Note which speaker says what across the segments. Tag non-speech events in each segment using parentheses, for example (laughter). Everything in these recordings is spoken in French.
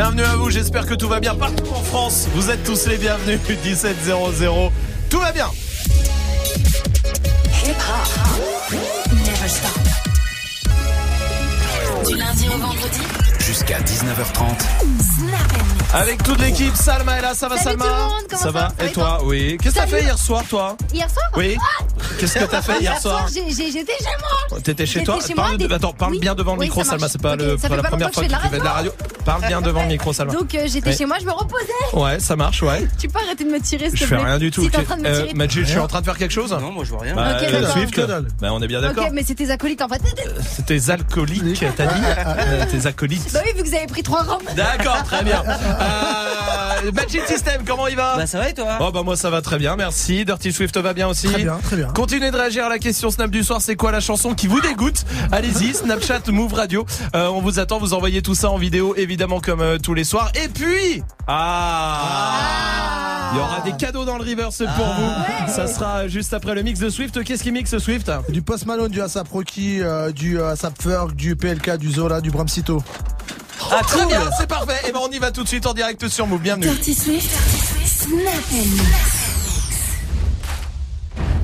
Speaker 1: Bienvenue à vous, j'espère que tout va bien partout en France. Vous êtes tous les bienvenus, (laughs) 1700. Tout va bien.
Speaker 2: Du lundi au vendredi
Speaker 3: Jusqu'à 19h30.
Speaker 1: Avec toute l'équipe, Salma est là, ça va
Speaker 4: Salut
Speaker 1: Salma
Speaker 4: tout le monde, comment
Speaker 1: Ça
Speaker 4: ça
Speaker 1: va
Speaker 4: va
Speaker 1: Et toi Oui. Qu'est-ce que t'as fait hier soir toi
Speaker 4: Hier soir
Speaker 1: Oui. Qu'est-ce que t'as fait hier soir
Speaker 4: J'étais chez moi.
Speaker 1: T'étais chez toi
Speaker 4: chez
Speaker 1: Parle
Speaker 4: moi,
Speaker 1: de-
Speaker 4: des-
Speaker 1: Attends, parle
Speaker 4: Oui.
Speaker 1: bien devant le
Speaker 4: Oui,
Speaker 1: micro, Salma. C'est pas,
Speaker 4: Ok,
Speaker 1: le,
Speaker 4: ça
Speaker 1: pas
Speaker 4: fait
Speaker 1: la
Speaker 4: pas
Speaker 1: première fois
Speaker 4: que
Speaker 1: que
Speaker 4: je
Speaker 1: tu
Speaker 4: fais de
Speaker 1: fais
Speaker 4: la
Speaker 1: radio. Parle bien devant le micro, Salma.
Speaker 4: Donc euh, j'étais
Speaker 1: Oui.
Speaker 4: chez moi, je me reposais.
Speaker 1: Ouais, ça marche, ouais.
Speaker 4: Tu peux arrêter de me tirer, s'il
Speaker 1: Je
Speaker 4: te
Speaker 1: fais
Speaker 4: plaît
Speaker 1: rien du tout.
Speaker 4: Si
Speaker 1: Ok. Euh. Majid, je suis en train de faire quelque chose
Speaker 5: Non, moi je vois rien.
Speaker 1: Bah,
Speaker 4: Ok,
Speaker 1: euh. Swift. Bah, on est bien
Speaker 4: Ok,
Speaker 1: d'accord.
Speaker 4: mais c'est tes acolytes en fait.
Speaker 1: C'est tes alcooliques, t'as dit (laughs) Euh, Tes acolytes.
Speaker 4: Bah oui, vu que vous avez pris trois rames.
Speaker 1: D'accord, très bien. (laughs) Euh, Magic System, comment il va
Speaker 5: Bah ça va et toi
Speaker 1: Oh bah moi ça va très bien, merci. Dirty Swift va bien aussi.
Speaker 6: Très bien, très bien.
Speaker 1: Continuez de réagir à la question Snap du soir, c'est quoi la chanson qui vous dégoûte Allez-y, Snapchat, Move Radio. Euh, on vous attend, vous envoyez tout ça en vidéo évidemment comme euh, tous les soirs. Et puis ah, il y aura des cadeaux dans le reverse pour vous. Ça sera juste après le mix de Swift. Qu'est-ce qui mixe Swift
Speaker 6: Du Post Malone, du ASAP Rocky, euh, du ASAP Ferg, du PLK, du Zola, du Bramsito.
Speaker 1: Ah très bien, c'est parfait. Et ben on y va tout de suite en direct sur Move. Bienvenue.
Speaker 2: Dirty Swift Snap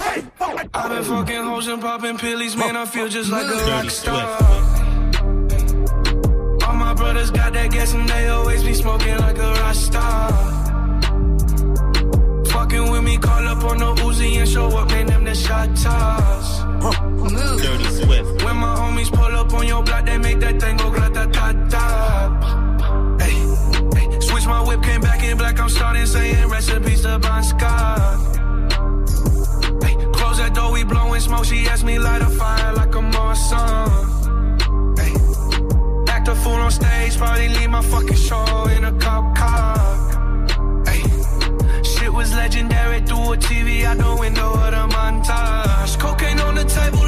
Speaker 7: I've been fucking hoes and popping pillies, man. I feel just like a rock star.
Speaker 8: Swift.
Speaker 7: All my brothers got that gas and they always be smoking like a rock star. Fucking with me, call up on the Uzi and show up, man. Them the shot toss.
Speaker 8: Dirty Swift.
Speaker 7: When my homies pull up on your block, they make that thing go grata ta ta. Hey, hey, switch my whip, came back in black. I'm starting saying recipes to Bon Scott. Blowing smoke. She asked me light a fire like a Marsan. Hey, act a fool on stage, probably leave my fucking show in a cop car. Hey, shit was legendary through a TV out the window of the montage. Cocaine on the table,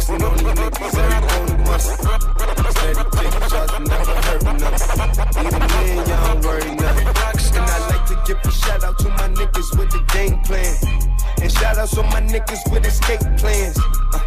Speaker 9: Flexing on these niggas, every on the muscle. Steady taking shots, never hurt nothing. Even then, y'all don't worry nothing. And I like to give a shout out to my niggas with the game plan. And shout outs to my niggas with escape plans. Uh,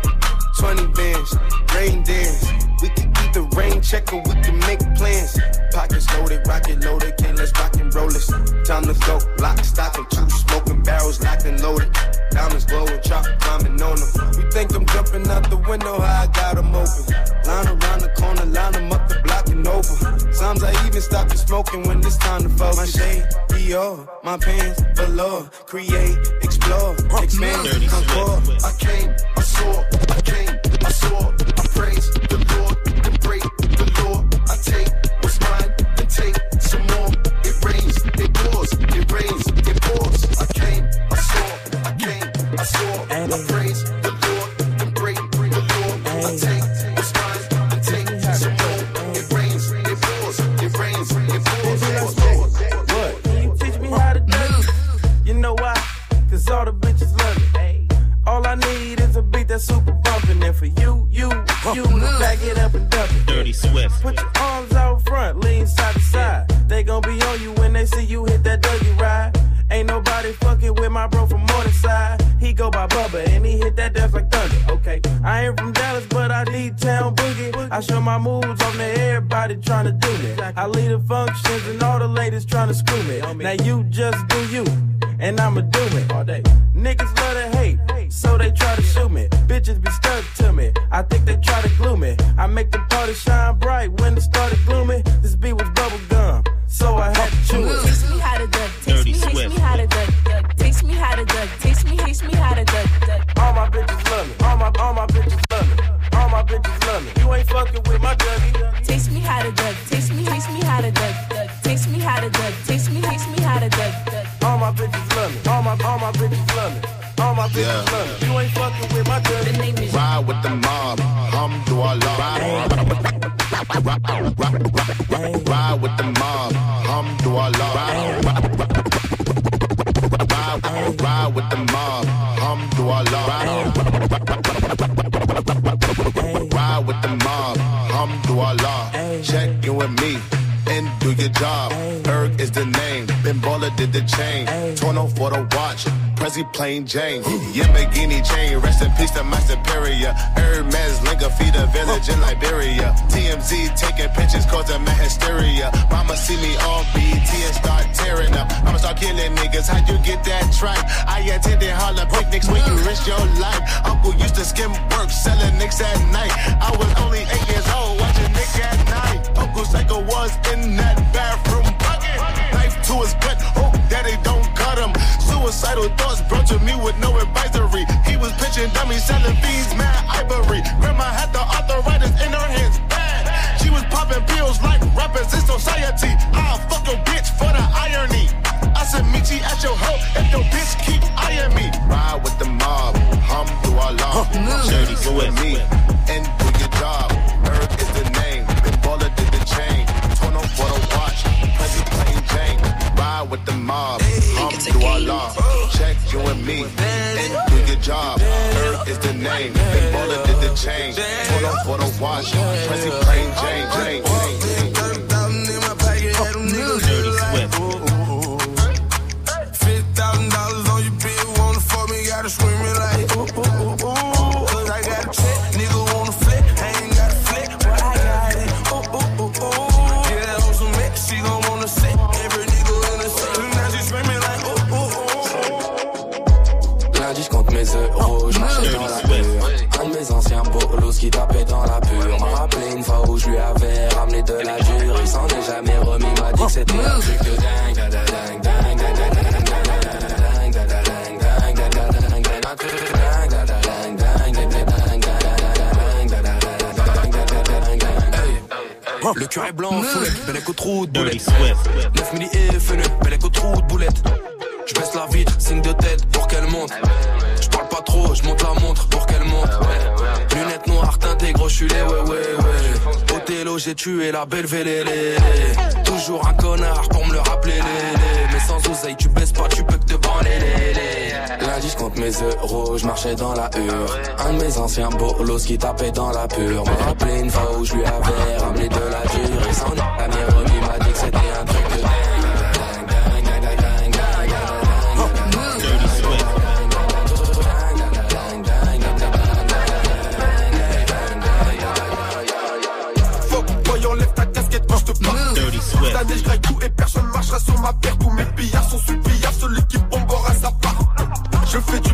Speaker 9: 20 bands, rain dance. We can either rain check or we can make plans. Pockets loaded, rocket loaded, can't let's rock and roll this. Time to go, lock, stock, and two smoking barrels locked and loaded. Diamonds glowing, chop climbing on them. You think I'm jumping out the window, how I got them open. Line around the corner, line them up the block and over. Sometimes I even stop the smoking when it's time to focus. My shade, Dior, my pants, velour. Create, explore, expand,
Speaker 10: Dirty
Speaker 11: Je fais du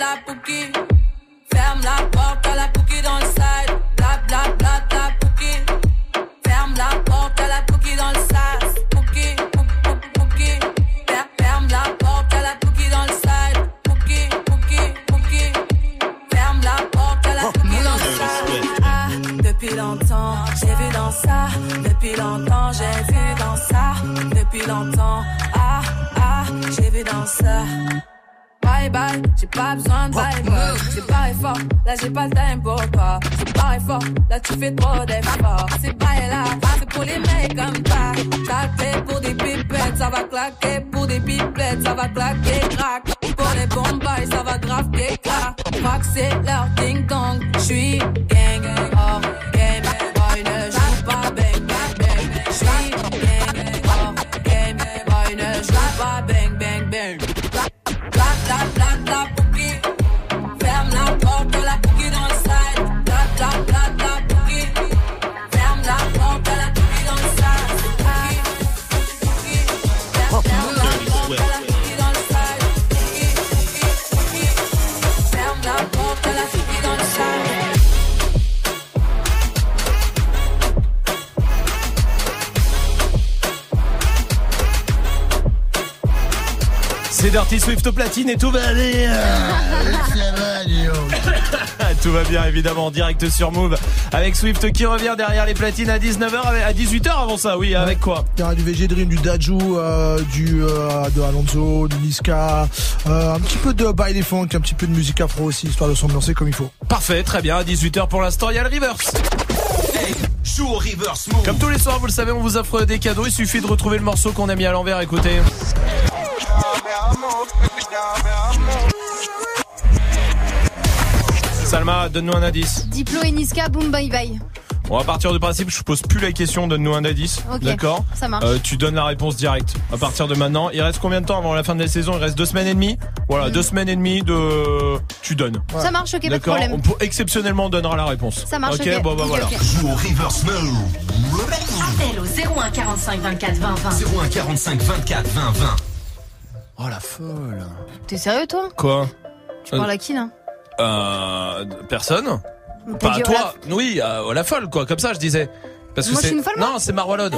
Speaker 12: lá
Speaker 10: porque Swift
Speaker 13: platine et tout va aller. Euh. (laughs) tout va bien évidemment en direct sur Move. Avec Swift qui revient derrière les platines à 19h à 18h avant ça oui avec
Speaker 6: ouais, quoi T'as du VG Dream du Daju euh, du euh, de Alonso du Niska un petit peu de baile funk un petit peu de musique afro aussi histoire de s'ambiancer comme il faut.
Speaker 13: Parfait très bien à 18h pour l'instant il y a le reverse.
Speaker 1: Joue au reverse move.
Speaker 13: Comme tous les soirs vous le savez on vous offre des cadeaux il suffit de retrouver le morceau qu'on a mis à l'envers écoutez. Donne-nous un indice.
Speaker 4: Diplo et Niska, boom bye bye.
Speaker 13: On va partir du principe, je pose plus la question, donne-nous un indice. D'accord
Speaker 4: Ça marche.
Speaker 13: Euh, tu donnes la réponse directe à partir de maintenant. Il reste combien de temps avant la fin de la saison? Il reste deux semaines et demie? Voilà, mm. deux semaines et demie de. Tu donnes.
Speaker 4: Ça marche, ok, pas de.
Speaker 13: On exceptionnellement, on donnera la réponse.
Speaker 4: Ça marche,
Speaker 13: ok.
Speaker 4: okay.
Speaker 13: Bon, bah, voilà.
Speaker 4: Okay.
Speaker 1: Joue au reverse
Speaker 2: Appel au 0145 24 20 20.
Speaker 1: 01 45 24 20 20.
Speaker 13: Oh la folle.
Speaker 4: T'es sérieux, toi?
Speaker 13: Quoi?
Speaker 4: Tu parles à qui là?
Speaker 13: Euh, personne. Pas toi. Oui, à, la folle, quoi. Comme ça, je disais. Non, c'est Marwalod.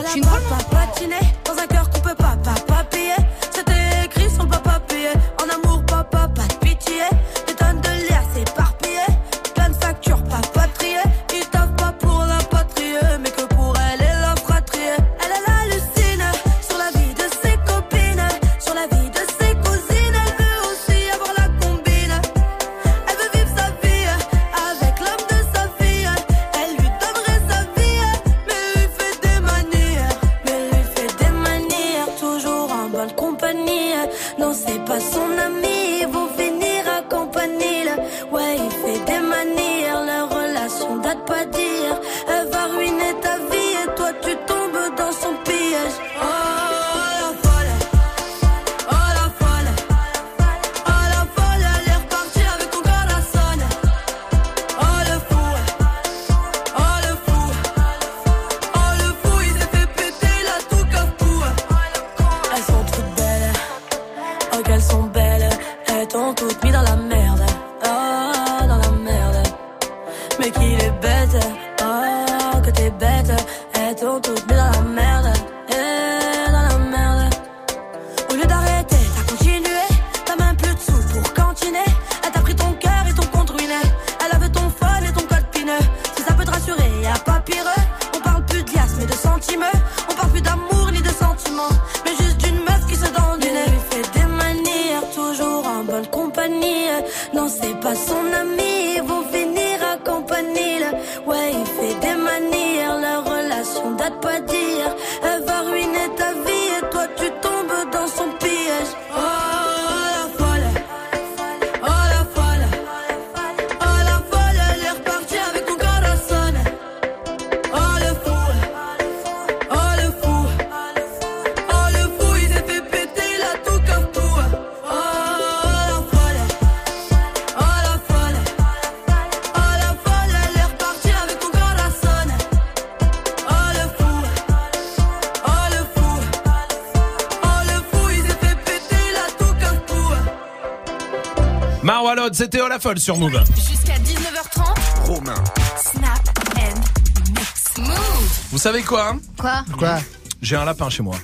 Speaker 14: C'était
Speaker 1: Olafol sur Move.
Speaker 15: Jusqu'à 19h30.
Speaker 16: Romain.
Speaker 15: Snap and mix. Move.
Speaker 1: Vous savez quoi hein?
Speaker 4: Quoi?
Speaker 6: Quoi?
Speaker 1: J'ai un lapin chez moi.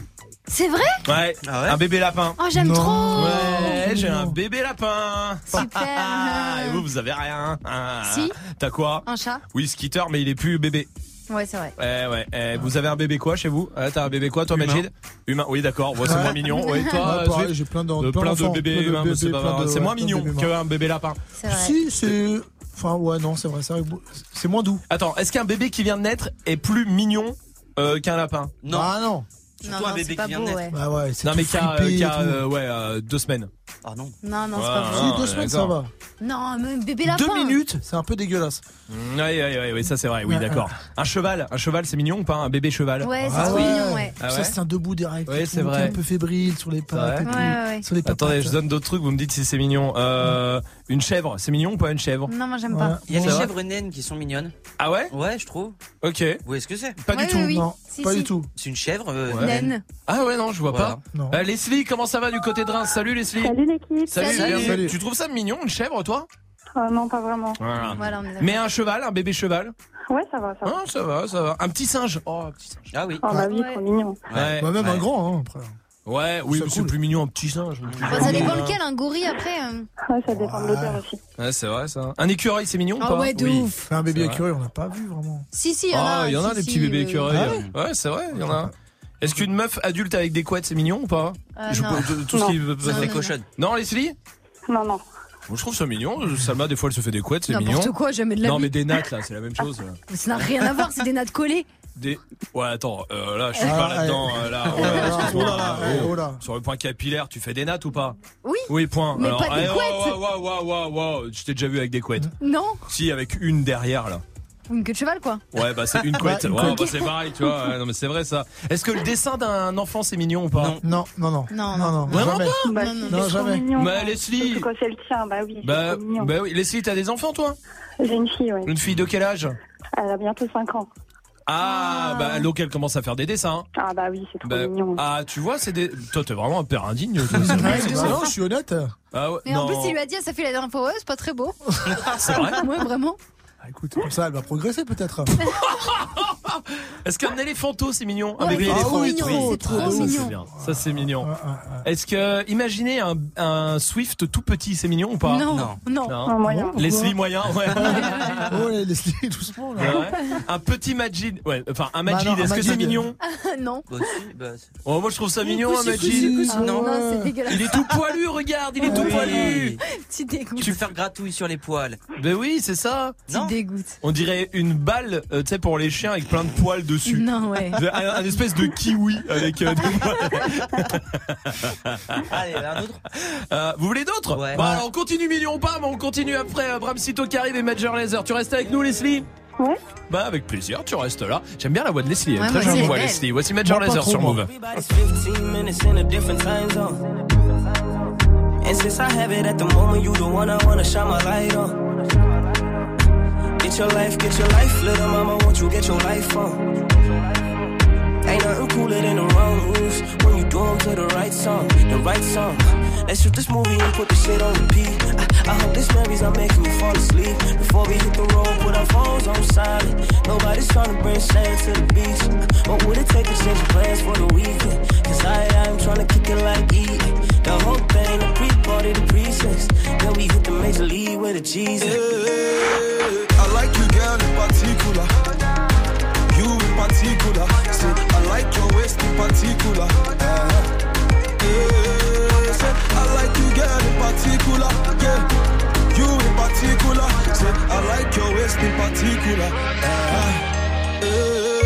Speaker 4: C'est vrai?
Speaker 1: Ouais, un bébé lapin.
Speaker 4: Oh, j'aime trop.
Speaker 1: Ouais, j'ai un bébé lapin.
Speaker 4: Super. (laughs)
Speaker 1: Et vous, vous avez rien. Ah.
Speaker 4: Si.
Speaker 1: T'as quoi?
Speaker 4: Un chat
Speaker 1: Oui, Skitter, mais il est plus bébé.
Speaker 4: Ouais, c'est vrai.
Speaker 1: Ouais, ouais. Eh, vous avez un bébé quoi chez vous? Ouais, T'as un bébé quoi, toi. Majid Humain. Oui, d'accord. Ouais, c'est
Speaker 6: Ouais.
Speaker 1: moins mignon. Oui, toi,
Speaker 6: Ouais, j'ai plein
Speaker 1: De
Speaker 6: plein
Speaker 1: plein de bébés
Speaker 6: plein de
Speaker 1: humains, c'est
Speaker 6: de-
Speaker 1: moins
Speaker 6: ouais, de
Speaker 1: mignon qu'un bébé lapin.
Speaker 4: C'est vrai.
Speaker 6: Si, c'est. Enfin, ouais, non, c'est vrai, c'est moins doux.
Speaker 1: Attends, est-ce qu'un bébé qui vient de naître est plus mignon euh, qu'un lapin?
Speaker 5: Non.
Speaker 6: Ah non.
Speaker 4: Non, non, c'est pas beau, ouais.
Speaker 6: Bah ouais, c'est
Speaker 1: Non, mais qui a, qui a, euh, ouais, euh, deux semaines.
Speaker 5: Ah non.
Speaker 4: Non, non, c'est pas
Speaker 1: ouais,
Speaker 4: beau.
Speaker 6: Si, deux semaines, ça va.
Speaker 4: Non, mais bébé lapin.
Speaker 6: Deux minutes, c'est un peu dégueulasse.
Speaker 1: Ouais, ouais, ouais, ouais, ça c'est vrai, oui,
Speaker 6: Ouais,
Speaker 1: d'accord. Un cheval, un cheval c'est mignon ou pas Un bébé cheval
Speaker 4: Ouais, c'est
Speaker 6: Ah
Speaker 4: trop mignon, ouais.
Speaker 1: Ah
Speaker 6: ça se tient debout direct.
Speaker 1: Ouais, c'est vrai.
Speaker 6: Un peu fébrile sur les pattes.
Speaker 1: vrai
Speaker 6: et tout.
Speaker 4: Ouais, ouais, ouais.
Speaker 6: Sur les pattes.
Speaker 1: Attendez, je donne d'autres trucs, vous me dites si c'est mignon. Euh, une chèvre, c'est mignon ou pas une chèvre?
Speaker 4: Non, moi j'aime
Speaker 6: Ouais.
Speaker 4: pas.
Speaker 5: Il y a
Speaker 1: C'est
Speaker 5: les
Speaker 1: vrai
Speaker 5: chèvres naines qui sont mignonnes.
Speaker 1: Ah ouais?
Speaker 5: Ouais, je trouve.
Speaker 1: Ok.
Speaker 5: Vous voyez ce que c'est?
Speaker 1: Pas
Speaker 4: Ouais,
Speaker 1: du tout.
Speaker 4: oui, oui.
Speaker 6: Non,
Speaker 4: Si,
Speaker 6: pas
Speaker 4: si.
Speaker 6: du tout.
Speaker 5: C'est une chèvre euh,
Speaker 1: Ouais.
Speaker 4: Naine.
Speaker 1: Ah ouais, non, je vois
Speaker 5: Voilà.
Speaker 1: pas.
Speaker 6: Non.
Speaker 1: Euh, Leslie, comment ça va du côté de Reims? Salut Leslie.
Speaker 17: Salut l'équipe.
Speaker 1: Salut,
Speaker 4: Salut.
Speaker 1: bienvenue.
Speaker 6: Salut.
Speaker 1: Tu trouves ça mignon, une chèvre, toi?
Speaker 17: Euh, non, pas vraiment.
Speaker 1: Voilà. Mais un cheval, un bébé cheval?
Speaker 17: Ouais, ça va, ça va.
Speaker 1: Ah, ça va, ça va. Un petit singe Oh, un petit singe.
Speaker 5: Ah oui.
Speaker 17: Oh bah oui,
Speaker 4: Ouais.
Speaker 17: trop mignon.
Speaker 1: Ouais,
Speaker 6: Bah, même
Speaker 5: Ouais.
Speaker 6: un grand, hein, après.
Speaker 1: ouais oui,
Speaker 6: C'est
Speaker 1: mais c'est
Speaker 6: cool.
Speaker 1: plus mignon un petit singe.
Speaker 4: Bah, ça dépend lequel, un gorille après. euh.
Speaker 17: Ouais, ça dépend de
Speaker 6: Ouais.
Speaker 17: l'odeur aussi.
Speaker 1: Ouais, c'est vrai ça. Un écureuil, c'est mignon ou
Speaker 4: Ah
Speaker 1: pas?
Speaker 4: ouais, de
Speaker 1: Oui.
Speaker 4: ouf.
Speaker 6: Un bébé écureuil, on n'a pas vu vraiment.
Speaker 4: Si, si, il y en a.
Speaker 1: Ah, il y en a
Speaker 4: si,
Speaker 1: des
Speaker 4: si,
Speaker 1: petits bébés
Speaker 4: euh,
Speaker 1: écureuils.
Speaker 6: Ah
Speaker 1: ouais, c'est vrai, il y en a. Est-ce qu'une meuf adulte avec des couettes, c'est mignon ou pas
Speaker 4: euh,
Speaker 1: Je-
Speaker 4: non.
Speaker 1: Tout ce qui veut
Speaker 4: Non,
Speaker 5: Les
Speaker 4: non,
Speaker 5: cochonnes.
Speaker 1: Non, Leslie?
Speaker 17: Non, non.
Speaker 1: Moi, Je trouve ça mignon. Salma, des fois, elle se fait des couettes, c'est mignon.
Speaker 4: N'importe quoi, jamais de la
Speaker 1: Non,
Speaker 4: vie.
Speaker 1: mais des nattes, là, c'est la même chose.
Speaker 4: Mais Ça n'a rien à voir, c'est des nattes collées.
Speaker 1: Des... Ouais, attends, euh, là, je suis
Speaker 6: Ah,
Speaker 1: pas là-dedans. euh, là,
Speaker 6: Oh (laughs)
Speaker 1: ouais,
Speaker 6: là là,
Speaker 1: excuse-moi,
Speaker 6: oh là là, oh là.
Speaker 1: Sur le point capillaire, tu fais des nattes ou pas?
Speaker 4: Oui.
Speaker 1: Oui, point.
Speaker 4: Mais pas des
Speaker 1: eh, oh,
Speaker 4: couettes.
Speaker 1: Waouh, waouh, waouh, waouh, waouh, je t'ai déjà vu avec des couettes.
Speaker 4: Non,
Speaker 1: Si, avec une derrière, là.
Speaker 4: Une queue de cheval, quoi.
Speaker 1: Ouais, bah c'est une (laughs) couette. Ouais,
Speaker 6: couette.
Speaker 1: bah, c'est pareil, tu vois. Ouais, non, mais c'est vrai ça. Est-ce que le dessin d'un enfant c'est mignon ou pas
Speaker 5: Non.
Speaker 6: Non, non, non.
Speaker 4: Non,
Speaker 6: non, non.
Speaker 1: Vraiment
Speaker 6: jamais.
Speaker 17: Bah,
Speaker 4: Non,
Speaker 17: trop
Speaker 6: jamais.
Speaker 17: mignon.
Speaker 1: Bah, Leslie.
Speaker 17: Quand c'est le tien, bah oui,
Speaker 1: Bah, bah oui. Leslie, t'as des enfants toi?
Speaker 17: J'ai une fille, ouais.
Speaker 1: Une fille de quel âge?
Speaker 17: Elle a bientôt 5 ans.
Speaker 1: Ah, bah donc elle commence à faire des dessins.
Speaker 17: Ah bah oui, c'est trop
Speaker 1: Bah,
Speaker 17: mignon.
Speaker 1: ah, tu vois, c'est des. Toi, t'es vraiment un père indigne. toi, (laughs) vrai,
Speaker 6: bah non, je suis honnête.
Speaker 1: Ah ouais,
Speaker 4: Mais
Speaker 1: non.
Speaker 4: en plus, il lui a dit, ça fait la dernière fois, ouais, c'est pas très beau. (laughs)
Speaker 1: C'est vrai?
Speaker 4: Ouais, vraiment.
Speaker 6: Ah, écoute, comme ça, elle va progresser peut-être. (laughs)
Speaker 1: Est-ce qu'un éléphanto c'est mignon Un
Speaker 4: Ouais,
Speaker 1: bébé
Speaker 4: c'est
Speaker 1: éléphant
Speaker 4: trop mignon,
Speaker 1: Oui.
Speaker 4: c'est trop
Speaker 1: Ah, ça,
Speaker 4: mignon.
Speaker 1: c'est bien. Ça c'est mignon.
Speaker 6: Ouais, ouais, ouais.
Speaker 1: Est-ce que imaginez un, un Swift tout petit, c'est mignon ou pas
Speaker 4: Non,
Speaker 5: Non.
Speaker 4: non.
Speaker 1: Non.
Speaker 17: Oh, moyen.
Speaker 1: Leslie moyen, ouais.
Speaker 6: Oh, (laughs) ouais, Leslie, (laughs) doucement là.
Speaker 1: Ouais. Un petit Majid, ouais, enfin un
Speaker 6: Bah
Speaker 1: Majid,
Speaker 6: non, un
Speaker 1: est-ce que c'est
Speaker 6: Majid.
Speaker 1: mignon
Speaker 4: non.
Speaker 5: Bah, si, bah, c'est-
Speaker 1: Oh, moi je trouve ça mignon un
Speaker 5: Coussi,
Speaker 1: Majid.
Speaker 4: Ah,
Speaker 5: non.
Speaker 4: non, c'est dégueulasse.
Speaker 1: Il est tout poilu, regarde, il est tout
Speaker 5: Oui.
Speaker 1: poilu.
Speaker 4: Tu dégoûtes.
Speaker 5: Tu faire gratouille sur les poils.
Speaker 1: Ben oui, c'est ça.
Speaker 5: Non.
Speaker 1: On dirait une balle, euh, tu sais, pour les chiens avec plein de poils dessus.
Speaker 4: Non, ouais. (laughs)
Speaker 1: Un, un espèce de kiwi avec euh, des poils.
Speaker 5: Allez, un autre. (laughs)
Speaker 1: Euh, vous voulez d'autres
Speaker 5: Ouais.
Speaker 1: Bon, alors on continue million ou pas, mais on continue après euh, Bram Sito qui arrive et Major Laser. Tu restes avec nous, Leslie
Speaker 17: Ouais.
Speaker 1: Bah avec plaisir, tu restes là. J'aime bien la voix de Leslie, elle
Speaker 4: Ouais,
Speaker 1: très jolie voix Leslie. Voici Major Laser sur. Move.
Speaker 18: Everybody's 15 minutes in a different time zone. And since I have it at the moment, you the one I wanna shine my light on. Get your life, get your life, little mama, won't you get your life on? Ain't nothing cooler than the wrong moves when you do 'em to the right song, the right song. Let's shoot this movie and put the shit on repeat. I, I hope this memories are making you fall asleep. Before we hit the road, put our phones on silent. Nobody's trying to bring sand to the beach. What would it take to change plans for the weekend? Cause I, I'm trying to kick it like E. The whole thing, the pre-party, the pre-sex. Then we hit the major league with a cheese.
Speaker 7: Girl, in particular. You in particular. Say, I like your waist in particular. Yeah. Yeah. Say, I like you, girl, in particular. Yeah. You in particular. Say, I like your waist in particular. Uh-huh. Yeah.
Speaker 11: Yeah.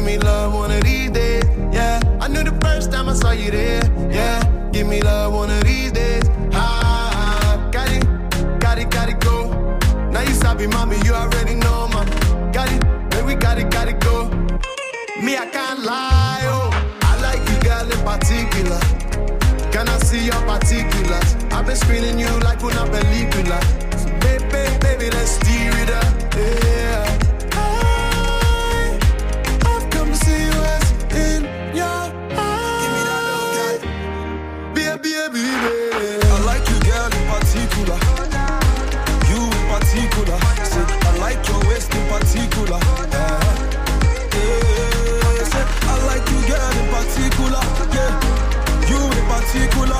Speaker 11: Give me love one of these days, yeah. I knew the first time I saw you there, yeah. Give me love one of these days. Ah, got it, got it, got it, go. Now you stop it, mommy, you already know, ma. Got it, baby, we got it, got it, go. Me, I can't lie, oh.
Speaker 19: I
Speaker 20: like you, girl, in particular. Can I see your particulars? I've been screening you like una película. Baby, baby, let's deal. Particular.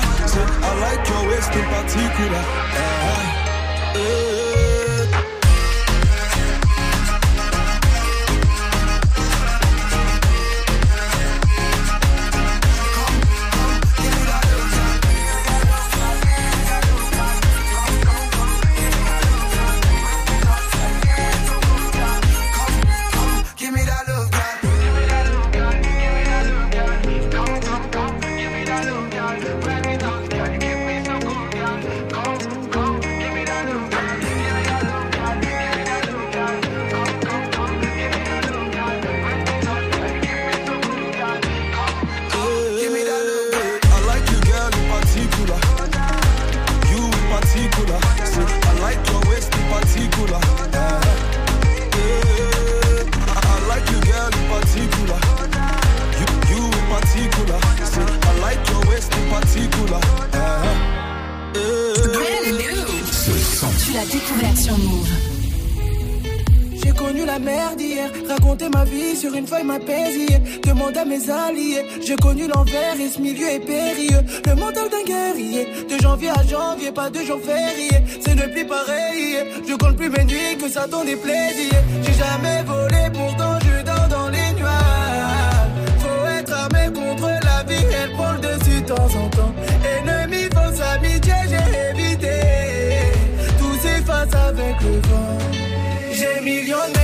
Speaker 20: I like your waist in particular. Yeah. Yeah. J'ai connu la merde hier, raconter ma vie sur une feuille m'apaise hier. Demande à mes alliés, j'ai connu l'envers et ce milieu est périlleux. Le mental d'un guerrier, de janvier à janvier, pas de jour férié. C'est ne plus pareil, je compte plus mes nuits que ça t'en déplaisir. J'ai jamais volé, pourtant je dors dans les nuages. Faut être armé contre la vie, elle prend le dessus de temps en temps. Ennemi, fausse amitié, avec le vent. J'ai millions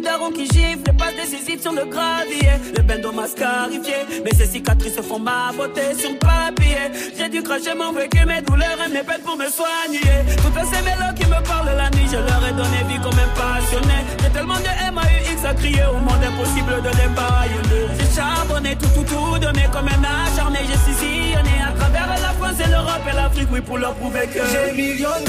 Speaker 20: les darons qui giflent, les pas décisives sur le gravier. Le bendo m'a scarifié, mais ces cicatrices font ma beauté sur le papier. J'ai dû cracher mon vécu, mes douleurs et mes peines pour me soigner. Toutes ces mélos qui me parlent la nuit, je leur ai donné vie comme un passionné. J'ai tellement de MAUX à crier au monde impossible de les. J'ai charbonné tout, tout, tout, donné comme un acharné. J'ai sillonné à travers la France et l'Europe et l'Afrique, oui, pour leur prouver que j'ai millions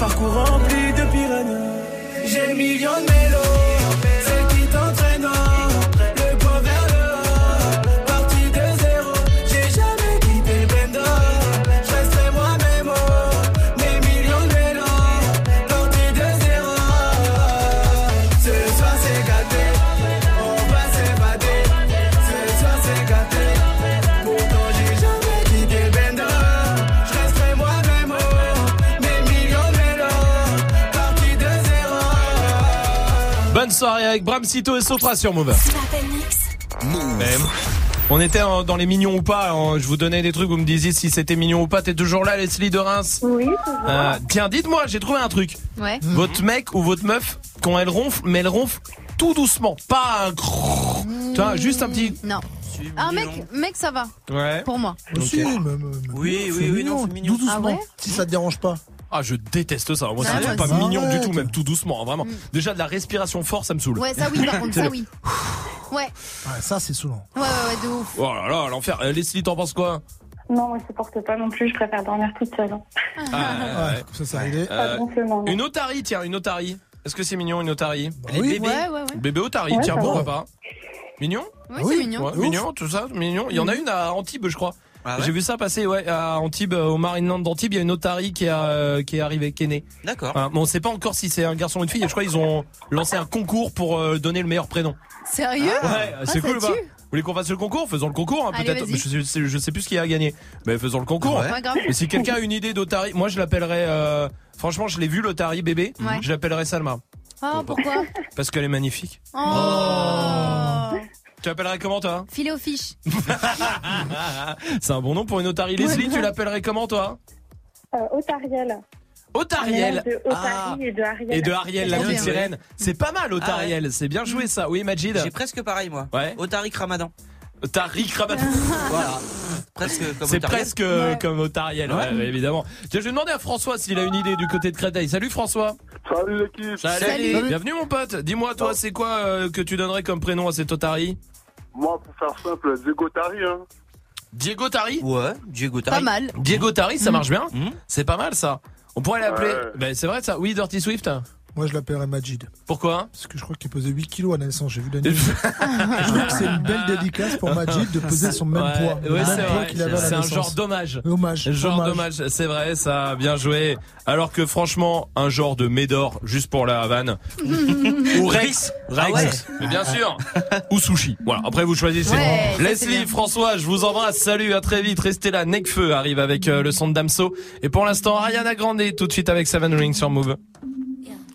Speaker 20: Parcours rempli de piranhas. J'ai millions
Speaker 1: soirée avec Bram Cito et Sotra sur Move. Même. On était dans les mignons ou pas. je vous donnais des trucs, vous me disiez si c'était mignon ou pas. T'es toujours là, Leslie de Reims
Speaker 17: Oui,
Speaker 1: Euh, Tiens, dites-moi, j'ai trouvé un truc.
Speaker 4: Ouais.
Speaker 1: Votre mec ou votre meuf, quand elle ronfle, mais elle ronfle tout doucement, pas un grrrr. Tu vois, juste un petit.
Speaker 4: Non. Un mec, mec, ça va.
Speaker 1: Ouais.
Speaker 4: Pour moi.
Speaker 6: Même, même.
Speaker 5: Oui, oui, oui, non, c'est mignon.
Speaker 6: Tout doucement.
Speaker 4: Ah ouais
Speaker 6: si ça te dérange pas.
Speaker 1: Ah, je déteste ça. Moi, c'est
Speaker 4: moi
Speaker 1: pas mignon du tout, même tout doucement, hein, vraiment. Déjà de la respiration forte, ça me saoule.
Speaker 4: Ouais, ça oui, par contre, ça oui. (laughs) Ouais,
Speaker 6: Ouais, ça, c'est saouf.
Speaker 4: ouais, ouais, ouais, de ouf.
Speaker 1: Oh là là, l'enfer. Euh, Leslie, t'en penses quoi?
Speaker 17: Non, moi, je supporte pas non plus. Je préfère dormir toute seule. hein.
Speaker 1: Ah, ouais,
Speaker 6: ça, c'est réglé.
Speaker 1: Euh,
Speaker 17: non.
Speaker 1: une otarie, tiens, une otarie. Est-ce que c'est mignon, une otarie?
Speaker 6: Oui.
Speaker 4: Ouais, ouais, ouais.
Speaker 1: Bébé otarie,
Speaker 17: Ouais,
Speaker 1: tiens,
Speaker 17: ça
Speaker 1: pourquoi
Speaker 17: va.
Speaker 1: pas Mignon?
Speaker 4: Ouais, c'est mignon.
Speaker 1: Ouais, mignon, tout ça, mignon. Il y en a une à Antibes, je crois.
Speaker 5: Ah ouais
Speaker 1: J'ai vu ça passer, ouais, à Antibes, euh, au Marineland d'Antibes, il y a une otarie qui, a, euh, qui est arrivée, qui est née.
Speaker 5: D'accord.
Speaker 1: Ah, bon, on sait pas encore si c'est un garçon ou une fille. Je crois qu'ils ont lancé un concours pour euh, donner le meilleur prénom.
Speaker 4: Sérieux
Speaker 1: Ouais,
Speaker 4: Ah,
Speaker 1: c'est cool ou pas
Speaker 4: tue.
Speaker 1: Vous voulez qu'on fasse le concours? Faisons le concours, hein, peut-être. Je, sais- je sais plus ce qu'il y a à gagner. Mais faisons le concours.
Speaker 4: Ouais. Grave.
Speaker 1: Et si quelqu'un a une idée d'otarie, moi je l'appellerais. euh, franchement, je l'ai vu l'otarie bébé.
Speaker 4: Ouais.
Speaker 1: Je l'appellerais Salma
Speaker 4: Oh, pourquoi?
Speaker 1: parce qu'elle est magnifique.
Speaker 4: Oh
Speaker 1: Tu l'appellerais comment toi
Speaker 4: Filet aux fiches. (laughs)
Speaker 1: C'est un bon nom pour une otarie. Leslie, tu l'appellerais comment toi
Speaker 17: Euh, Otariel.
Speaker 1: Otariel.
Speaker 17: Un mélange de Otari
Speaker 1: Ah.
Speaker 17: et de Ariel.
Speaker 1: Et de Ariel, la petite
Speaker 5: bien.
Speaker 1: sirène. C'est pas mal, Otariel. C'est bien joué ça. Oui, Majid.
Speaker 5: J'ai presque pareil, moi.
Speaker 1: Ouais.
Speaker 5: Otarik Ramadan.
Speaker 1: Tariq Rabat. (laughs)
Speaker 5: Voilà. (laughs) Presque comme
Speaker 1: C'est
Speaker 5: Otariel.
Speaker 1: presque euh, comme Otariel, ouais, évidemment. Tiens, je vais demander à François s'il a une idée du côté de Créteil. Salut François.
Speaker 21: Salut l'équipe.
Speaker 1: Salut.
Speaker 4: Salut.
Speaker 1: Bienvenue mon pote. Dis-moi toi, c'est quoi euh, que tu donnerais comme prénom à cet Otari
Speaker 21: Moi, pour faire simple, Diego Tari. Hein.
Speaker 1: Diego Tari
Speaker 5: Ouais, Diego Tari.
Speaker 4: Pas mal.
Speaker 1: Diego Tari, ça marche bien
Speaker 5: Mhm.
Speaker 1: C'est pas mal ça. On pourrait l'appeler.
Speaker 21: Ouais.
Speaker 1: Ben, c'est vrai ça. Oui, Dirty Swift.
Speaker 6: Moi, je l'appellerais Majid.
Speaker 1: Pourquoi
Speaker 6: Parce que je crois qu'il pesait 8 kilos à la naissance. J'ai vu la nuit. je trouve que c'est une belle dédicace pour Majid de peser son même
Speaker 1: Ouais,
Speaker 6: poids.
Speaker 1: Ouais, c'est un
Speaker 6: naissance.
Speaker 1: genre d'hommage.
Speaker 6: Hommage.
Speaker 1: Genre
Speaker 6: hommage.
Speaker 1: dommage, c'est vrai, ça, bien joué. Alors que franchement, un genre de Médor, juste pour la Havane. (laughs) Ou Rex. Rex.
Speaker 5: Ah ouais.
Speaker 1: Mais bien sûr. (laughs) Ou Sushi. Voilà, après vous choisissez. Leslie. François, je vous embrasse. Salut, à très vite. Restez là. Necfeu arrive avec euh, le son de Damso. Et pour l'instant, Ariana Grande, tout de suite avec Seven Rings sur Move.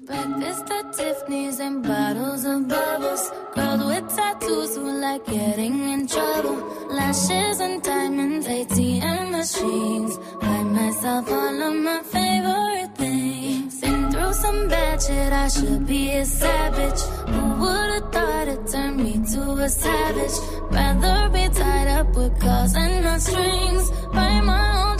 Speaker 22: Breakfast at Tiffany's and bottles of bubbles. Girls with tattoos who like getting in trouble. Lashes and diamonds, ATM machines. Buy myself all of my favorite things. Been through some bad shit, I should be a savage. Who would've thought it turned me to a savage? Rather be tied up with calls and not strings. Write my own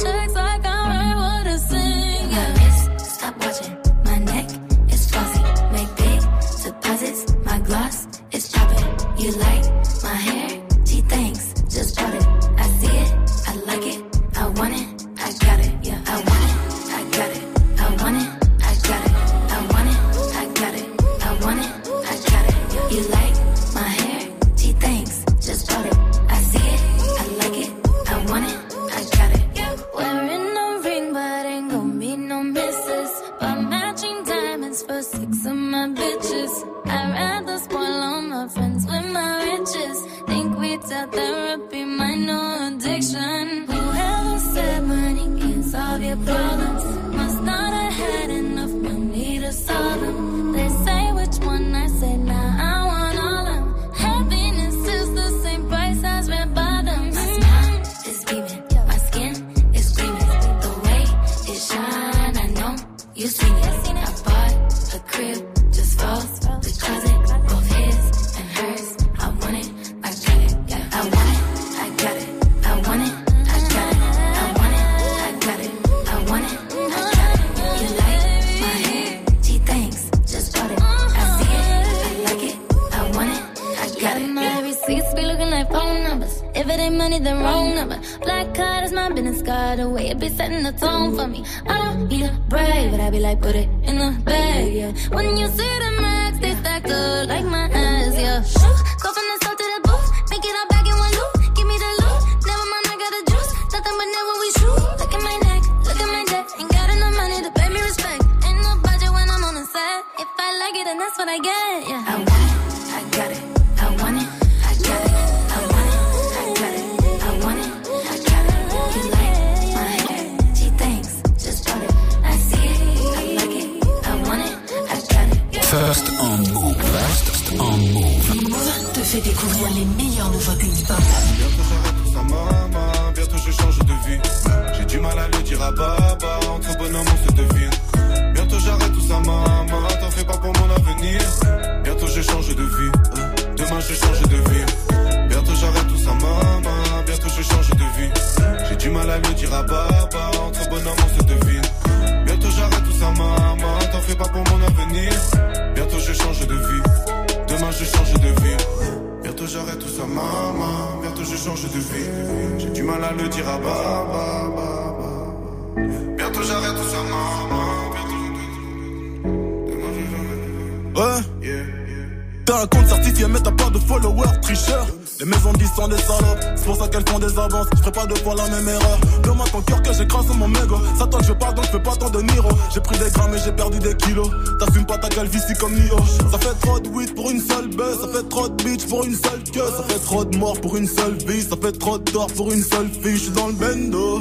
Speaker 23: pour
Speaker 11: une seule fille. Je suis dans le bendo.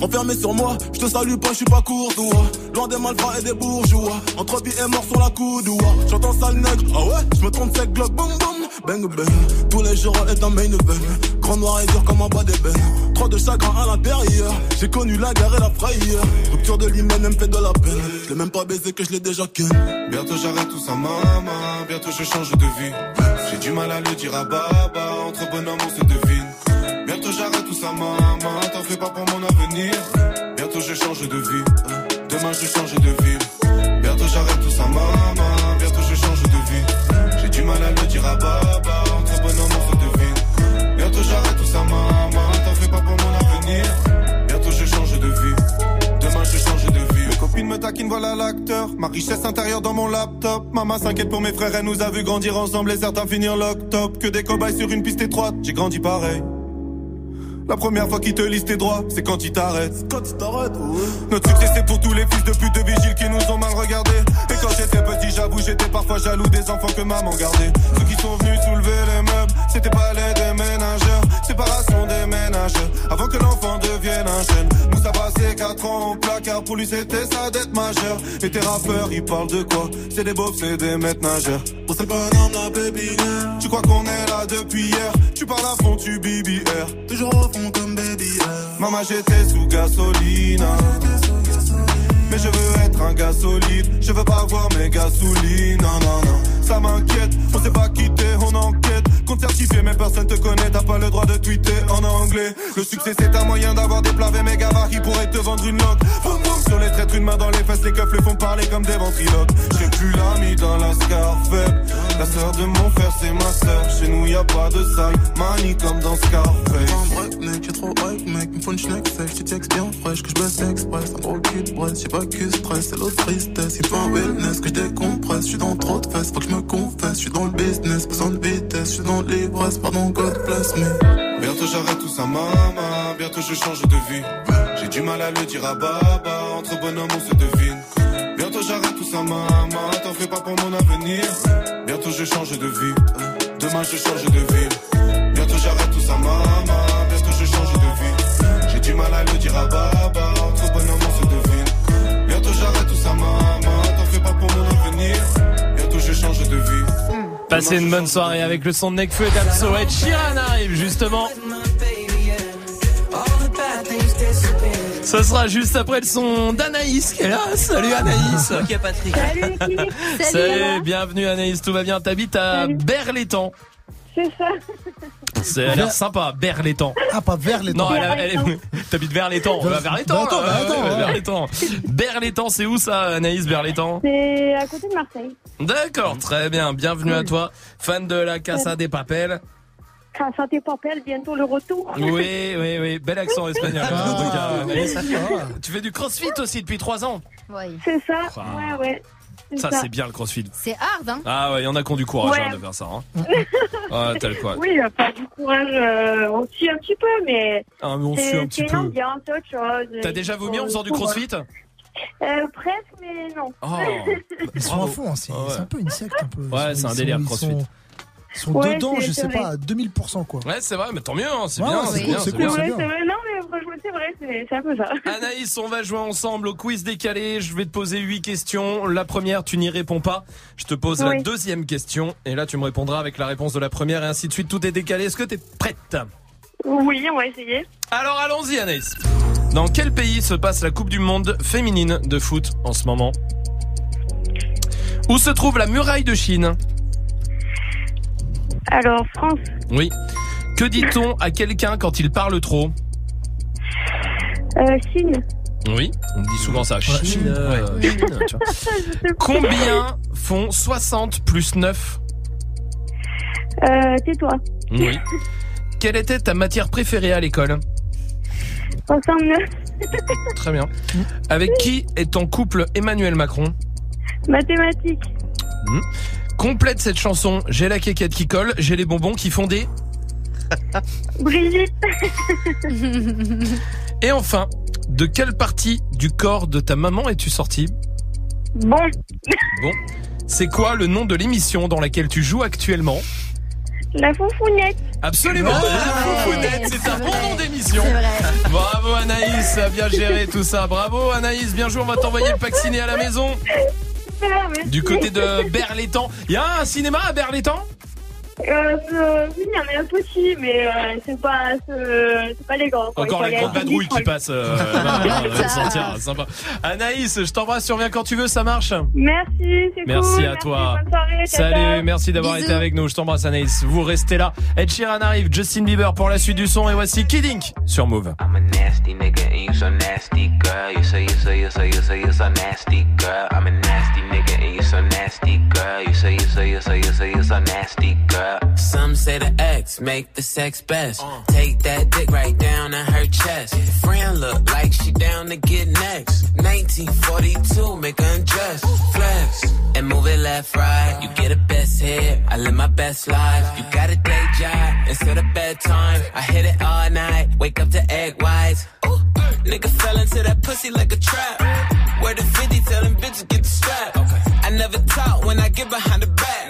Speaker 11: Enfermé sur moi, je te salue pas, je suis pas courtois. Loin des malfrats et des bourgeois. Entre vie et mort sur la coudoua. J'entends sale nègre, ah ouais, je me trompe sec, glock, boum boum. Bang bang, tous les jours est un main event. Grand noir et dur comme un bas d'ébène. Trop de chagrin à l'intérieur. J'ai connu la guerre et la frayeur. Rupture de elle me fait de la peine. Je même pas baisé que je l'ai déjà ken.
Speaker 24: Bientôt j'arrête tout ça, maman. Bientôt je change de vie. J'ai du mal à le dire à baba. Entre bonhommes, on se devine. Bientôt j'arrête tout ça, maman. T'en fais pas pour mon avenir. Bientôt je change de vie. Demain je change de ville. Bientôt j'arrête tout ça, maman. Bientôt je change de vie. J'ai du mal à le dire à baba. Entre bonhommes, on se devine. Bientôt j'arrête tout ça, maman. T'en fais pas pour mon avenir. Bientôt je change de vie. Demain je change de vie. Mes copines me taquinent, voilà l'acteur. Ma richesse intérieure dans mon laptop. Maman s'inquiète pour mes frères, elle nous a vu grandir ensemble et certains finir lock-top. Que des cobayes sur une piste étroite, j'ai grandi pareil. La première fois qu'ils te lisent tes droits, c'est quand ils t'arrêtent.
Speaker 11: Quand ils t'arrêtent, ouais.
Speaker 24: Notre succès c'est pour tous les fils de pute de vigiles qui nous ont mal regardés. Et quand j'étais petit, j'avoue, j'étais parfois jaloux des enfants que maman gardait. Ceux qui sont venus soulever les meubles, c'était pas les déménageurs. Séparation des ménageurs, avant que l'enfant devienne un jeune. Nous ça passé 4 ans au placard, pour lui c'était sa dette majeure. Et tes rappeurs, ils parlent de quoi? C'est des beaufs, c'est des maîtres nageurs.
Speaker 11: Pour c'est pas un homme, la baby.
Speaker 24: Tu crois qu'on est là depuis hier? Tu parles à fond, tu BBR.
Speaker 11: Toujours au fond comme baby.
Speaker 24: Maman, j'étais sous gasoline. Mais je veux être un gars solide. Je veux pas voir mes gasolines. Non, non, non. Ça m'inquiète. On s'est pas quitté, on enquête. Mais personne te connaît. T'as pas le droit de tweeter en anglais. Le succès, c'est un moyen d'avoir des mes gavard qui pourraient te vendre une langue. Boum, boum, sur les traîtres, une main dans les fesses. Les keufs les font parler comme des ventriloques. J'ai plus l'ami dans la scarfette. La sœur de mon frère, c'est ma sœur. Chez nous, y a pas de saille. Mani comme dans Scarface.
Speaker 11: Un break, mec, j'ai trop hype, mec. Me faut une schneck tu textes bien fraîche. Que je baisse express, un gros cul de braise. J'ai pas que stress, c'est l'autre tristesse. Il faut un wellness que je décompresse. Je suis dans trop de fesses, faut que je me confesse. Je suis dans le business, besoin de vitesse. Je suis dans l'ivresse, pardon, God bless me.
Speaker 24: Bientôt j'arrête tout ça, maman. Bientôt je change de vie. J'ai du mal à le dire à baba. Entre bonhommes, on se devine. T'en fais pas pour mon avenir. Bientôt je change de vie. Demain je change de ville. Bientôt j'arrête tout ça, maman. Bientôt je change de vie. J'ai du mal à le dire à baba. Entre bonhommes, on se devine. Bientôt j'arrête tout ça, maman. T'en fais pas pour mon avenir. Bientôt je change de vie.
Speaker 1: Passez une bonne soirée avec le son de Necfeu et d'Amso. Et Chiran arrive justement. Ce sera juste après le son d'Anaïs qui est là. Salut Anaïs.
Speaker 5: Ok Patrick.
Speaker 17: Salut l'équipe. (laughs)
Speaker 1: Salut, bienvenue Anaïs, tout va bien? T'habites à Berlétan.
Speaker 17: C'est ça.
Speaker 1: C'est a l'air sympa, Berlétan.
Speaker 6: Ah, pas vers les
Speaker 1: Non, elle, elle est- (laughs) t'habites vers les temps.
Speaker 6: Vers-
Speaker 1: Vers les temps. Vers les temps. Berlétan, c'est où ça, Anaïs, Berlétan
Speaker 17: C'est à côté de Marseille.
Speaker 1: D'accord, très bien. Bienvenue à toi, fan de la Casa des Papels.
Speaker 17: Casa de Papel, bientôt le retour.
Speaker 1: Oui, oui, oui. Bel accent espagnol. en tout cas, Anaïs. Tu fais du crossfit aussi depuis 3 ans.
Speaker 4: Oui.
Speaker 17: C'est ça.
Speaker 1: Ah.
Speaker 17: Ouais, ouais.
Speaker 1: Ça, c'est bien le crossfit.
Speaker 4: C'est hard, hein
Speaker 1: Ah ouais, il y en a qui ont du courage
Speaker 17: Ouais.
Speaker 1: hein, de faire ça. Hein. (laughs) Ah, tel quoi.
Speaker 17: Oui, pas du courage. euh, on suit un petit peu, mais.
Speaker 1: Ah, mais on suit un petit peu.
Speaker 17: ambiance, autre chose.
Speaker 1: T'as déjà vomi en faisant du crossfit?
Speaker 17: Euh, presque, mais non.
Speaker 1: Oh. (laughs)
Speaker 6: Ils sont à fond, hein, c'est
Speaker 1: Ah ouais.
Speaker 6: c'est un peu une secte un peu. Ils
Speaker 1: Ouais,
Speaker 6: sont-
Speaker 1: c'est un délire, CrossFit.
Speaker 6: Sont- Ils sont
Speaker 17: Ouais,
Speaker 6: dedans, je sais
Speaker 17: vrai.
Speaker 6: pas, à 2000% quoi.
Speaker 1: Ouais, c'est vrai, mais tant mieux, hein, c'est
Speaker 6: Ouais,
Speaker 1: bien, c'est
Speaker 6: cool,
Speaker 1: c'est
Speaker 6: cool,
Speaker 17: vrai,
Speaker 6: bien.
Speaker 17: c'est vrai. Non, mais franchement, c'est vrai, c'est un peu ça. (laughs)
Speaker 1: Anaïs, on va jouer ensemble au quiz décalé. Je vais te poser huit questions. La première, tu n'y réponds pas. Je te pose la deuxième question. Et là, tu me répondras avec la réponse de la première et ainsi de suite. Tout est décalé. Est-ce que tu es prête?
Speaker 17: Oui, on va essayer.
Speaker 1: Alors allons-y, Anaïs. Dans quel pays se passe la Coupe du Monde féminine de foot en ce moment? Où se trouve la muraille de Chine?
Speaker 17: Alors, France,
Speaker 1: Oui. Que dit-on à quelqu'un quand il parle trop?
Speaker 17: Euh, Chine.
Speaker 1: Oui, on dit souvent ça. Chine.
Speaker 6: Chine,
Speaker 1: euh, Chine, tu vois. (laughs) Combien font 60 plus 9
Speaker 17: Euh, tais-toi.
Speaker 1: Oui. Quelle était ta matière préférée à l'école?
Speaker 17: 69.
Speaker 1: Très bien. Avec qui est en couple Emmanuel Macron?
Speaker 17: Mathématiques.
Speaker 1: Hmm. Complète cette chanson. J'ai la quéquette qui colle, j'ai les bonbons qui font des. (laughs)
Speaker 17: Brigitte. (laughs)
Speaker 1: Et enfin, de quelle partie du corps de ta maman es-tu sorti
Speaker 17: Bon.
Speaker 1: Bon. C'est quoi le nom de l'émission dans laquelle tu joues actuellement?
Speaker 17: La foufounette.
Speaker 1: Absolument, la foufounette, c'est un bon nom d'émission. Bravo Anaïs, bien géré tout ça. Bravo Anaïs, bien joué, on va t'envoyer le pack ciné à la maison. Du côté de Berlétan. Il y a un cinéma à Berlétan
Speaker 17: Euh, euh, oui, il y en a un petit, mais euh, c'est pas, c'est pas les grands. quoi.
Speaker 1: Encore
Speaker 17: Il
Speaker 1: la
Speaker 17: faut
Speaker 1: grande
Speaker 17: aller
Speaker 1: vadrouille
Speaker 17: vite,
Speaker 1: qui passe. euh, (laughs) sympa. Anaïs, je t'embrasse, tu reviens quand tu veux, ça marche
Speaker 17: Merci, c'est
Speaker 1: Merci à toi.
Speaker 17: Bonne soirée, ciao,
Speaker 1: Salut, merci d'avoir été avec nous. Je t'embrasse Anaïs. Vous restez là. Ed Sheeran arrive, Justin Bieber pour la suite du son et voici Kiddink sur Move.
Speaker 25: I'm a nasty nigga and you so nasty, girl. You say you say you say you say you so nasty, girl. I'm a nasty nigga and you so nasty, girl. You say you say you say you say you so nasty, girl.
Speaker 26: Some say the X make the sex best. Take that dick right down in her chest. Friend look like she down to get next. 1942, make her undress. Flex and move it left, right. You get a best hit. I live my best life. You got a day job instead of bedtime. I hit it all night. Wake up to egg whites. Ooh, nigga fell into that pussy like a trap. Where the 50 tell them bitches get the strap. Okay. I never talk when I get behind the back.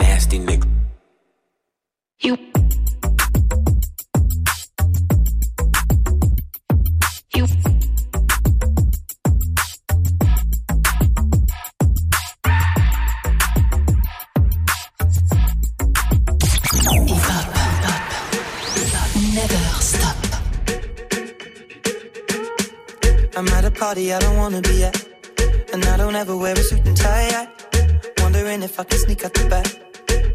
Speaker 25: nasty nigga.
Speaker 27: You. You.
Speaker 28: Never stop.
Speaker 7: I'm at a party I don't wanna be at. And I don't ever wear a suit and tie. I wondering if I can sneak out the back.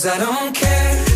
Speaker 7: Cause I don't care.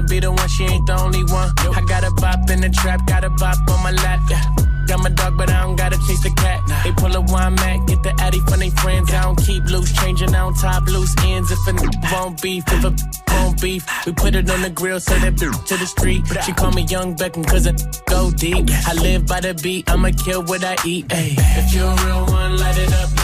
Speaker 29: wanna be the one, she ain't the only one. Nope. I got a bop in the trap, got a bop on my lap. Yeah. Got my dog, but I don't gotta chase the cat. Nah. They pull a wine mat, get the addy from they friends. Yeah. I don't keep loose, changing on top loose ends. If a n- won't beef, if a won't beef, we put it on the grill, send it to the street. She call me Young Beckham, cause I go deep. I live by the beat, I'ma kill what I eat. Ay. If
Speaker 7: you
Speaker 29: a real one,
Speaker 7: light it up.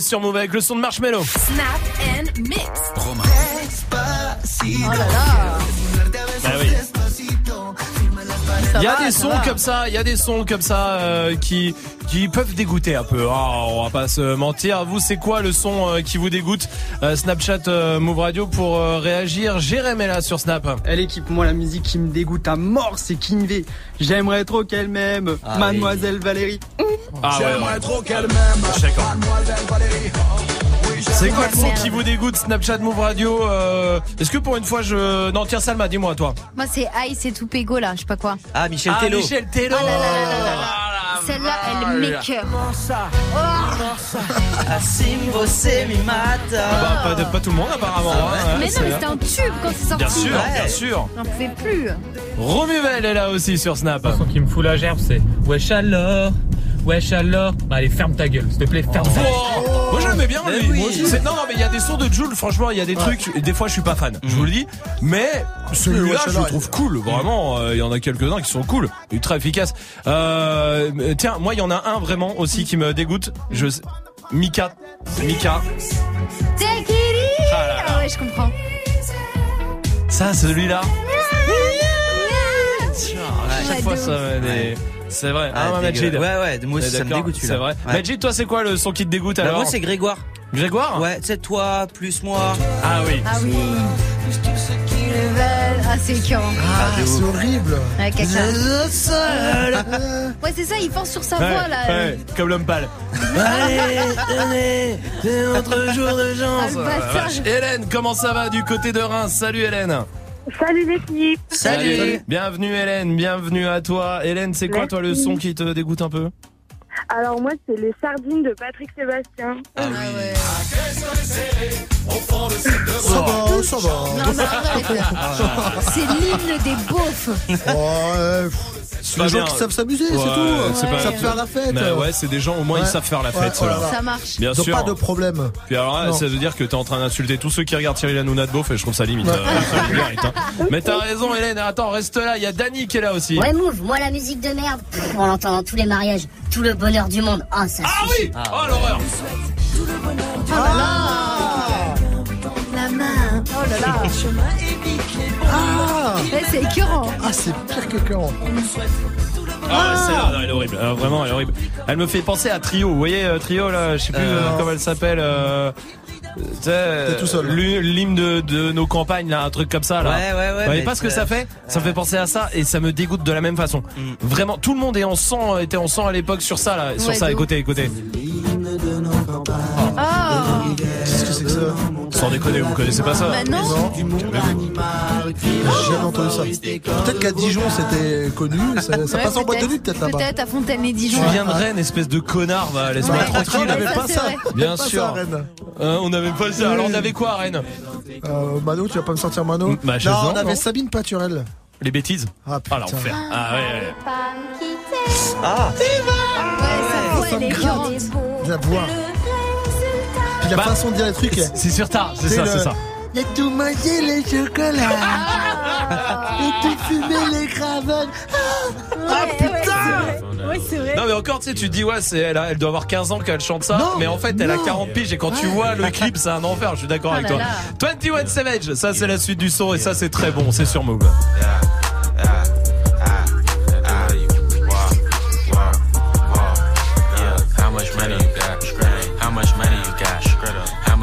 Speaker 1: Sur Move avec le son de Marshmello.
Speaker 4: Snap and mix. Oh là là.
Speaker 1: Bah oui. Il y a des sons comme ça, il y a des sons comme ça euh, qui qui peuvent dégoûter un peu. Hein, on va pas se mentir. Vous, c'est quoi le son euh, qui vous dégoûte euh, Snapchat Move Radio pour réagir? Jérém est là sur Snap.
Speaker 30: Elle équipe moi la musique qui me dégoûte à mort, c'est Kinvé. J'aimerais trop qu'elle m'aime,
Speaker 1: ah
Speaker 30: Mademoiselle. Valérie.
Speaker 1: Ah ouais, ouais.
Speaker 30: trop qu'elle.
Speaker 1: C'est quoi le son qui vous dégoûte Snapchat Move Radio euh, Est-ce que pour une fois je non tiens Salma dis-moi toi.
Speaker 4: Moi, c'est Ice et tout Pego là, je sais pas quoi.
Speaker 5: Ah, Michel
Speaker 1: Ah,
Speaker 5: Tello.
Speaker 1: Michel Tello.
Speaker 4: Oh là là là là là là. Celle-là, elle m'écœure.
Speaker 5: Assim você me mata.
Speaker 1: Bah, pas, de- pas tout le monde apparemment. hein,
Speaker 4: Mais
Speaker 1: c'est-
Speaker 4: non, mais c'était un tube quand c'est sorti.
Speaker 1: Bien sûr, bien sûr.
Speaker 4: On pouvait plus.
Speaker 1: Romuvel est là aussi sur Snap.
Speaker 31: Qui me fout la gerbe, c'est Wesh alors Wesh alors Bah, Allez, ferme ta gueule, s'il te plaît, ferme ta gueule.
Speaker 1: Oh, moi j'aimais bien
Speaker 31: Mais
Speaker 1: lui.
Speaker 31: oui.
Speaker 1: Moi aussi. C'est- Non non mais il y a des sons de Jules franchement il y a des trucs et des fois je suis pas fan. Je vous le dis. Mais celui-là
Speaker 6: Ouais,
Speaker 1: je le trouve cool vraiment. euh, Il y en a quelques-uns qui sont cool, ultra efficaces. Euh, tiens moi il y en a un vraiment aussi qui me dégoûte. Je Mika Mika.
Speaker 4: Take it easy.
Speaker 1: Ah là là.
Speaker 4: Ah ouais, je comprends.
Speaker 1: Ça celui-là. À
Speaker 4: Ouais,
Speaker 1: chaque fois ça dé- C'est vrai.
Speaker 5: Ah,
Speaker 1: Ah,
Speaker 5: dégueu.
Speaker 1: Majid.
Speaker 5: Ouais, ouais, moi aussi, ça me dégoûte,
Speaker 1: C'est vrai.
Speaker 5: Ouais.
Speaker 1: Majid, toi, c'est quoi le son qui te dégoûte
Speaker 5: Bah,
Speaker 1: alors
Speaker 5: moi, c'est Grégoire.
Speaker 1: Grégoire?
Speaker 5: Ouais, c'est toi, plus moi.
Speaker 1: Ah oui.
Speaker 4: Ah oui. Ah, c'est écœurant.
Speaker 6: Ah, c'est horrible.
Speaker 4: Ouais. (laughs) Ouais, c'est ça, il force sur sa
Speaker 1: Ouais,
Speaker 4: voix là.
Speaker 1: ouais, comme l'homme pâle. (laughs)
Speaker 4: Allez,
Speaker 1: allez, c'est notre jour de chance.
Speaker 4: Ah.
Speaker 1: Ah, vache. Hélène, comment ça va du côté de Reims? Salut Hélène.
Speaker 17: Salut l'équipe.
Speaker 1: Bienvenue Hélène, bienvenue à toi. Hélène, c'est quoi toi le son qui te dégoûte un peu?
Speaker 17: Alors moi, c'est les sardines de Patrick Sébastien.
Speaker 1: Ah
Speaker 6: Ça va, ça va.
Speaker 4: Non, mais (laughs) arrête. C'est l'hymne des beaufs.
Speaker 6: Ouais,
Speaker 1: C'est
Speaker 6: les gens qui savent s'amuser, c'est tout.
Speaker 1: pas-
Speaker 6: Savent faire la fête.
Speaker 1: Mais ouais, c'est des gens au moins ils savent faire la fête.
Speaker 4: Ça marche.
Speaker 1: Bien
Speaker 6: Donc
Speaker 1: sûr.
Speaker 6: pas de problème.
Speaker 1: Puis alors là,
Speaker 6: Non.
Speaker 1: ça veut dire que t'es en train d'insulter tous ceux qui regardent Cyril Hanouna de beauf et je trouve ça limite.
Speaker 6: Ouais.
Speaker 1: euh, hein. (laughs) Mais t'as raison Hélène, attends, reste là, il y a Dani qui est là aussi.
Speaker 32: Ouais, Move, moi la musique de merde, pff, on l'entend dans tous les mariages, tout le bonheur du monde. Ah, ça
Speaker 1: Ah oui Oh l'horreur
Speaker 4: Oh là là. La main. Oh là là.
Speaker 6: Ah,
Speaker 4: Ouais, c'est écœurant.
Speaker 6: ah c'est pire que écœurant.
Speaker 1: Ah, celle-là, non, elle est horrible. Euh, vraiment, elle est horrible. Elle me fait penser à Trio. Vous voyez, euh, Trio, là, je sais plus
Speaker 5: Euh,
Speaker 1: euh, comment elle s'appelle. Euh,
Speaker 6: T'es tout seul.
Speaker 1: l'hymne- de, de nos campagnes, là, un truc comme ça, là.
Speaker 5: Ouais, ouais, ouais,
Speaker 1: Vous voyez pas ce que
Speaker 5: c'est-
Speaker 1: ça fait? Ça me fait penser à ça et ça me dégoûte de la même façon.
Speaker 5: Mm.
Speaker 1: Vraiment, tout le monde est en sang, était en sang à l'époque sur ça, là. Sur
Speaker 4: Ouais,
Speaker 1: ça,
Speaker 4: de
Speaker 1: écoutez, écoutez.
Speaker 4: Oh.
Speaker 6: Qu'est-ce que c'est que ça?
Speaker 1: Sans déconner, vous connaissez pas ça
Speaker 4: Bah non.
Speaker 6: J'ai jamais entendu ça. Peut-être qu'à Dijon c'était connu. Ça, ça
Speaker 4: Ouais,
Speaker 6: passe en boîte de nuit peut-être là-bas.
Speaker 4: Peut-être à Fontaine-les-Dijon.
Speaker 1: Tu viens de Rennes, espèce de connard, va, laisse-moi
Speaker 4: Ouais.
Speaker 1: tranquille.
Speaker 6: On n'avait
Speaker 4: Ça,
Speaker 6: pas ça.
Speaker 1: Bien
Speaker 6: Pas ça,
Speaker 1: sûr.
Speaker 6: Rennes.
Speaker 1: Euh, on avait pas ça. Alors on avait quoi à Rennes
Speaker 6: Euh, Mano, tu vas pas me sortir Mano
Speaker 1: Bah,
Speaker 6: Non, on avait
Speaker 1: non.
Speaker 6: Sabine Paturel.
Speaker 1: Les bêtises
Speaker 6: Ah
Speaker 1: Ah
Speaker 6: putain.
Speaker 1: l'enfer. Ah ouais, ouais.
Speaker 5: Ah,
Speaker 4: Ouais, sa voix,
Speaker 6: ça me
Speaker 4: écœurante.
Speaker 6: La voix. Puis la
Speaker 1: Bah,
Speaker 6: façon de dire les trucs.
Speaker 1: C'est sur tard, c'est ça,
Speaker 6: le-
Speaker 1: c'est ça.
Speaker 6: Il a tout mangé les chocolats.
Speaker 4: Ah. (laughs)
Speaker 6: Et tout fumé les cravanes. Ah
Speaker 4: Ouais,
Speaker 6: putain
Speaker 4: ouais, c'est vrai. Ouais, c'est vrai.
Speaker 1: Non mais encore tu sais tu te dis ouais c'est elle, a- elle doit avoir 15 ans qu'elle chante ça
Speaker 6: Non,
Speaker 1: mais en fait elle a
Speaker 6: non.
Speaker 1: 40 piges et quand tu vois le clip c'est un enfer je suis d'accord
Speaker 4: Oh
Speaker 1: avec
Speaker 4: là
Speaker 1: toi 21 Savage ça c'est la suite du son et ça c'est très bon c'est sur Move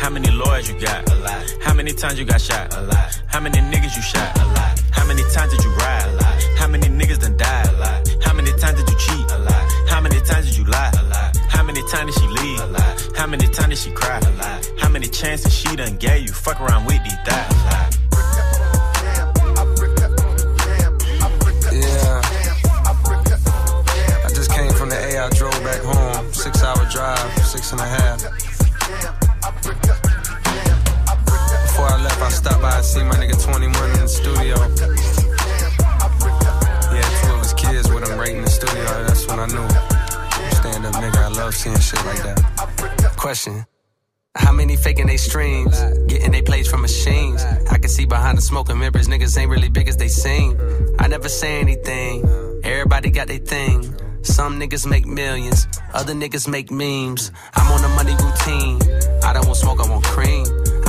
Speaker 25: How many lawyers you got? A lot. How many times you got shot? A lot. How many niggas you shot? A lot. How many times did you ride? A lot. How many niggas done died? A lot. How many times did you cheat? A lot. How many times did you lie? A lot. How many times did she leave? A lot. How many times did she cry? A lot. How many chances she done gave you? Fuck around with these thighs. A lot.
Speaker 9: Yeah. I just came from the A. I drove back home. Six hour drive, six and a half. Studio. Had two of his kids with him right in the studio. That's when I knew. Stand up nigga, I love seeing shit like that. Question. How many faking they streams? Getting they plays from machines. I can see behind the smoke and mirrors, niggas ain't really big as they seem. I never say anything. Everybody got their thing. Some niggas make millions, other niggas make memes. I'm on a money routine. I don't want smoke, I want cream.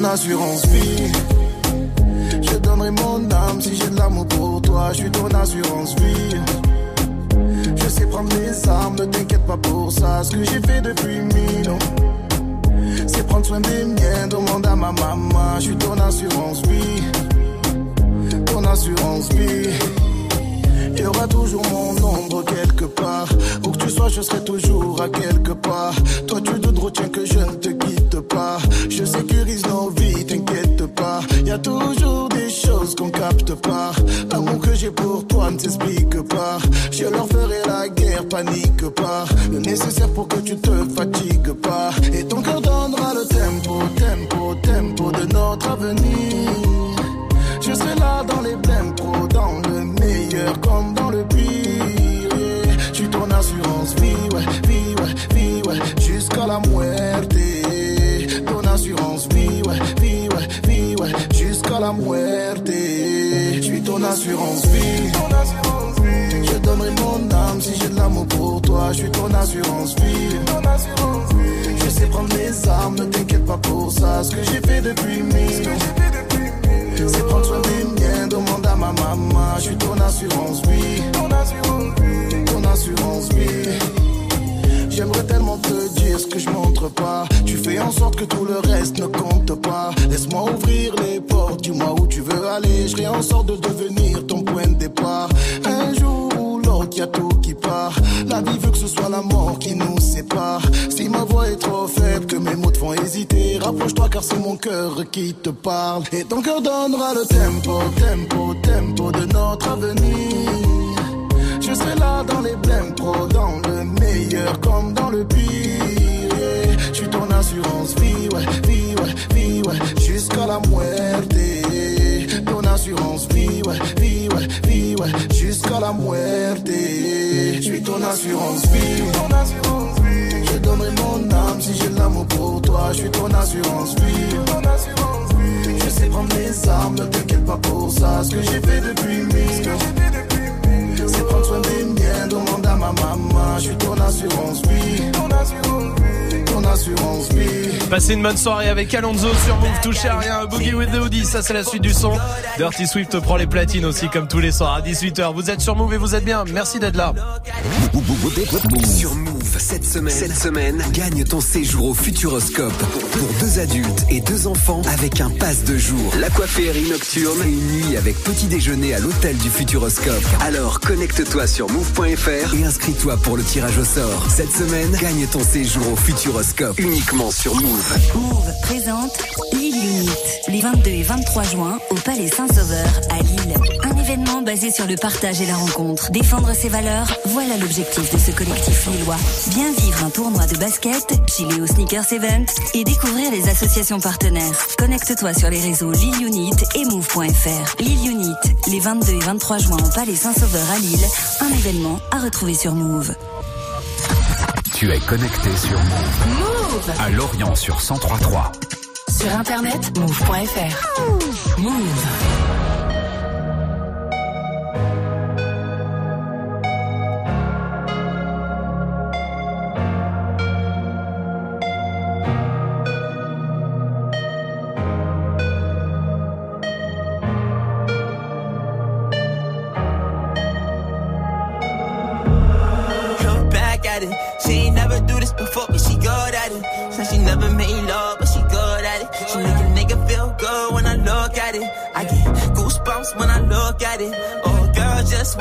Speaker 33: Ton assurance vie. Je donnerai mon âme si j'ai de l'amour pour toi. Je suis ton assurance vie. Je sais prendre mes armes, ne t'inquiète pas pour ça. Ce que j'ai fait depuis mille ans, c'est prendre soin des miens. Demande à ma maman. Je suis ton assurance vie. Ton assurance vie. Il y aura toujours mon ombre quelque part. Où que tu sois, je serai toujours à quelque part. Toi, tu te retiens que je ne te quitte pas. Je sécurise nos vies, t'inquiète pas. Il y a toujours des choses qu'on capte pas. L'amour que j'ai pour toi ne s'explique pas. Je leur ferai la guerre, panique pas. Le nécessaire pour que tu te fatigues pas. Et ton cœur donnera le tempo, tempo, tempo de notre avenir. Je serai là comme dans le pire. yeah. Suis ton assurance vie, ouais, vie, ouais, vie, ouais, jusqu'à la muerte. Ton assurance vie, ouais, vie, ouais, vie, ouais, jusqu'à la muerte. Je suis ton assurance vie. Je donnerai mon âme si j'ai de l'amour pour toi. Je suis ton assurance vie. Je sais prendre mes armes, ne t'inquiète pas pour ça. Ce que j'ai fait depuis mille. C'est prendre soin des miens, demande à ma maman. Je suis ton assurance vie. Ton assurance vie. J'aimerais tellement te dire ce que je montre pas. Tu fais en sorte que tout le reste ne compte pas. Laisse-moi ouvrir les portes, dis-moi où tu veux aller. Je en sorte de devenir ton point de départ. Un jour ou l'autre, y a tout La vie veut que ce soit la mort qui nous sépare. Si ma voix est trop faible, que mes mots te font hésiter, Approche-toi car c'est mon cœur qui te parle. Et ton cœur donnera le tempo, tempo, tempo de notre avenir. Je serai là dans les blèmes pro, dans le meilleur comme dans le pire. Je suis ton assurance vie, ouais, vie, ouais, vie, ouais, jusqu'à la muerte. Ton assurance vie, ouais, vie, ouais, vie, ouais, jusqu'à la muerte. Je suis ton assurance vie. Je donnerai mon âme si j'ai l'amour pour toi. Je suis ton assurance vie, ton assurance vie. Je sais prendre les armes, ne t'inquiète pas pour ça. Ce que j'ai fait depuis mille. C'est prendre soin des miens, demande à ma maman. Je suis ton assurance vie. Ton assurance vie. Ton assurance vie.
Speaker 1: Passez une bonne soirée avec Alonso sur Move, touchez à rien, Boogie with the Hoodie, ça c'est la suite du son. Dirty Swift prend les platines aussi comme tous les soirs à 18h. Vous êtes sur Move et vous êtes bien, merci d'être là.
Speaker 3: Sur Move, cette semaine, gagne ton séjour au Futuroscope pour deux adultes et deux enfants avec un pass de jour. L'aquaférie nocturne et une nuit avec petit déjeuner à l'hôtel du Futuroscope. Alors connecte-toi sur move.fr et inscris-toi pour le tirage au sort. Cette semaine, gagne ton séjour au Futuroscope uniquement sur Move.
Speaker 34: Move présente Lille Unit les 22 et 23 juin au Palais Saint-Sauveur à Lille. Un événement basé sur le partage et la rencontre. Défendre ses valeurs, voilà l'objectif de ce collectif lillois. Vivre un tournoi de basket, chiller au Sneakers Event et découvrir les associations partenaires. Connecte-toi sur les réseaux Lille Unit et move.fr. Lille Unit les 22 et 23 juin au Palais Saint-Sauveur à Lille. Un événement à retrouver sur Move.
Speaker 3: Tu es connecté sur Move.
Speaker 2: Move
Speaker 3: À Lorient sur 1033.
Speaker 2: Sur internet, move.fr. Move.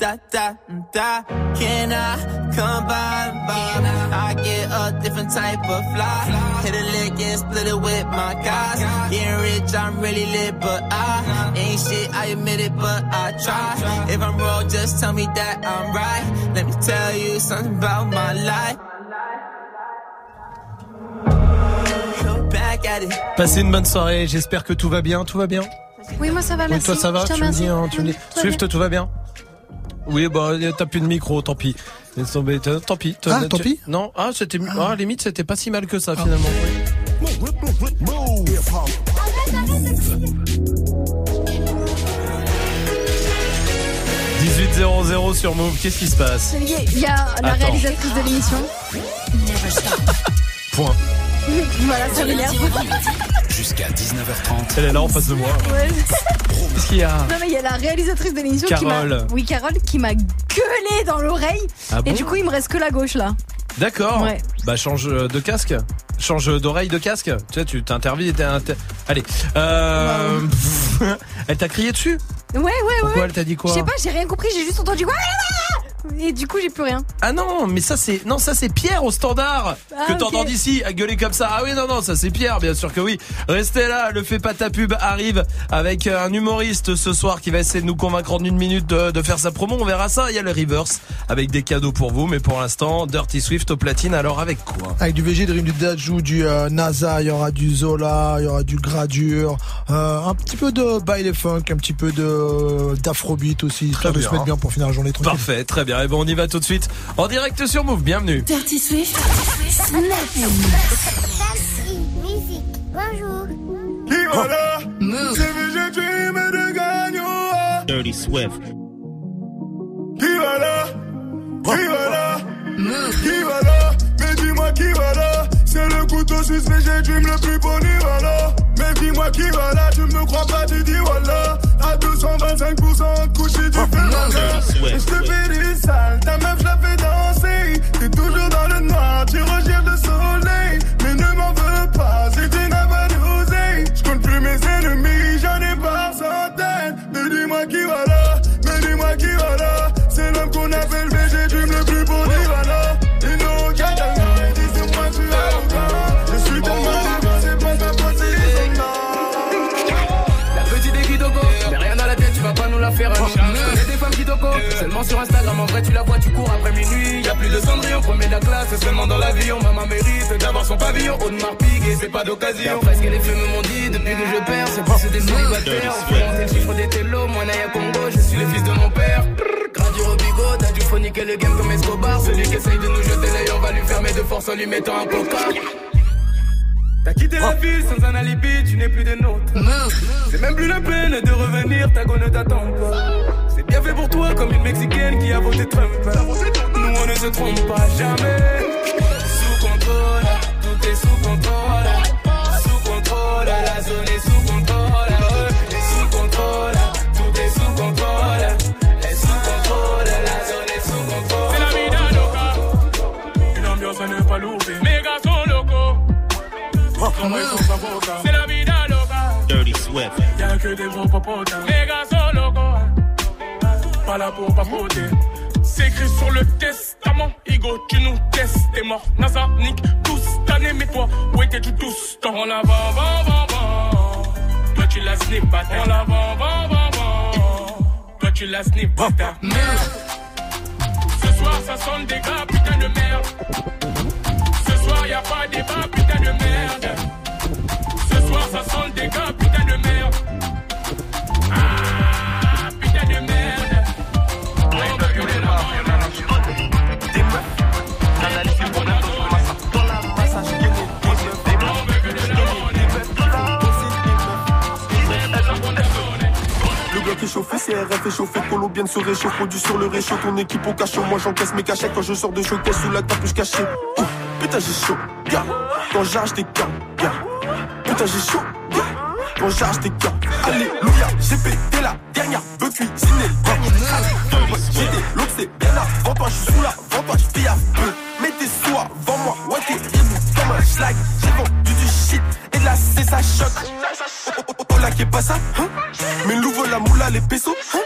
Speaker 26: Da, da, da. Can I come by? by? I get a different type of fly. Hit a lick and split it with my guys. Getting rich, I'm really lit, but I ain't shit. I admit it, but I try. If I'm wrong, just tell me that I'm right. Let me tell you something about my life.
Speaker 1: Passez une bonne soirée, j'espère que tout va bien, tout va bien?
Speaker 4: Oui, moi ça va,
Speaker 1: Oui,
Speaker 4: merci.
Speaker 1: toi ça va? Tu me dis, hein, tu me dis. Swift, tout va bien? Oui, bah t'as plus de micro, tant pis. Laisse tomber, t'as- Tant pis.
Speaker 6: Ah,
Speaker 1: Tu-
Speaker 6: tant pis
Speaker 1: Non, ah c'était, ah limite c'était pas si mal que ça finalement. 18 sur Move, qu'est-ce qui se passe
Speaker 4: Il y a la
Speaker 1: Attends.
Speaker 4: réalisatrice de l'émission.
Speaker 1: Point. (laughs)
Speaker 4: voilà, ça m'énerve. (laughs)
Speaker 3: Jusqu'à 19h30.
Speaker 1: Elle est là en face de moi.
Speaker 4: Ouais.
Speaker 1: Qu'est-ce qu'il y a
Speaker 4: Non mais il y a la réalisatrice de l'émission qui m'a
Speaker 1: Carole.
Speaker 4: Oui Carole qui m'a gueulé dans l'oreille
Speaker 1: Ah
Speaker 4: et
Speaker 1: bon
Speaker 4: du coup il me reste que la gauche là.
Speaker 1: D'accord.
Speaker 4: Ouais.
Speaker 1: Bah change de casque. Change d'oreille de casque. Tu sais, tu t'intervis. t'es inter- Allez. Euh... (laughs) elle t'a crié dessus
Speaker 4: Ouais ouais ouais.
Speaker 1: Pourquoi
Speaker 4: ouais.
Speaker 1: elle t'a dit quoi
Speaker 4: Je sais pas, j'ai rien compris, j'ai juste entendu quoi et du coup j'ai plus rien.
Speaker 1: Ah non, mais ça c'est non ça c'est Pierre au standard
Speaker 4: Ah,
Speaker 1: que t'entends d'ici à gueuler comme ça. Ah oui non non ça c'est Pierre bien sûr que oui. Restez là, le fait pas ta pub arrive avec euh, un humoriste ce soir qui va essayer de nous convaincre en une minute de, de faire sa promo. On verra ça. Il y a le reverse avec des cadeaux pour vous, mais pour l'instant Dirty Swift au platine. Alors avec quoi?
Speaker 6: Avec du VG, Dream, du Dajou, du euh, NASA, il y aura du Zola, il y aura du Gradure, euh, un petit peu de baile funk, un petit peu de d'afrobeat aussi, ça de se
Speaker 1: bien.
Speaker 6: mettre bien pour finir la journée tranquille.
Speaker 1: Parfait, très bien. Et bon on y va tout de suite en direct sur Move. Bienvenue.
Speaker 34: Dirty Swift,
Speaker 33: Musique, bonjour.
Speaker 11: Qui voilà
Speaker 34: Move.
Speaker 11: C'est VG Dream et de gagnant.
Speaker 35: Dirty Swift.
Speaker 11: Qui voilà Qui voilà
Speaker 34: Move.
Speaker 11: Qui voilà Mais dis-moi qui voilà C'est le couteau suisse VG Dream le plus polyvalent Mais dis-moi qui voilà Tu me crois pas tu dis voilà À 225% de couche tu fais le
Speaker 35: Swift.
Speaker 11: Et je te fais des sales Ta meuf je la fais danser? T'es toujours dans le noir Tu recherches
Speaker 20: seulement dans l'avion. Maman mérite d'avoir son pavillon, Audemars Piguet, c'est pas d'occasion. Presque les filles m'ont dit, depuis que je perds, c'est pour c'est des célibataires. On fait monter le chiffre des télos, moi Naya Congo, je suis le fils de mon père. Gradure au bigot, t'as du phonique et le game comme Escobar? Celui qui essaye de nous jeter l'œil, on va lui fermer de force en lui mettant un coca. T'as quitté la ville sans un alibi, tu n'es plus des nôtres. C'est même plus la peine de revenir, ta go ne t'attend pas. C'est bien fait pour toi comme une Mexicaine qui a voté Trump. Nous on ne se trompe pas jamais. Sous contrôle. Sous contrôle, la zone est sous contrôle. Et sous contrôle, tout est sous contrôle. Et sous contrôle, la zone est sous contrôle. C'est la vida loca, une ambiance à ne pas louper. Mes gars sont locaux. Comment ils sont pas. C'est la vida loca.
Speaker 35: Dirty Swift.
Speaker 20: Y'a que des gros popotes. Les gars sont locaux. Pas là pour papoter. Écrit sur le testament. Igo, tu nous testes. T'es mort. NASA, Nick, tous t'année. Mais toi, où étais-tu tous temps? On la vend, vend, vend. Toi, tu la snip. On la vend, vend, vend, vend. Toi, tu la snip, bâtard. Ce soir, ça sonne des gars, putain de merde. Ce soir, y a pas débat, putain de merde.
Speaker 11: Chauffé, CRF est chauffé, colombienne se réchauffe, produit sur le réchaud, ton équipe au cachot, moi j'encaisse mes cachets quand je sors de showcase sous la capuche cachée. Ouh, Putain j'ai chaud, gars, quand j'arrache des gars, gars. Putain j'ai chaud, gars, quand j'arrache des gars. Alléluia, j'ai pété la dernière, veux cuisiner le dernier. J'ai des looks, c'est bien avant toi, je suis sous la, avant toi, je fais à peu. Mets tes sous avant moi, ouais t'es comme un schlag. Ça choc. Oh, oh, là qui est pas ça, hein Mais l'ouvre la moula, les pesos, hein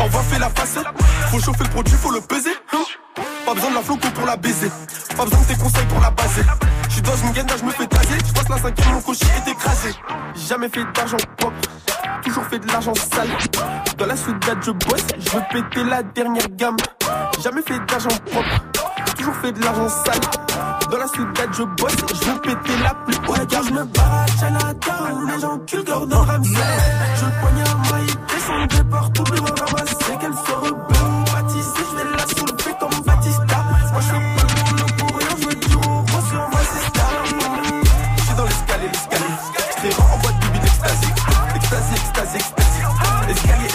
Speaker 11: On va faire la face, faut chauffer le produit, faut le peser, hein Pas besoin de la floco pour la baiser, pas besoin de tes conseils pour la baser. J'suis dans une gaine, je me fais taser, j'passe la cinquième, mon cocher est écrasé. Jamais fait d'argent propre, toujours fait de l'argent sale. Dans la soudade, je bosse, je veux péter la dernière gamme. Jamais fait d'argent propre, toujours fait de l'argent sale. Dans la soudade, je bosse, je veux péter la plus haute gamme. Je me barre à Chinatown, les gens culent Gordon Ramsay. Je le poignard maille, descend des portes, oublie moi ramasser qu'elle soit rebelle ou baptisée. Je vais la soulever comme Batista. Moi je fais pas le boulot pour rien, je veux du euro sur moi, c'est star. Je suis dans l'escalier, l'escalier. Je rends en boîte de bide extasie, extasie. Escalier, escalier, escalier.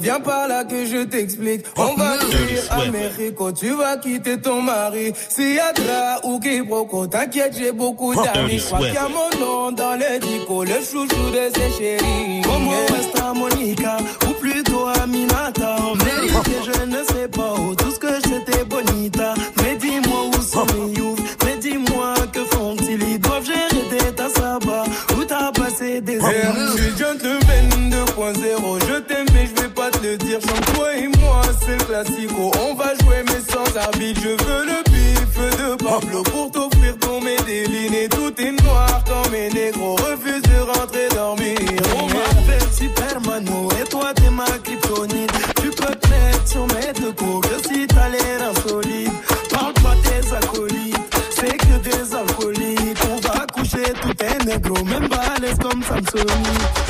Speaker 20: Viens par là que je t'explique. On va oh, venir Américo, tu vas quitter ton mari. Si Adra ou Kiboko, t'inquiète, j'ai beaucoup oh, d'amis. Crois qu'il y a mon nom dans les dico, le chouchou de ses chéris. Como oh, esta Monica, ou plutôt Aminata. En vérité, je ne sais pas où tout ce que j'étais bonita. Mais dis-moi où sont les youth, mais dis-moi que font-ils? Ils doivent gérer des tassabas. Où t'as passé des heures? Je suis gentleman 2.0, je t'ai te dire, chante et moi, c'est le classico. On va jouer, mais sans arbitre. Je veux le bif de Pablo pour t'offrir ton Medellin. Et tout est noir quand mes négros refusent de rentrer dormir. On m'appelle Supermano, et toi t'es ma kryptonite. Tu peux te mettre sur mes deux coups, que si t'as l'air insolite. Parle pas tes acolytes, c'est que des alcooliques. On va coucher tout est négro, même balèze comme
Speaker 35: Samsonite.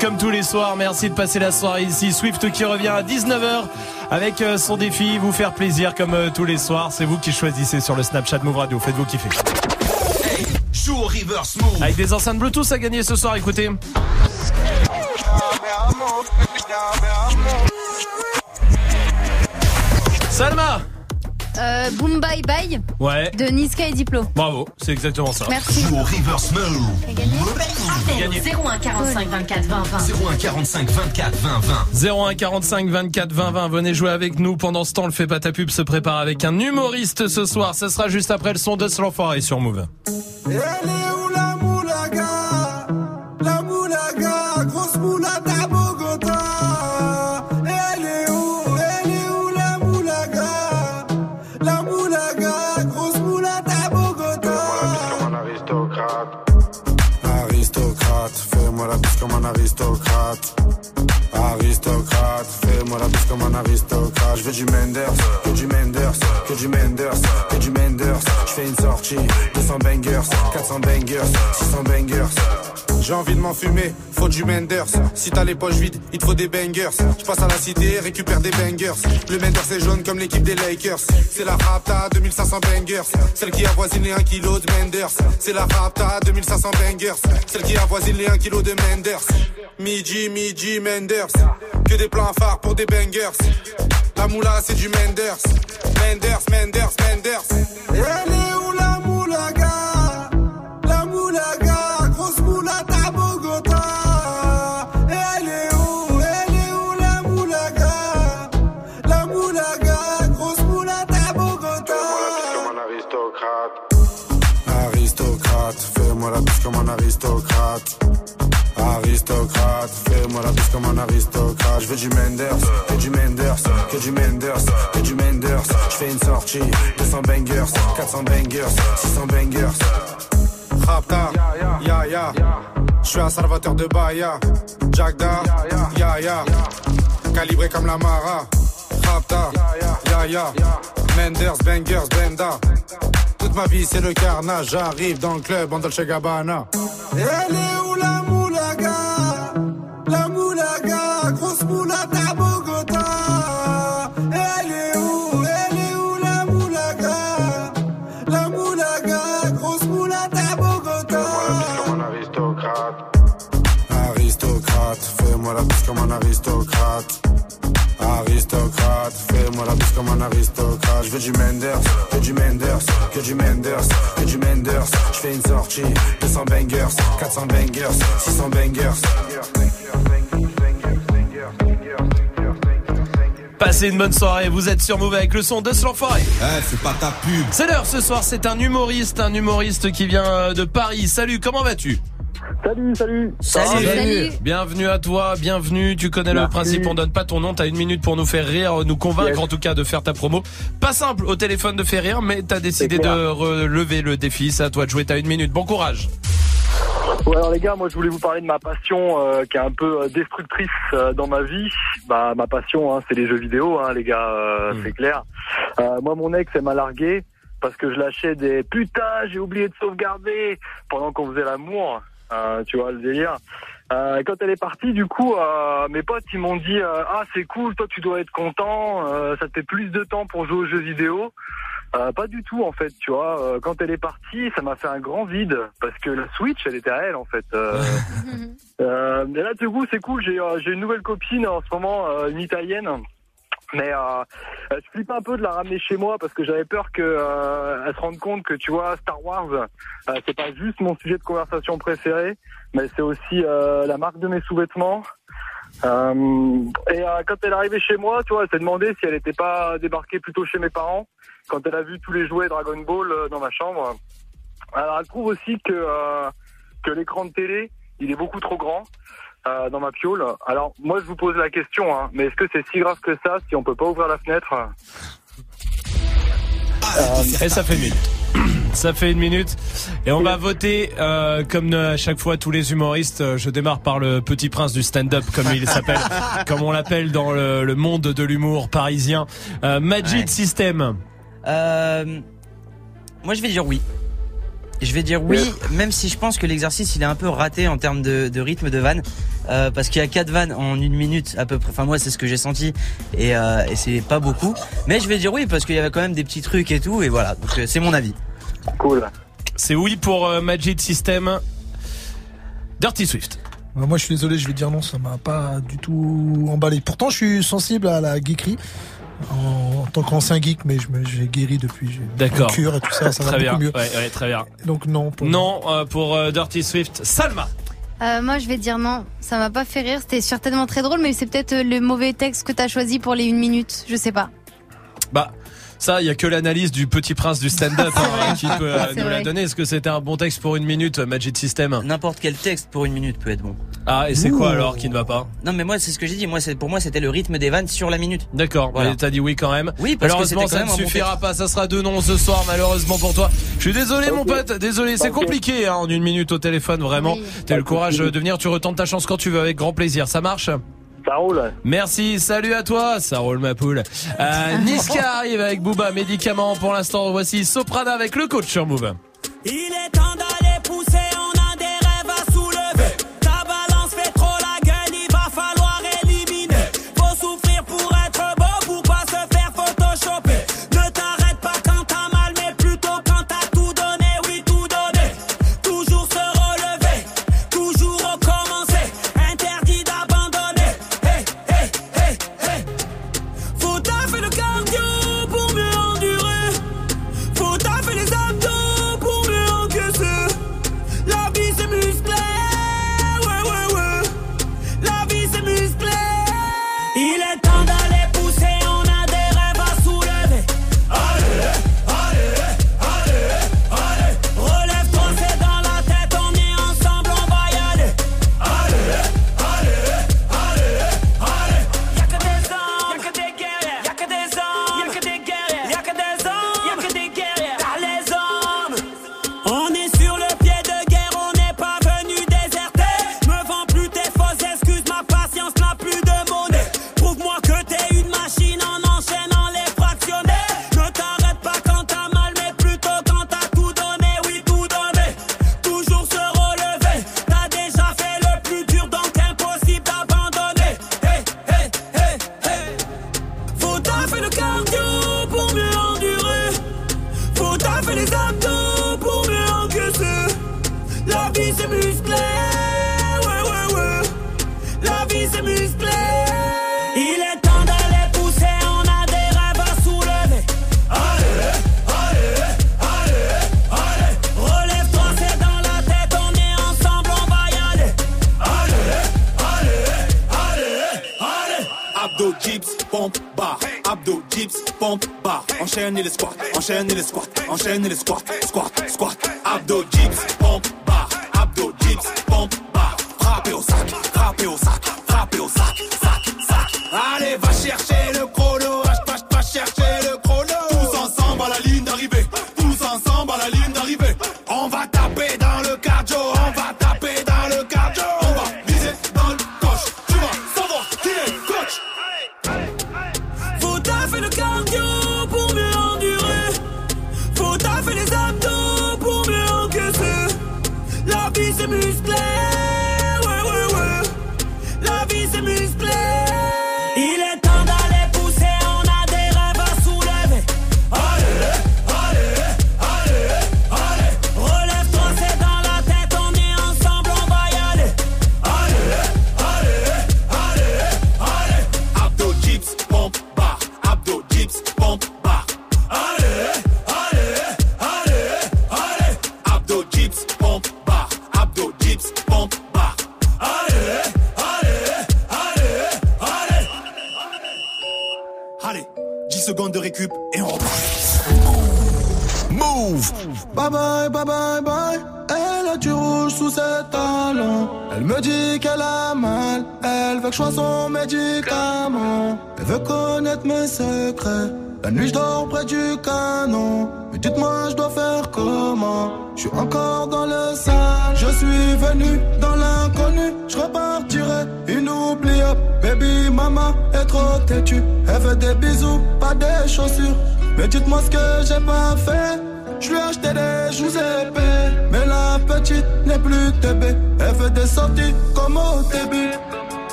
Speaker 35: Comme tous les
Speaker 1: soirs. Merci de passer la soirée ici. Swift qui revient à 19h avec euh, son défi, vous faire plaisir comme euh, tous les soirs. C'est vous qui choisissez sur le Snapchat Move Radio. Faites-vous kiffer.
Speaker 36: Joue au reverse move.
Speaker 1: Avec des enceintes Bluetooth à gagner ce soir, écoutez. Salma
Speaker 4: Euh, Boom Bye Bye
Speaker 1: Ouais.
Speaker 4: de Niska et Diplo.
Speaker 1: Bravo, c'est exactement ça.
Speaker 4: Merci.
Speaker 36: Joue au reverse move.
Speaker 2: Appel 01 45 24 20 20.
Speaker 36: 01 45 24 20 20.
Speaker 1: 01 45 24 20 20 venez jouer avec nous pendant ce temps le fait pas ta pub se prépare avec un humoriste ce soir ça sera juste après le son de L'Enfoiré sur Move
Speaker 10: du Menders, que du Menders. Je fais une sortie, 200 bangers, 400 bangers, 600 bangers. J'ai envie de m'enfumer, faut du Menders. Si t'as les poches vides, il te faut des bangers. Je passe à la cité, récupère des bangers. Le Menders est jaune comme l'équipe des Lakers. C'est la Rapta, 2500 bangers. Celle qui avoisine les 1 kg de Menders. C'est la Rapta, 2500 bangers. Celle qui avoisine les 1 kg de Menders. Midi, midi, Menders. Que des plans phares pour des bangers. La moula, c'est du Menders. Menders, Menders, Menders.
Speaker 11: Elle est où la moulaga? La moulaga, grosse moulade à Bogota. Elle est où Elle est où la moulaga? La moulaga, grosse moulade à Bogota.
Speaker 10: comme un aristocrate. Aristocrate, fais-moi la bise comme un aristocrate. Aristocrate, fais-moi la bise comme un aristocrate. Je veux du Menders, que du Menders, que du Menders, que du Menders. Je fais une sortie, 200 bangers, 400 bangers, 600 bangers. Rapta, ya ya. Je suis un salvateur de Bahia. Jagda, ya ya. Calibré comme la Mara. Rapta, ya ya. Menders, bangers, benda. Toute ma vie c'est le carnage. J'arrive dans le club en Dolce Gabbana.
Speaker 11: Elle est où la
Speaker 10: Je fais une sortie, 200 bangers, 400 bangers, 600 bangers.
Speaker 1: Passez une bonne soirée, vous êtes sur Move avec le son de L'Enfoiré
Speaker 36: Eh, c'est pas ta pub.
Speaker 1: C'est l'heure ce soir, c'est un humoriste, un humoriste qui vient euh, de Paris. Salut, comment vas-tu?
Speaker 21: Salut, salut.
Speaker 1: Bienvenue à toi, bienvenue. Tu connais le principe, on donne pas ton nom. T'as une minute pour nous faire rire, nous convaincre
Speaker 21: Yes.
Speaker 1: en tout cas de faire ta promo. Pas simple au téléphone de faire rire, mais t'as décidé de relever le défi. C'est à toi de jouer. T'as une minute. Bon courage.
Speaker 21: Ouais, alors les gars, moi je voulais vous parler de ma passion euh, qui est un peu euh, destructrice euh, dans ma vie. Bah ma passion, hein, c'est les jeux vidéo, hein, les gars, euh, c'est clair. Euh, moi mon ex elle m'a largué parce que je lâchais des putain, j'ai oublié de sauvegarder pendant qu'on faisait l'amour. Euh, tu vois le délire. Euh, quand elle est partie, du coup, euh, mes potes ils m'ont dit euh, ah c'est cool, toi tu dois être content, euh, ça te fait plus de temps pour jouer aux jeux vidéo. Euh, pas du tout en fait, tu vois. Euh, quand elle est partie, ça m'a fait un grand vide parce que la Switch, elle était à elle en fait. Euh, (laughs) euh, mais là, du coup, c'est cool. J'ai euh, j'ai une nouvelle copine en ce moment, euh, une italienne. Mais euh, je flippe un peu de la ramener chez moi parce que j'avais peur que euh, elle se rende compte que tu vois Star Wars, euh, c'est pas juste mon sujet de conversation préféré, mais c'est aussi euh, la marque de mes sous-vêtements. Euh, et euh, quand elle est arrivée chez moi, tu vois, elle s'est demandé si elle n'était pas débarquée plutôt chez mes parents. Quand elle a vu tous les jouets Dragon Ball euh, dans ma chambre, alors elle trouve aussi que euh, que l'écran de télé, il est beaucoup trop grand euh, dans ma piole. Alors moi, je vous pose la question, hein, mais est-ce que c'est si grave que ça si on peut pas ouvrir la fenêtre?
Speaker 1: Et ça fait une minute. Ça fait une minute et on va voter euh, comme à chaque fois tous les humoristes. Je démarre par le petit prince du stand-up comme il s'appelle, (laughs) comme on l'appelle dans le, le monde de l'humour parisien. Euh, Magic System.
Speaker 5: Euh, moi, je vais dire oui. Je vais dire oui, même si je pense que l'exercice il est un peu raté en termes de, de rythme de vanne, euh, parce qu'il y a quatre vannes en une minute à peu près. Enfin moi c'est ce que j'ai senti et, euh, et c'est pas beaucoup. Mais je vais dire oui parce qu'il y avait quand même des petits trucs et tout et voilà. Donc euh, c'est mon avis.
Speaker 21: Cool.
Speaker 1: C'est oui pour euh, Magic System. Dirty Swift.
Speaker 6: Moi, je suis désolé, je vais dire non, ça m'a pas du tout emballé. Pourtant, je suis sensible à la geekerie. En, en tant qu'ancien geek, mais je me- j'ai guéri depuis. j'ai
Speaker 1: D'accord.
Speaker 6: cure et tout ça, ça va
Speaker 1: très bien.
Speaker 6: beaucoup mieux.
Speaker 1: Ouais, ouais, très bien.
Speaker 6: Donc non. Pour
Speaker 1: Non euh, pour euh, Dirty Swift. Salma.
Speaker 4: Euh, moi, je vais dire non. Ça m'a pas fait rire. C'était certainement très drôle, mais c'est peut-être le mauvais texte que t'as choisi pour les une minute. Je sais pas.
Speaker 1: Bah. Ça, il y a que l'analyse du petit prince du stand-up hein, (laughs) qui peut euh, nous la donner. Est-ce que c'était un bon texte pour une minute, euh, Magic System
Speaker 5: N'importe quel texte pour une minute peut être bon.
Speaker 1: Ah, et c'est quoi alors qui ne va pas
Speaker 5: Non mais moi c'est ce que j'ai dit. Moi c'est pour moi c'était le rythme des vannes sur la minute.
Speaker 1: D'accord,
Speaker 5: Voilà.
Speaker 1: mais t'as dit oui quand même.
Speaker 5: Oui, parce que
Speaker 1: malheureusement,
Speaker 5: c'était
Speaker 1: ça ne
Speaker 5: bon
Speaker 1: suffira pas. Ça sera deux noms ce soir, malheureusement pour toi. Je suis désolé, mon pote. Désolé, c'est compliqué hein, en une minute au téléphone, vraiment. T'as le courage de venir. Tu retentes ta chance quand tu veux, avec grand plaisir. Ça marche
Speaker 21: Ça roule.
Speaker 1: Merci, salut à toi. Ça roule ma poule. Euh, (laughs) Niska arrive avec Booba, médicament pour l'instant. Voici Soprana avec le coach sur Move.
Speaker 18: Il est temps d'aller pousser, on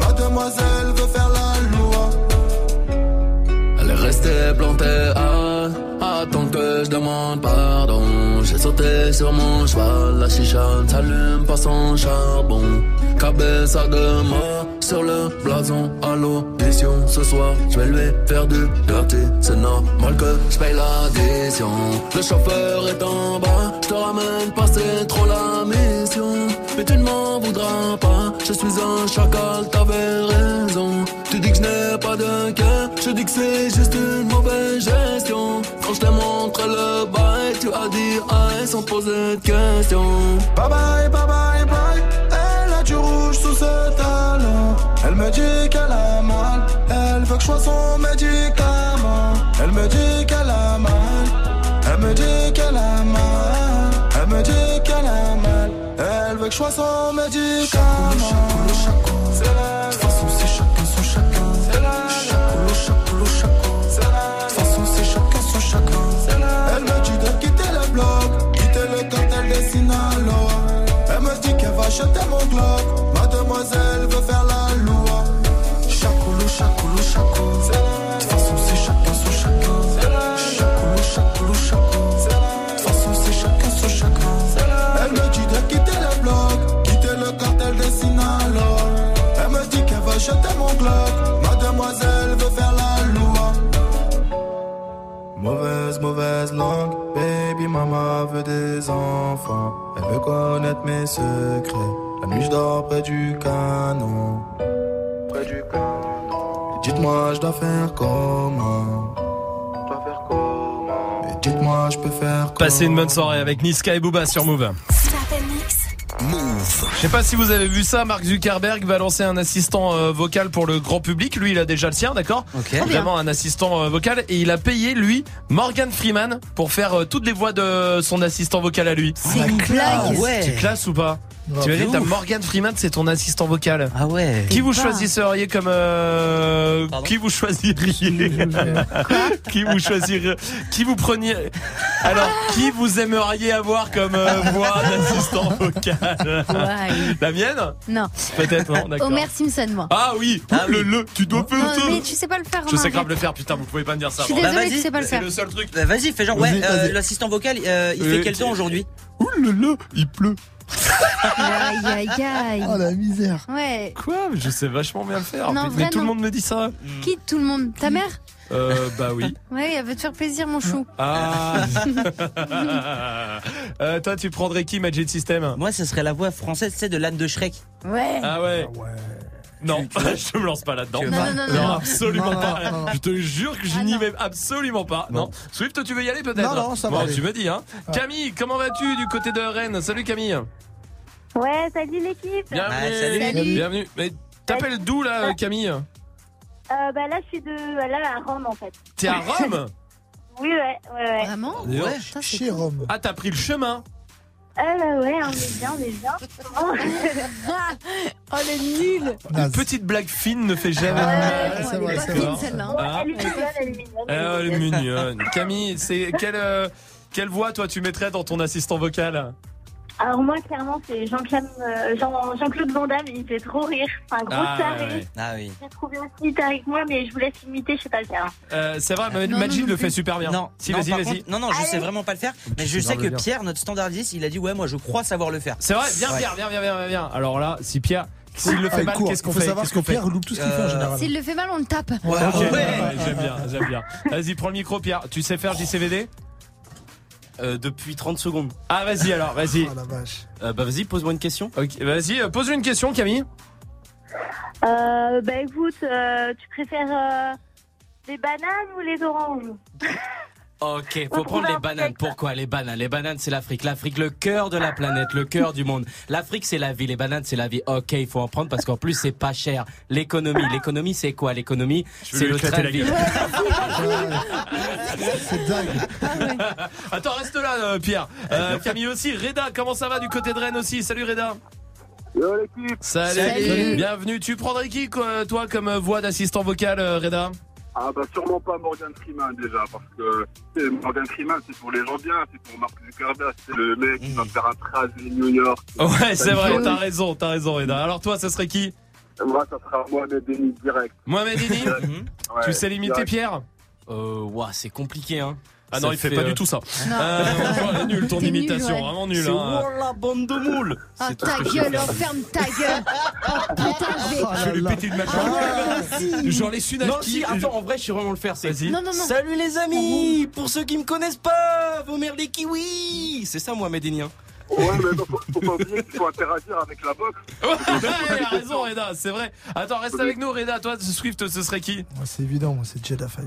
Speaker 11: Mademoiselle veut faire la loi.
Speaker 37: Elle est restée plantée à attendre que je demande pardon. J'ai sauté sur mon cheval, la chicha ne s'allume pas sans charbon. Cabeza de mort sur le blason à l'audition. Ce soir, je vais lui faire du dirty. C'est normal que je paye l'addition. Le chauffeur est en bas, je te ramène pas, c'est trop la mission. Mais tu pas, je suis un chacal, t'avais raison. Tu dis que je n'ai pas de cœur, je dis que c'est juste une mauvaise gestion. Quand je t'ai montré le bail, tu as dit aïe sans poser de questions.
Speaker 11: Bye bye, bye bye, bye. Elle veut que je sois son médicament. C'est la De toute façon, c'est chacun son chacun. C'est la Chacoulou, chacoulou, chacoulou. C'est la De toute façon, c'est chacun son chacun. C'est la Elle me dit de quitter le bloc, quitter le cartel des Sinaloa. Elle me dit qu'elle va jeter mon globe. Mademoiselle veut faire la Mademoiselle veut faire la loi. Mauvaise, mauvaise langue, baby mama veut des enfants. Elle veut connaître mes secrets. La nuit je dors près du canon. Près du canon. Dites-moi, je dois faire comment? Je dois faire comment? Dites-moi, je peux faire comment
Speaker 1: Passez une bonne soirée avec Niska et Booba sur Move.
Speaker 38: Move.
Speaker 1: Je sais pas si vous avez vu ça, Mark Zuckerberg va lancer un assistant euh, vocal pour le grand public. Lui, il a déjà le sien, d'accord Vraiment un assistant euh, vocal et il a payé lui Morgan Freeman pour faire euh, toutes les voix de son assistant vocal à lui.
Speaker 4: C'est une blague.
Speaker 1: Ah ouais. C'est classe ou pas
Speaker 6: Ouais,
Speaker 1: Tu imagines,
Speaker 6: de
Speaker 1: t'as. Morgan Freeman, c'est ton assistant vocal.
Speaker 5: Ah ouais.
Speaker 1: Qui vous
Speaker 4: pas.
Speaker 1: choisisseriez comme euh, qui vous choisiriez (laughs) Qui vous choisiriez Qui vous preniez Alors, qui vous aimeriez avoir comme euh, voix d'assistant vocal?
Speaker 4: Ouais.
Speaker 1: La mienne?
Speaker 4: Non.
Speaker 1: Peut-être non, d'accord.
Speaker 4: Homer Simpson, moi.
Speaker 1: Ah oui, le le, tu dois faire
Speaker 4: Non,
Speaker 1: ça.
Speaker 4: mais tu sais pas le faire.
Speaker 1: Je sais grave le faire, putain, vous pouvez pas me dire ça.
Speaker 4: Je suis désolée,
Speaker 5: Bah,
Speaker 4: tu sais pas le
Speaker 1: C'est
Speaker 4: faire.
Speaker 1: le seul truc.
Speaker 5: Bah, vas-y, fais genre, ouais,
Speaker 6: Vas-y,
Speaker 5: euh, l'assistant vocal, euh, il
Speaker 1: Euh,
Speaker 5: fait quel temps aujourd'hui?
Speaker 1: Ouh là là, il pleut.
Speaker 4: Aïe, aïe, aïe.
Speaker 6: Oh la misère.
Speaker 4: Ouais.
Speaker 1: Quoi Mais Je sais vachement bien le faire.
Speaker 4: Non,
Speaker 1: mais
Speaker 4: vrai,
Speaker 1: tout le monde me dit ça.
Speaker 4: Qui tout le monde Ta mère
Speaker 1: Euh, bah oui. (laughs)
Speaker 4: Ouais, elle veut te faire plaisir, mon chou.
Speaker 1: Ah. (laughs) Euh, toi, tu prendrais qui, Magic System?
Speaker 5: Moi, ce serait la voix française, c'est de l'âne de Shrek.
Speaker 4: Ouais.
Speaker 1: Ah ouais. Non, (laughs) je me lance pas là-dedans.
Speaker 5: Non, non, non, non.
Speaker 1: absolument pas. Je te jure que je n'y vais absolument pas. Non. Swift, tu veux y aller peut-être
Speaker 6: Non, non, ça va
Speaker 1: tu me dis, hein. Camille, comment vas-tu du côté de Rennes? Salut Camille.
Speaker 39: Ouais, salut l'équipe.
Speaker 1: Bienvenue. Bienvenue. Mais t'appelles d'où là, Camille?
Speaker 39: Euh, bah là, je suis de là à Rome en fait.
Speaker 1: T'es à Rome? (laughs)
Speaker 39: Oui, ouais, ouais, ouais.
Speaker 4: Vraiment?
Speaker 1: Ouais.
Speaker 6: Chez Rome.
Speaker 1: Ah, t'as pris le chemin
Speaker 39: Ah bah ouais, on est bien, on est bien. (laughs)
Speaker 4: oh, elle est nulle.
Speaker 1: Une petite blague fine ne fait jamais de mal.
Speaker 4: c'est vrai, c'est vrai. celle-là, hein.
Speaker 1: Ah.
Speaker 39: Elle est mignonne, elle est mignonne.
Speaker 1: Ah, elle est mignonne. Camille, c'est quelle euh, quelle voix toi tu mettrais dans ton assistant vocal?
Speaker 39: Alors moi, clairement, c'est Jean-Claude euh, Jean, Van Damme, il me fait trop rire. C'est un gros
Speaker 1: Ah,
Speaker 39: taré.
Speaker 1: ouais.
Speaker 5: Ah oui.
Speaker 39: J'ai trouvé aussi taré que moi, mais je vous laisse imiter, je sais pas le faire.
Speaker 1: Euh, C'est vrai,
Speaker 5: non,
Speaker 1: Magid
Speaker 5: non,
Speaker 1: le fait super bien.
Speaker 5: Non,
Speaker 1: si
Speaker 5: non,
Speaker 1: vas-y, vas-y.
Speaker 5: contre- non, non, je sais vraiment pas le faire, mais je
Speaker 1: sais
Speaker 5: que Pierre, notre standardiste, il a dit ouais, moi je crois savoir le faire.
Speaker 1: C'est vrai, viens
Speaker 5: Ouais.
Speaker 1: Pierre, viens, viens, viens, viens. Alors là, si Pierre, s'il le
Speaker 6: Ah,
Speaker 1: fait
Speaker 6: il
Speaker 1: mal,
Speaker 6: court.
Speaker 1: qu'est-ce qu'on
Speaker 6: Il faut
Speaker 1: fait?
Speaker 6: savoir
Speaker 1: Qu'est-ce
Speaker 6: que
Speaker 1: qu'on fait?
Speaker 6: Pierre loupe tout ce qu'il fait en général.
Speaker 4: S'il le fait mal, on le tape.
Speaker 1: Ok,
Speaker 6: Ouais.
Speaker 1: ouais, j'aime bien, j'aime bien. Vas-y, prends le micro, Pierre. Tu sais faire JCVD
Speaker 40: Euh, depuis 30 secondes.
Speaker 1: Ah, vas-y alors, vas-y.
Speaker 6: Oh la vache.
Speaker 40: Euh, bah vas-y, pose-moi une question.
Speaker 1: Ok, vas-y, euh, pose une question, Camille.
Speaker 39: Euh, bah écoute, euh, tu préfères euh, les bananes ou les oranges?
Speaker 40: Ok, faut prendre les bananes. Pourquoi les bananes? Les bananes, c'est l'Afrique. L'Afrique, le cœur de la planète, le cœur du monde. L'Afrique, c'est la vie. Les bananes, c'est la vie. Ok, il faut en prendre parce qu'en plus, c'est pas cher. L'économie, l'économie, c'est quoi? L'économie, c'est le train
Speaker 1: la
Speaker 40: de (laughs) vie.
Speaker 6: C'est dingue.
Speaker 1: Attends, reste là, euh, Pierre. Euh, Camille aussi. Reda, comment ça va du côté de Rennes aussi? Salut Reda.
Speaker 21: Yo l'équipe
Speaker 1: Salut.
Speaker 21: Salut.
Speaker 1: Bienvenue. Tu prendrais qui, quoi, toi, comme euh, voix d'assistant vocal, Reda?
Speaker 41: Ah bah sûrement pas Morgan Freeman déjà parce que Morgan Freeman c'est pour les gens bien, c'est pour Mark Zuckerberg, c'est le mec qui va faire un trajet New York.
Speaker 1: Ouais, c'est vrai,
Speaker 41: me
Speaker 1: t'as raison, t'as raison, Reda. Alors toi, ça serait qui?
Speaker 41: Moi ça sera Mohamed Denis direct.
Speaker 1: Mohamed Denis (laughs)
Speaker 41: Ouais,
Speaker 1: Tu sais l'imiter,
Speaker 41: direct.
Speaker 1: Pierre?
Speaker 40: Euh, ouah, c'est compliqué, hein.
Speaker 1: Ah non,
Speaker 40: Ça
Speaker 1: il fait pas
Speaker 40: euh,
Speaker 1: du tout ça.
Speaker 4: Non.
Speaker 1: Euh, nulle ton (laughs)
Speaker 4: nul,
Speaker 1: imitation,
Speaker 4: ouais.
Speaker 1: vraiment.
Speaker 40: C'est
Speaker 1: hein.
Speaker 40: oh la bande de moules.
Speaker 4: Ah, ta gueule, oh, ferme ta gueule. (laughs) Oh putain, je vais.
Speaker 1: Je vais lui péter une mâchoire. J'en laisse une à
Speaker 40: Non, si, attends, en vrai, je sais vraiment le faire. C'est
Speaker 1: Vas-y.
Speaker 4: Non, non, non.
Speaker 40: Salut les amis Pour ceux qui me connaissent pas, vos mères les kiwis C'est ça, moi, Médénien.
Speaker 41: Ouais mais non, faut, faut pas oublier qu'il faut interagir avec la boxe. (laughs)
Speaker 1: Ouais, il a raison, Reda, c'est vrai. Attends, reste avec nous, Reda. Toi, Swift, ce serait qui?
Speaker 6: Moi, c'est évident, moi, c'est Jeddah Fire.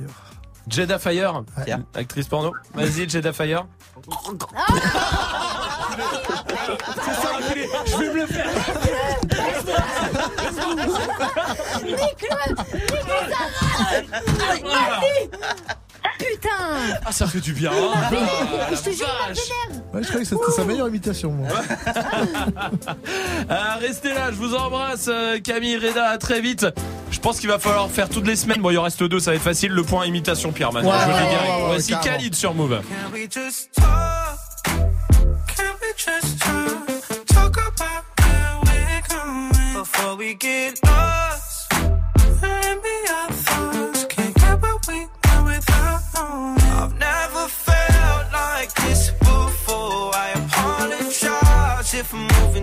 Speaker 1: Jeddah Fire,
Speaker 6: Ouais.
Speaker 1: actrice porno. Vas-y, Jeddah Fire. C'est ça, enculé. Je vais me le faire.
Speaker 4: Nique-le Nique-le Putain
Speaker 1: Ah, ça fait du bien. Ah, la
Speaker 4: Je te jure, il m'a
Speaker 1: vache.
Speaker 4: vénère
Speaker 6: Ouais, je croyais que c'était sa meilleure imitation, moi.
Speaker 1: Ah, restez là, je vous embrasse, euh, Camille, Reda, à très vite. Je pense qu'il va falloir faire toutes les semaines. Bon, il en reste deux, ça va être facile. Le point imitation, Pierre, maintenant.
Speaker 6: Ouais,
Speaker 1: je vous le dis
Speaker 6: ouais,
Speaker 1: direct.
Speaker 6: ouais,
Speaker 1: Voici
Speaker 6: carrément.
Speaker 1: Khalid sur Move.
Speaker 18: Can we just talk? Can we just talk? Talk about where we're going before we get lost.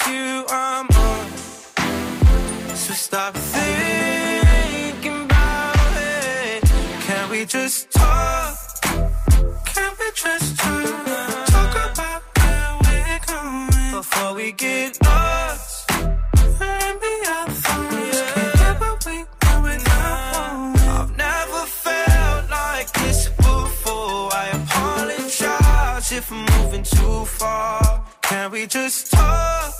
Speaker 18: it's you I'm on. So stop thinking about it. Can we just talk? Can we just talk? Talk about where we're going before we get lost. What we. I've never felt like this before. I apologize if I'm moving too far. Can we just talk?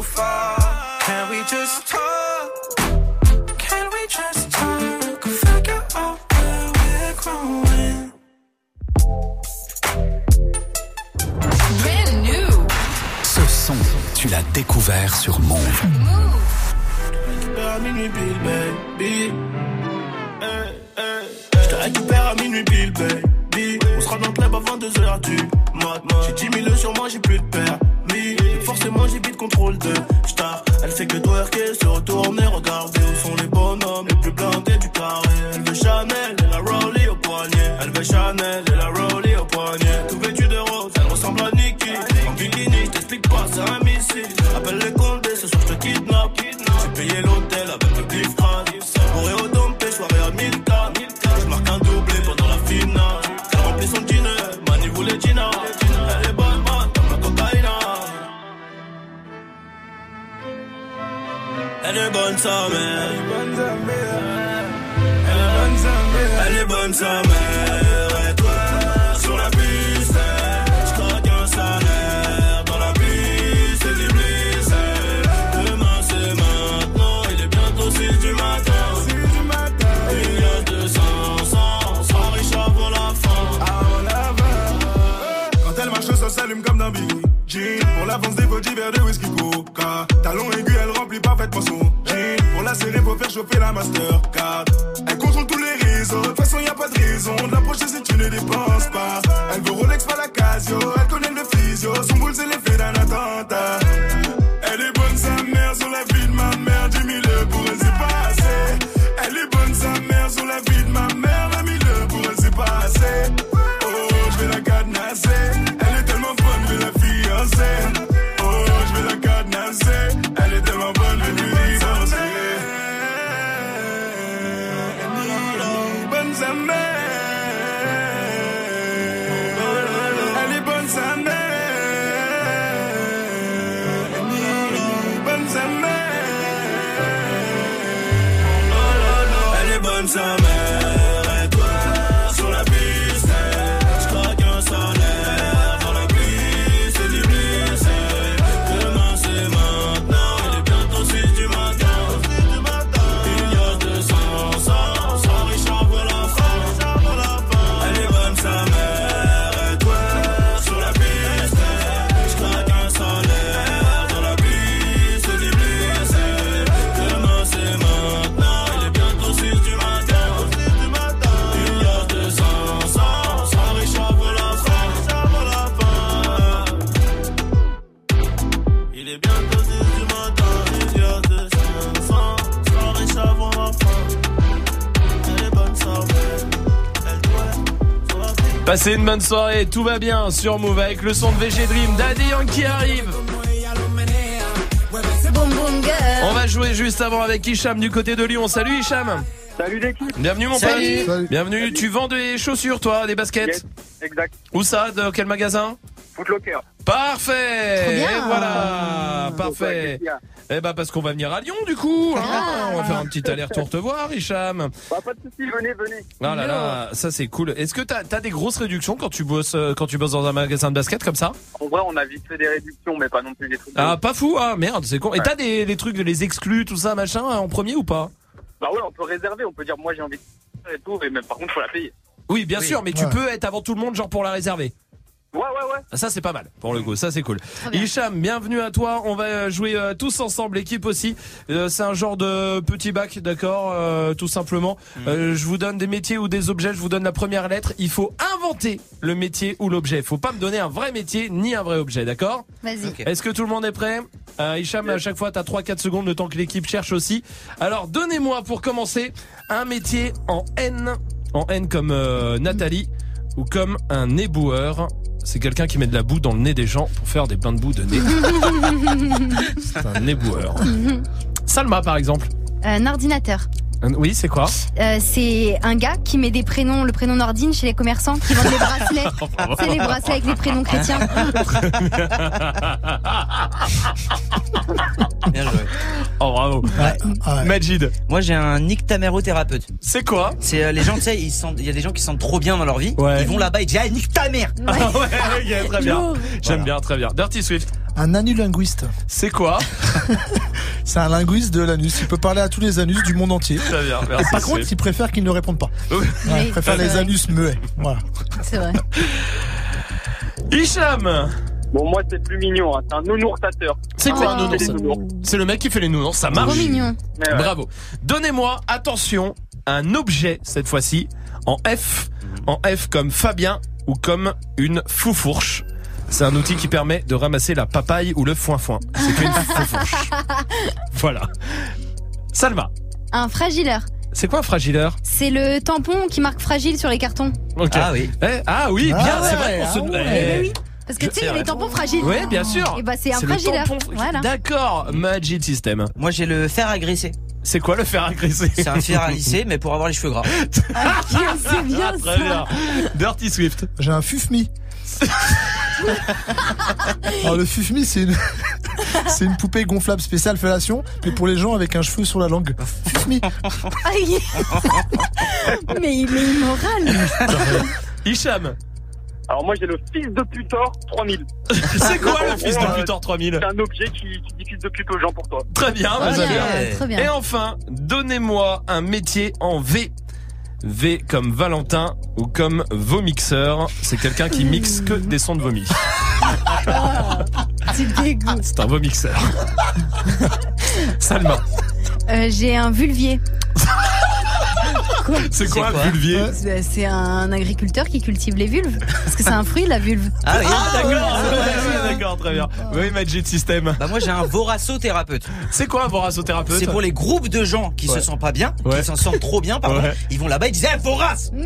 Speaker 26: Too far? Can we just talk? Can we just talk? Figure out where we're growing.
Speaker 2: Brand new.
Speaker 3: Ce son, tu l'as découvert sur Move.
Speaker 29: récupère à minuit pile, baby. Eh, eh, Je te récupère à minuit pile, baby. On sera dans le club à 22h du mat. J'ai 10 000 sur moi, j'ai plus de permis. Forcément, j'ai vite contrôle de star. Elle fait que twerker, se retourner, regarder où sont les bonhommes les plus blindés du carré. Elle veut Chanel et la Rollie au poignet. Elle veut Chanel Elle est bonne sa mère. Elle est bonne sa mère. Et toi, sur la piste, je craque un salaire. Dans la piste, c'est du bliss. Demain, c'est maintenant. Il est bientôt 6 du matin. Il y a 200, 100, 100 riches avant la fin.
Speaker 20: Quand elle marche, ça s'allume comme d'un. Jean, pour l'avance des petits verres de whisky coca. Talon aigu, elle remplit parfaitement son jean. Pour la serrer, faut faire chauffer la Mastercard. Elle contrôle tous les réseaux, de toute façon, y a pas de raison de l'approcher si tu ne dépenses pas. Elle veut Rolex, pas la Casio, elle
Speaker 1: Passez une bonne soirée, tout va bien sur Move avec le son de VG Dream. Daddy Yankee arrive. On va jouer juste avant avec Hicham du côté de Lyon. Salut Hicham.
Speaker 42: Salut l'équipe.
Speaker 1: Bienvenue mon
Speaker 42: Salut.
Speaker 1: pote.
Speaker 42: Salut.
Speaker 1: Bienvenue. Tu vends des chaussures toi, des baskets
Speaker 42: Yes, exact.
Speaker 1: Où ça Dans quel magasin
Speaker 42: Footlocker.
Speaker 1: Parfait.
Speaker 42: Trop bien.
Speaker 1: Et voilà, parfait. Eh ben parce qu'on va venir à Lyon du coup. hein. on va faire un petit aller-retour te voir, Hicham.
Speaker 42: Bah, pas de soucis, venez, venez.
Speaker 1: Ah là là, ça c'est cool. Est-ce que t'as as des grosses réductions quand tu bosses euh, quand tu bosses dans un magasin de basket comme ça?
Speaker 42: En vrai, on a vite fait des réductions, mais pas non plus des trucs. de
Speaker 1: Ah pas fou ah merde c'est con. Et t'as des, des trucs de les exclus tout ça machin en premier ou pas?
Speaker 42: Bah ouais, on peut réserver, on peut dire moi j'ai envie de faire et tout, et même par contre faut la payer.
Speaker 1: Oui bien
Speaker 42: Oui.
Speaker 1: sûr mais tu peux être avant tout le monde genre pour la réserver.
Speaker 42: Ouais, ouais, ouais.
Speaker 1: Ça c'est pas mal pour le coup, ça c'est cool. Hicham, bienvenue à toi. On va jouer euh, tous ensemble, l'équipe aussi. Euh, c'est un genre de petit bac, d'accord, euh, tout simplement. Euh, je vous donne des métiers ou des objets. Je vous donne la première lettre. Il faut inventer le métier ou l'objet. Faut pas me donner un vrai métier ni un vrai objet, d'accord
Speaker 4: Vas-y.
Speaker 1: Est-ce que tout le monde est prêt euh, Hicham, à chaque fois, t'as 3-4 secondes le temps que l'équipe cherche aussi. Alors, donnez-moi pour commencer un métier en N, en N comme euh, Nathalie ou comme un éboueur. C'est quelqu'un qui met de la boue dans le nez des gens pour faire des bains de boue de nez. (laughs) C'est un éboueur. Salma, par exemple.
Speaker 4: Un ordinateur.
Speaker 1: Un- Oui, c'est quoi
Speaker 4: Euh, c'est un gars qui met des prénoms, le prénom Nordine chez les commerçants qui vendent des (laughs) bracelets. c'est les bracelets avec les prénoms chrétiens. (laughs)
Speaker 5: Bien joué.
Speaker 1: Oh bravo. Majid.
Speaker 5: Moi j'ai un nictamérothérapeute.
Speaker 1: C'est quoi
Speaker 5: C'est euh, les gens, tu sais, ils sentent- il y a des gens qui se sentent trop bien dans leur vie.
Speaker 1: Ouais.
Speaker 5: Ils vont là-bas et disent ah nique ta mère. (laughs)
Speaker 1: Ah ouais, ok, très bien. J'aime bien, très bien. Dirty Swift.
Speaker 6: Un anulinguiste.
Speaker 1: C'est quoi
Speaker 6: C'est un linguiste de l'anus. Il peut parler à tous les anus du monde entier.
Speaker 1: Très bien, merci,
Speaker 6: Et par contre,
Speaker 1: Swift.
Speaker 6: il préfère qu'ils ne répondent pas.
Speaker 1: Oui.
Speaker 6: Ouais, il préfère
Speaker 4: c'est
Speaker 6: les
Speaker 4: vrai.
Speaker 6: anus muets. Voilà.
Speaker 4: C'est vrai.
Speaker 1: Hicham
Speaker 42: Bon, moi, c'est plus mignon. hein. C'est un nounoursateur.
Speaker 1: C'est quoi un
Speaker 42: C'est
Speaker 1: nounours. C'est le mec qui fait les nounours, ça marche.
Speaker 4: Trop mignon.
Speaker 42: Ouais.
Speaker 1: Bravo. Donnez-moi, attention, un objet cette fois-ci en F, en F comme Fabien ou comme une foufourche. C'est un outil qui permet de ramasser la papaye ou le foin-foin. C'est une (laughs) foufourche. Voilà. Salma,
Speaker 4: Un fragileur.
Speaker 1: c'est quoi un fragileur
Speaker 4: C'est le tampon qui marque fragile sur les cartons.
Speaker 1: Ok.
Speaker 5: Ah oui.
Speaker 1: Eh, ah oui,
Speaker 6: Ah
Speaker 1: bien, c'est
Speaker 6: ouais,
Speaker 1: vrai qu'on se...
Speaker 6: ah ouais.
Speaker 1: Eh,
Speaker 4: Eh ben oui. Parce que tu sais, il y a les tampons fragiles.
Speaker 1: Ouais, bien sûr.
Speaker 4: Et bah c'est un
Speaker 1: le
Speaker 4: fragileur. Voilà.
Speaker 1: D'accord, Magic System.
Speaker 5: Moi j'ai le fer à graisser.
Speaker 1: C'est quoi le fer à graisser
Speaker 5: C'est un fer à lisser mais pour avoir les cheveux gras. (laughs)
Speaker 4: Ah, c'est bien
Speaker 1: Ah,
Speaker 4: ça.
Speaker 1: Très bien. Dirty Swift.
Speaker 6: J'ai un fufmi. (laughs) Alors le fufmi, c'est une, (laughs) c'est une poupée gonflable spéciale fellation, mais pour les gens avec un cheveu sur la langue.
Speaker 4: Aïe. mais, il- mais immoral.
Speaker 1: Hicham.
Speaker 42: Alors, moi, j'ai le fils de Putor 3000. (laughs)
Speaker 1: C'est quoi le fils de
Speaker 42: Euh,
Speaker 1: Putor 3000
Speaker 42: C'est un objet qui, qui dit fils de pute aux gens pour toi.
Speaker 1: Très bien,
Speaker 4: Très
Speaker 1: très bien. Et enfin, donnez-moi un métier en V. V comme Valentin ou comme vomixeur. C'est quelqu'un qui mixe que (laughs) des sons de vomi.
Speaker 4: C'est dégoût. (laughs)
Speaker 1: C'est un vomixeur. (laughs) Salma.
Speaker 4: Euh, J'ai un vulvier. (laughs)
Speaker 1: C'est quoi un
Speaker 5: quoi
Speaker 1: vulvier
Speaker 4: C'est c'est un agriculteur qui cultive les vulves. Parce que c'est un fruit, la vulve. (laughs)
Speaker 5: Ah oui.
Speaker 1: Ah d'accord, ouais, ouais, d'accord, très bien. Oui, Magic System.
Speaker 5: Bah moi j'ai un voracothérapeute.
Speaker 1: C'est quoi un voracothérapeute
Speaker 5: C'est pour les groupes de gens qui
Speaker 1: Ouais.
Speaker 5: se sentent pas bien,
Speaker 1: Ouais.
Speaker 5: qui s'en sentent trop bien, pardon.
Speaker 1: Ouais.
Speaker 5: Ils vont là-bas et disent eh, Vorace (laughs)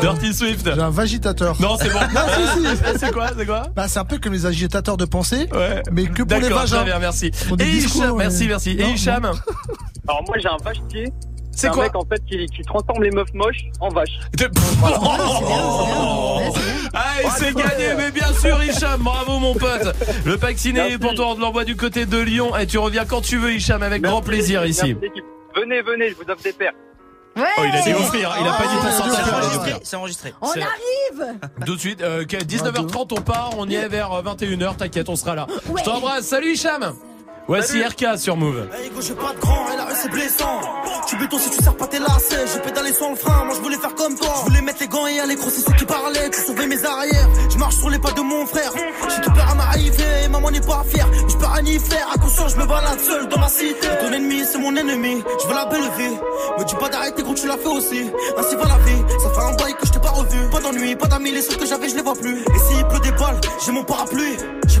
Speaker 1: Dirty Swift.
Speaker 6: J'ai un vagitateur.
Speaker 1: Non, c'est bon.
Speaker 6: Non, si, si. (laughs)
Speaker 1: C'est quoi C'est quoi
Speaker 6: Bah, c'est un peu comme les agitateurs de pensée,
Speaker 1: Ouais.
Speaker 6: mais que pour les
Speaker 1: D'accord,
Speaker 6: vagins.
Speaker 1: bien, merci.
Speaker 6: Pour des
Speaker 1: Et
Speaker 6: discours,
Speaker 1: Hicham,
Speaker 6: ouais.
Speaker 1: merci, merci. Et
Speaker 6: Non,
Speaker 1: Hicham
Speaker 42: Alors, moi, j'ai un vache-pied.
Speaker 1: C'est
Speaker 42: un
Speaker 1: quoi
Speaker 42: mec, en fait, qui, qui transforme les meufs moches en vaches.
Speaker 1: De- Oh Allez, c'est gagné, mais bien sûr, Hicham, bravo mon pote. Le pack ciné
Speaker 42: Merci.
Speaker 1: est pour toi, on te l'envoie du côté de Lyon. Et tu reviens quand tu veux, Hicham, avec grand plaisir
Speaker 42: merci,
Speaker 1: ici.
Speaker 42: Venez, venez, je vous offre des paires.
Speaker 4: Ouais.
Speaker 1: Oh, il a dit offrir, il a pas dit pourcentage,
Speaker 6: c'est
Speaker 1: il a dit
Speaker 5: enregistré,
Speaker 1: offrir.
Speaker 5: c'est enregistré.
Speaker 4: On
Speaker 1: C'est-
Speaker 4: arrive.
Speaker 1: Tout de suite, euh, que- 19h30, on part, on y est vers euh, 21h, t'inquiète, on sera là. Je t'embrasse, salut Hicham Voici RK sur Move.
Speaker 33: Hey, gros, j'ai pas de grand, et la rue c'est blessant. Tu béton si tu sers pas tes lacets. J'ai pédalé sans le frein, moi je voulais faire comme toi. Je voulais mettre les gants et aller gros, c'est ceux qui parlaient. Tu sauvais mes arrières. Je marche sur les pas de mon frère. J'ai tout peur à m'arriver, et maman n'est pas fière. Je peux rien y faire, à conscience, je me balade seul dans ma cité. Ton ennemi, c'est mon ennemi. Je veux la belle vie. Me dis pas d'arrêter, gros, tu l'as fait aussi. Ainsi va la vie. Ça fait un bail que je t'ai pas revu. Pas d'ennui, pas d'amis, les seuls que j'avais, je les vois plus. Et s'il pleut des balles, j'ai mon parapluie. J'ai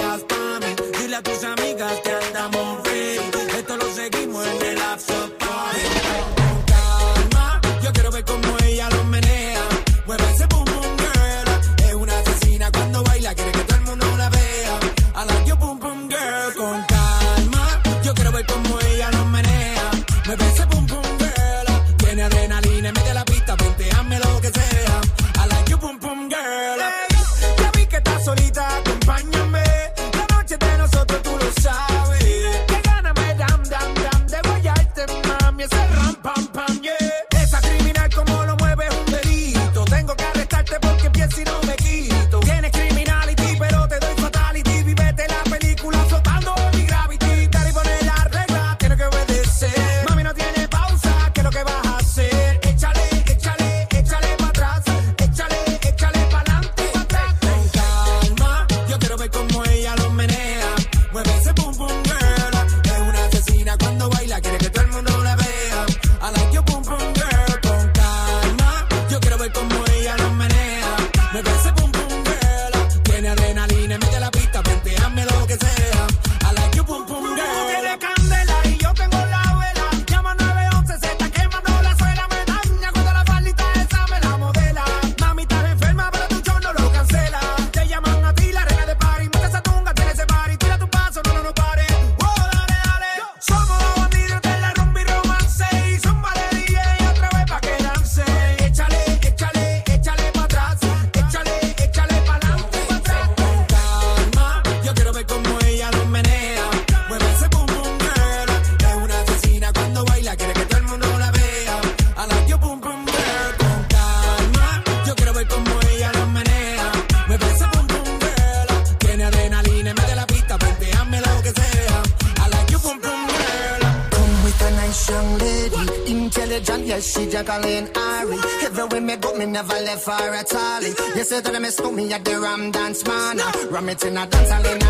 Speaker 33: it in a dance
Speaker 43: and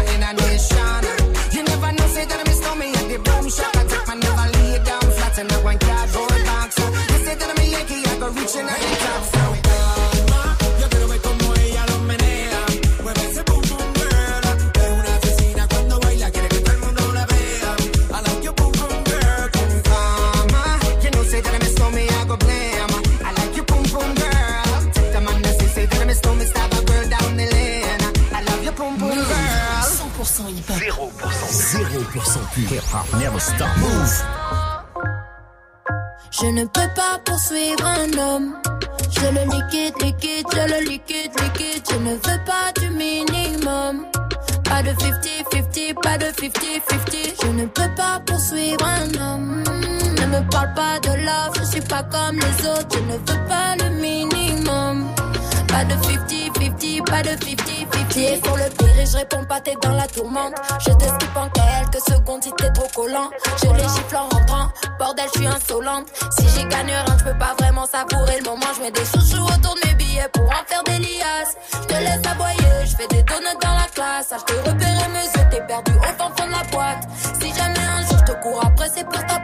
Speaker 43: dans la tourmente. Je te skip en quelques secondes si t'es trop collant. Je les gifle en rentrant, bordel, je suis insolente. Si j'ai gagné rien, je peux pas vraiment savourer le moment. Je mets des chouchous autour de mes billets pour en faire des liasses. Je te laisse aboyer, je fais des donuts dans la classe. Ah, je te repéré, monsieur, t'es perdu au fond, de la boîte. Si jamais un jour je te cours après, c'est pour ta.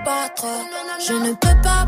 Speaker 43: Je ne peux pas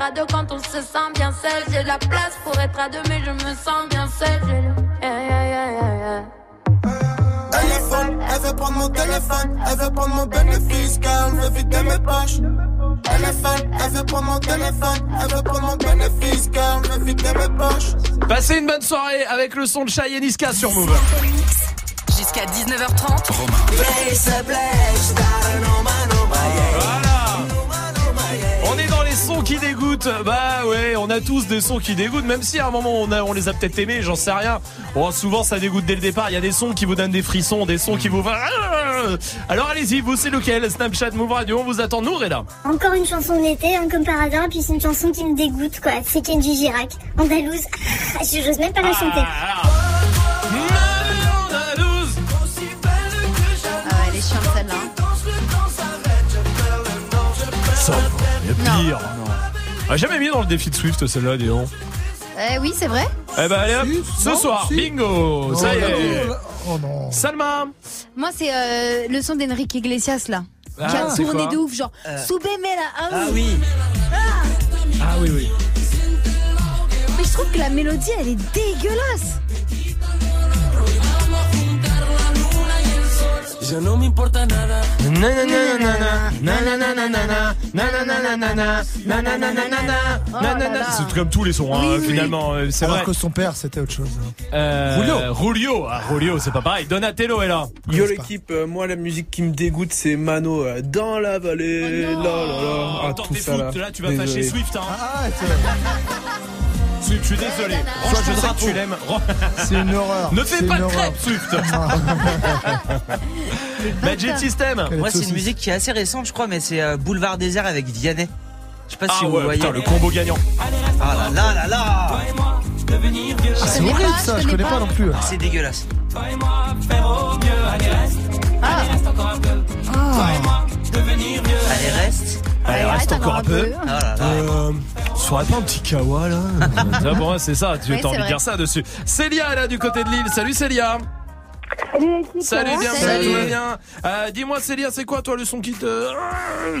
Speaker 43: être à deux quand on se sent bien seul. J'ai de la place pour être à deux, mais je me sens bien seul. J'ai le- Yeah, yeah, yeah, yeah, yeah.
Speaker 11: Elle est folle, elle veut prendre mon téléphone, elle veut prendre mon bénéfice, girl, veut vider mes poches. Elle est folle, elle veut prendre mon téléphone, elle veut prendre mon bénéfice, girl, veut vider mes poches.
Speaker 1: Passez une bonne soirée avec le son de Shai et Niska sur Move.
Speaker 2: Jusqu'à 19h30.
Speaker 1: Voilà. Dégoûtent. Bah ouais, on a tous des sons qui dégoûtent, même si à un moment on, a, on les a peut-être aimés, j'en sais rien. Bon, souvent ça dégoûte dès le départ. Il y a des sons qui vous donnent des frissons, des sons qui vous. Alors allez-y, vous c'est lequel? Snapchat Move Radio, on vous attend, nous, là.
Speaker 44: Encore une chanson d'été, hein, comme par hasard, puis c'est une chanson qui me dégoûte, quoi. C'est Kenji Girac, Andalouse. Ah, je- J'ose même pas la chanter.
Speaker 4: Ah, elle est chiante celle-là.
Speaker 1: Ça, le pire. Ah, jamais mis dans le défi de Swift celle-là, dis donc.
Speaker 4: Eh oui, c'est vrai.
Speaker 1: Eh ben allez hop, ce
Speaker 6: non,
Speaker 1: soir,
Speaker 6: si.
Speaker 1: bingo, ça y est.
Speaker 6: Oh non.
Speaker 1: Salma
Speaker 4: Moi, c'est euh, le son d'Enrique Iglesias là.
Speaker 1: Ah,
Speaker 4: qui a tourné de ouf, genre
Speaker 5: Euh.
Speaker 4: Soubeme là.
Speaker 5: Ah oui.
Speaker 1: Ah oui, oui.
Speaker 4: Mais je trouve que la mélodie, elle est dégueulasse.
Speaker 45: Ya no me importa nada.
Speaker 1: C'est comme tous les sons, hein, finalement, euh, c'est
Speaker 6: Alors
Speaker 1: vrai.
Speaker 6: que son père, c'était autre chose.
Speaker 1: Euh,
Speaker 6: Julio.
Speaker 1: Julio, ah, Julio, c'est pas pareil. Donatello est là.
Speaker 46: Yo l'équipe, euh, moi la musique qui me dégoûte c'est Mano euh, dans la vallée. là, là, là. Ah,
Speaker 1: Attends, t'es fou,
Speaker 46: là.
Speaker 1: là, tu vas fâcher Swift, hein.
Speaker 6: Ah,
Speaker 1: Swift, je suis désolé.
Speaker 6: Soit je sais que tu l'aimes. C'est une horreur.
Speaker 1: Ne fais pas
Speaker 6: une
Speaker 1: de
Speaker 6: horreur.
Speaker 1: crêpes, Swift. (laughs) (laughs) Magic System.
Speaker 5: Moi, c'est une musique qui est assez récente, je crois, mais c'est euh, Boulevard Désert avec Vianney. Je sais pas si
Speaker 1: Ah
Speaker 5: vous
Speaker 1: ouais,
Speaker 5: voyez.
Speaker 1: putain, le combo gagnant.
Speaker 5: Ah là là là là
Speaker 6: Ah, c'est horrible ça, je connais pas non plus.
Speaker 5: C'est dégueulasse. Allez, reste.
Speaker 1: Allez, reste encore un peu.
Speaker 5: Ah là là.
Speaker 1: Euh, pas un petit kawa là Ça, (laughs) Bon, c'est ça, tu
Speaker 4: Oui,
Speaker 1: as envie de dire ça dessus. Célia est là du côté de l'île. Salut Célia.
Speaker 17: Salut
Speaker 1: Salut, bien,
Speaker 4: Salut.
Speaker 1: tout va bien. Euh, Dis-moi Célia, c'est quoi toi le son qui te euh,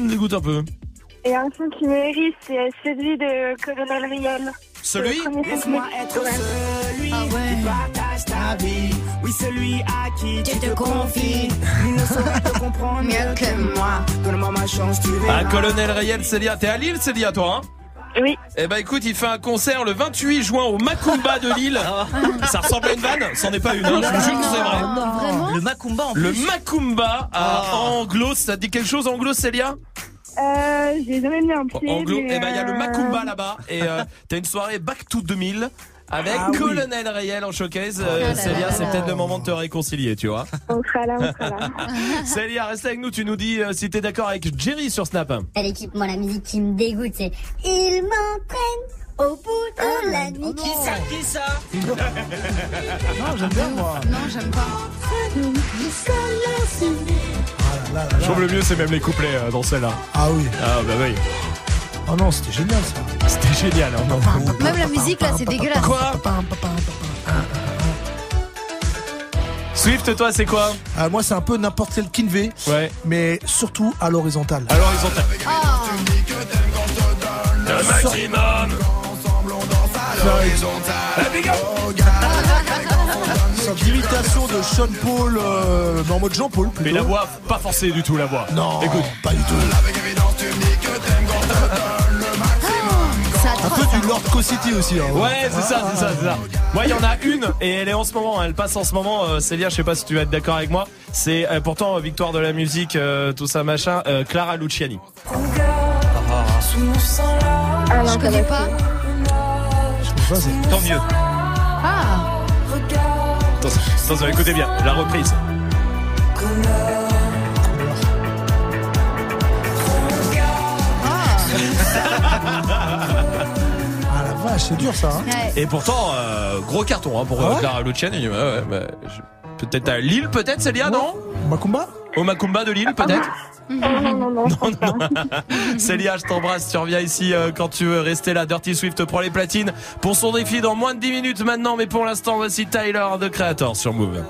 Speaker 1: dégoûte un peu?
Speaker 17: Et un son qui mérite, c'est celui de Colonel Riel.
Speaker 1: Celui
Speaker 17: Le
Speaker 45: Laisse-moi être
Speaker 17: Ouais.
Speaker 45: celui
Speaker 4: Ah ouais.
Speaker 45: qui partage ta vie. Oui, celui à qui tu te confies. Il ne saurait te comprendre mieux que moi. Donne-moi ma chance, tu verras.
Speaker 1: Ah, colonel Rayel, Célia. T'es à Lille, Célia, toi, hein?
Speaker 17: Oui.
Speaker 1: Eh ben écoute, il fait un concert le 28 juin au Macumba de Lille. Ça ressemble à une vanne C'en est pas une, hein, je vous jure que c'est vrai.
Speaker 4: Non,
Speaker 5: Le Macumba en
Speaker 1: Le
Speaker 5: plus.
Speaker 1: Macumba à
Speaker 5: Ah.
Speaker 1: Anglo, ça te dit quelque chose Anglo, Célia?
Speaker 17: Euh, j'ai jamais mis un pied.
Speaker 1: Anglo,
Speaker 17: mais,
Speaker 1: eh ben il y a le
Speaker 17: euh,
Speaker 1: Macumba là-bas (laughs) et euh, t'as une soirée Back to 2000 avec
Speaker 17: Ah oui.
Speaker 1: Colonel Rayel en showcase. Euh,
Speaker 4: Oh là
Speaker 1: Célia, c'est peut-être le moment de te réconcilier, tu vois.
Speaker 17: On sera là, on sera là. (laughs)
Speaker 1: Célia, reste avec nous, tu nous dis euh, si t'es d'accord avec Jerry sur Snap.
Speaker 44: L'équipe, moi, la musique qui me dégoûte, c'est Ils m'entraînent au bout de la nuit.
Speaker 5: Qui ça Qui ça
Speaker 6: Non, j'aime bien moi.
Speaker 4: Non, j'aime pas.
Speaker 6: Là là
Speaker 1: Je trouve le mieux, c'est même les couplets euh, dans celle-là.
Speaker 6: Ah oui.
Speaker 1: Ah bah oui,
Speaker 6: Oh non, c'était génial ça.
Speaker 1: c'était génial. hein.
Speaker 4: Même la musique là, c'est dégueulasse.
Speaker 1: Quoi Swift, toi, c'est quoi?
Speaker 6: Ah, moi, c'est un peu n'importe quel Kinvé,
Speaker 1: Ouais.
Speaker 6: mais surtout à l'horizontale.
Speaker 1: À l'horizontale.
Speaker 4: Ah,
Speaker 1: Le maximum.
Speaker 6: Sorte d'imitation de Sean Paul, euh, mais en mode Jean-Paul.
Speaker 1: Mais la voix, pas forcée du tout, la voix.
Speaker 6: Non,
Speaker 1: Écoute.
Speaker 6: pas du tout.
Speaker 4: ça a
Speaker 6: Un peu du Lord Co City aussi. hein.
Speaker 47: Ouais, c'est ça, c'est ça, c'est ça. Moi, il y en a une et elle est en ce moment, elle passe en ce moment. Euh, Célia, je sais pas si tu vas être d'accord avec moi. C'est euh, pourtant euh, victoire de la musique, euh, tout ça machin. euh, Clara Luciani.
Speaker 4: Ah, je connais pas.
Speaker 47: Tant mieux.
Speaker 4: Ah.
Speaker 47: Attention, attention, écoutez bien, la reprise.
Speaker 6: Ah la vache, c'est dur ça. hein.
Speaker 47: Et pourtant, euh, gros carton hein, pour
Speaker 6: Ah
Speaker 47: euh,
Speaker 6: ouais
Speaker 47: Clara Luciani. Ouais, ouais, bah, je- Peut-être à Lille, peut-être, Célia, non?
Speaker 6: Macumba
Speaker 47: Au Macumba de Lille, peut-être
Speaker 1: Non, non, non. (laughs)
Speaker 47: Célia, je t'embrasse. Tu reviens ici euh, quand tu veux rester là. Dirty Swift prend les platines pour son défi dans moins de 10 minutes maintenant. Mais pour l'instant, voici Tyler de Creator sur Move.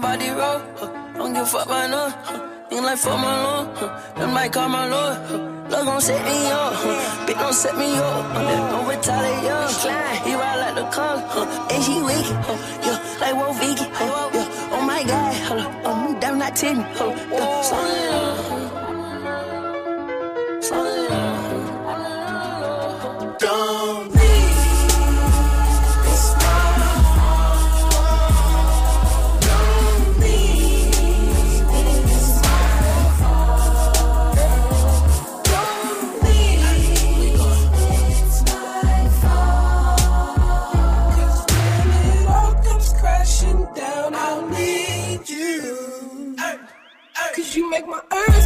Speaker 13: Body roll, huh, don't give a fuck by no. huh, Think like fuck my lord, huh, them might call my lord. huh, Love gon' set me up, huh, bitch don't set me up. huh, Don't retaliate, slime. He ride like the car, huh, and she wicked, huh, yeah, like Wolf Vicky, huh, yeah. Oh my god, up, I'm damn not titty, hold yeah. Slow it
Speaker 9: make my earthquake.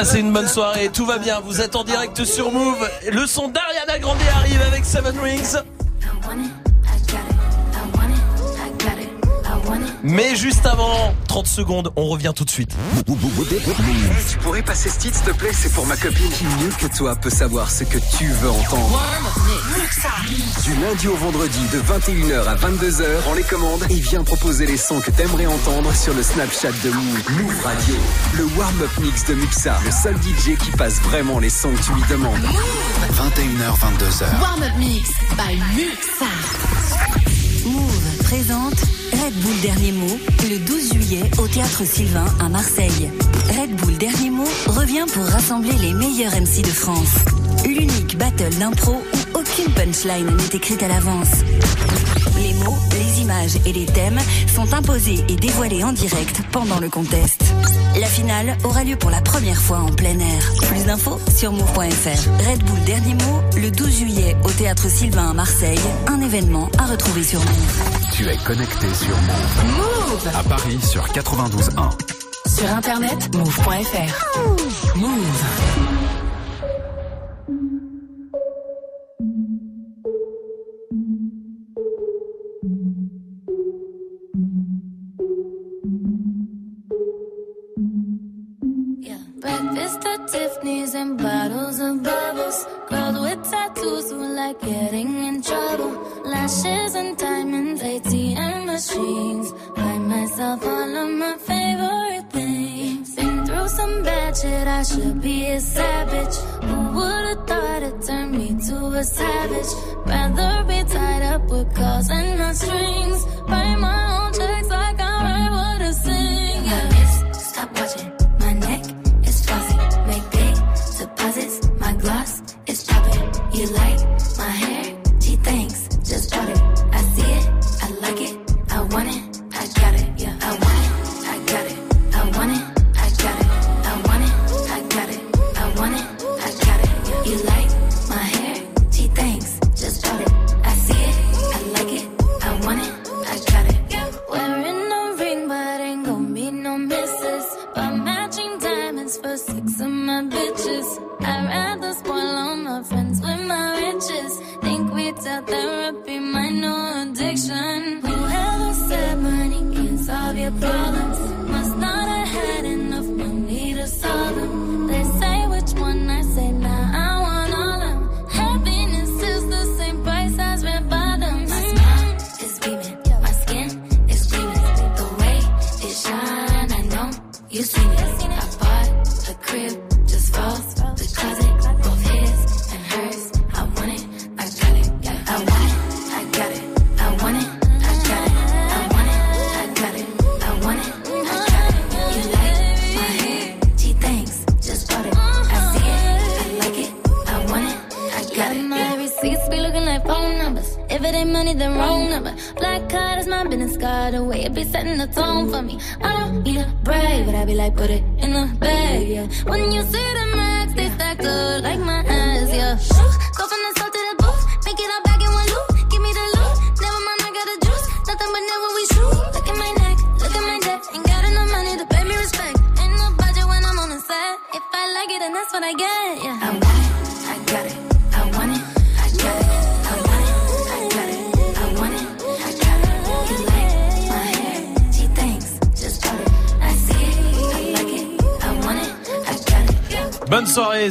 Speaker 47: Passez une bonne soirée, tout va bien. Vous êtes en direct sur Move. Le son d'Ariana Grande arrive avec Seven Rings. Mais juste avant, 30 secondes, on revient tout de suite.
Speaker 3: Tu pourrais passer ce titre, s'il te plaît, c'est pour ma copine. Qui mieux que toi peut savoir ce que tu veux entendre Du lundi au vendredi, de 21h à 22h, on les commandes et viens proposer les sons que t'aimerais entendre sur le Snapchat de Move. Move Radio, le warm-up mix de Muxa, le seul DJ qui passe vraiment les sons que tu lui demandes. 21h, 22h.
Speaker 2: Warm Up Mix by Muxa.
Speaker 48: Move présente Red Bull Dernier Mot le 12 juillet au Théâtre Sylvain à Marseille. Red Bull Dernier Mot revient pour rassembler les meilleurs MC de France. L'unique battle d'impro où aucune punchline n'est écrite à l'avance. Images et les thèmes sont imposés et dévoilés en direct pendant le contest. La finale aura lieu pour la première fois en plein air. Plus d'infos sur move.fr. Red Bull Dernier Mot le 12 juillet au Théâtre Sylvain à Marseille. Un événement à retrouver sur Move.
Speaker 3: Tu es connecté sur Move.
Speaker 2: Move
Speaker 3: À Paris sur 92.1.
Speaker 2: Sur internet, move.fr. Move.
Speaker 22: Tiffany's and bottles of bubbles. Girls with tattoos who like getting in trouble. Lashes and diamonds, ATM machines. Buy myself all of my favorite things. Been through some bad shit, I should be a savage. Who would've thought it turned me to a savage? Rather be tied up with calls and not strings. Write my own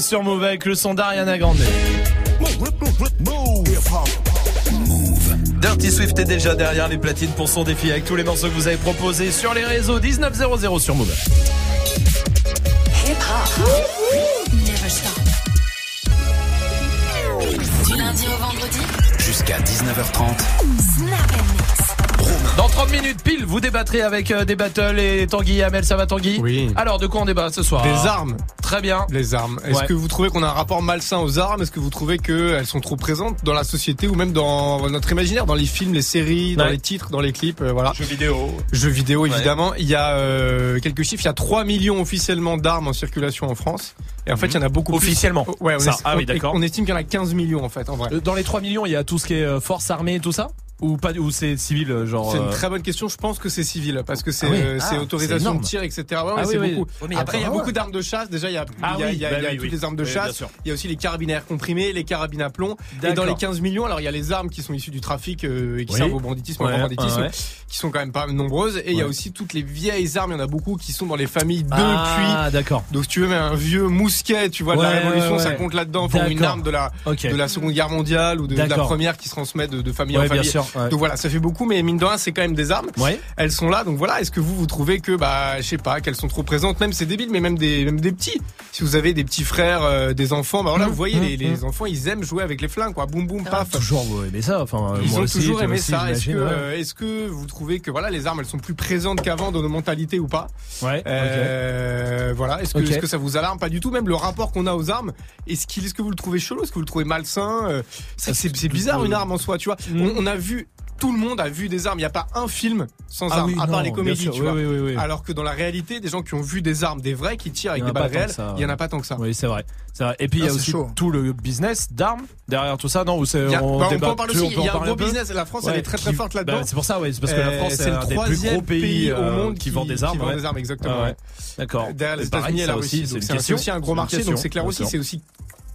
Speaker 1: sur Move avec le son d'Ariana Grande. Dirty Swift est déjà derrière les platines pour son défi avec tous les morceaux que vous avez proposés sur les réseaux 1900 sur Move.
Speaker 2: Du lundi au vendredi.
Speaker 3: Jusqu'à 19h30.
Speaker 2: Snap and mix.
Speaker 1: Dans 30 minutes pile, vous débattrez avec euh, des battles et Tanguy et Amel, ça va Tanguy?
Speaker 49: Oui.
Speaker 1: Alors de quoi on débat ce soir?
Speaker 49: Des armes.
Speaker 1: Très bien.
Speaker 49: Les armes. Est-ce
Speaker 1: Ouais.
Speaker 49: que vous trouvez qu'on a un rapport malsain aux armes? Est-ce que vous trouvez qu'elles sont trop présentes dans la société ou même dans notre imaginaire, dans les films, les séries, dans
Speaker 1: Ouais.
Speaker 49: les titres, dans les clips euh, Voilà.
Speaker 1: Jeux vidéo.
Speaker 49: Jeux vidéo,
Speaker 1: Ouais.
Speaker 49: évidemment. Il y a euh, quelques chiffres. Il y a 3 millions officiellement d'armes en circulation en France. Et en fait, il y en a beaucoup plus.
Speaker 1: Officiellement.
Speaker 49: Ouais, on,
Speaker 1: Ça,
Speaker 49: est-
Speaker 1: ah oui,
Speaker 49: on-
Speaker 1: d'accord.
Speaker 49: on estime qu'il y en a 15 millions en fait, en vrai.
Speaker 1: Euh, Dans les 3 millions, il y a tout ce qui est euh, force armée et tout ça? Ou pas ou c'est civil euh, genre
Speaker 49: C'est une
Speaker 1: euh,
Speaker 49: très bonne question. Je pense que c'est civil parce que c'est
Speaker 1: Ah oui.
Speaker 49: euh, c'est
Speaker 1: Ah,
Speaker 49: autorisation de tir, etc. Ouais, ouais,
Speaker 1: Ah
Speaker 49: c'est
Speaker 1: oui, oui.
Speaker 49: beaucoup.
Speaker 1: Mais
Speaker 49: Après, il y a beaucoup d'armes de chasse. Déjà, il y a,
Speaker 1: Ah
Speaker 49: il y a,
Speaker 1: oui,
Speaker 49: il y a-
Speaker 1: bah
Speaker 49: il y a
Speaker 1: oui,
Speaker 49: toutes
Speaker 1: oui.
Speaker 49: les armes de chasse. Il y a aussi les carabines à air comprimés, les carabines à plomb. Et dans les 15 millions, alors il y a les armes qui sont issues du trafic euh, et qui
Speaker 1: Oui.
Speaker 49: servent au banditisme, au
Speaker 1: Ouais,
Speaker 49: grand banditisme,
Speaker 1: ouais,
Speaker 49: qui sont quand même pas nombreuses. Et il y a aussi toutes les vieilles armes. Il y en a beaucoup qui sont dans les familles depuis.
Speaker 1: Ah d'accord.
Speaker 49: Donc si tu veux, mais un vieux mousquet, tu vois, de la Révolution, ça compte là-dedans pour une arme de la de la Seconde Guerre mondiale ou de, la première qui se transmet de, famille en famille.
Speaker 1: Ouais.
Speaker 49: Donc voilà, ça fait beaucoup, mais mine de rien, c'est quand même des armes.
Speaker 1: Ouais.
Speaker 49: Elles sont là, donc voilà. Est-ce que vous vous trouvez que bah je sais pas, qu'elles sont trop présentes, même c'est débile, mais même des même des petits. Si vous avez des petits frères, euh, des enfants, bah voilà,
Speaker 1: Mmh,
Speaker 49: vous voyez
Speaker 1: mmh,
Speaker 49: les, les
Speaker 1: mmh.
Speaker 49: enfants, ils aiment jouer avec les flingues, quoi. Boum boum paf.
Speaker 1: Toujours vous aimez ça enfin
Speaker 49: Ils ont
Speaker 1: aussi,
Speaker 49: toujours aimé
Speaker 1: aussi,
Speaker 49: ça. Est-ce que,
Speaker 1: ouais.
Speaker 49: euh, est-ce que vous trouvez que voilà les armes elles sont plus présentes qu'avant dans nos mentalités ou pas?
Speaker 1: Ouais.
Speaker 49: Euh, Voilà. Est-ce que, est-ce que ça vous alarme Pas du tout. Même le rapport qu'on a aux armes? Est-ce qu'il, est-ce que vous le trouvez chelou? Est-ce que vous le trouvez malsain? Euh, C'est, bizarre une arme en soi, tu vois.
Speaker 1: Mm.
Speaker 49: On, on a vu. Tout le monde a vu des armes. Il n'y a pas un film sans
Speaker 1: Ah
Speaker 49: armes,
Speaker 1: oui,
Speaker 49: à part
Speaker 1: non,
Speaker 49: les comédies,
Speaker 1: sûr.
Speaker 49: tu
Speaker 1: Oui,
Speaker 49: vois.
Speaker 1: oui, oui, oui.
Speaker 49: Alors que dans la réalité, des gens qui ont vu des armes, des vrais qui tirent avec des balles réelles, il y en a pas tant que ça.
Speaker 1: Oui, c'est vrai. Et puis il y a aussi
Speaker 49: chaud.
Speaker 1: tout le business d'armes derrière tout ça, non Ou c'est on
Speaker 49: bah, on
Speaker 1: débat
Speaker 49: peut en parler aussi. Il y a un gros business. La France, elle est très très forte là-dedans.
Speaker 1: bah, c'est pour ça, ouais. C'est parce que la
Speaker 49: Euh,
Speaker 1: France,
Speaker 49: c'est le
Speaker 1: plus gros
Speaker 49: troisième
Speaker 1: pays
Speaker 49: au
Speaker 1: euh,
Speaker 49: monde
Speaker 1: qui vend des armes.
Speaker 49: des armes, exactement.
Speaker 1: Ah. D'accord.
Speaker 49: Derrière les États-Unis la
Speaker 1: aussi, c'est
Speaker 49: aussi un gros marché. Donc c'est clair aussi, c'est aussi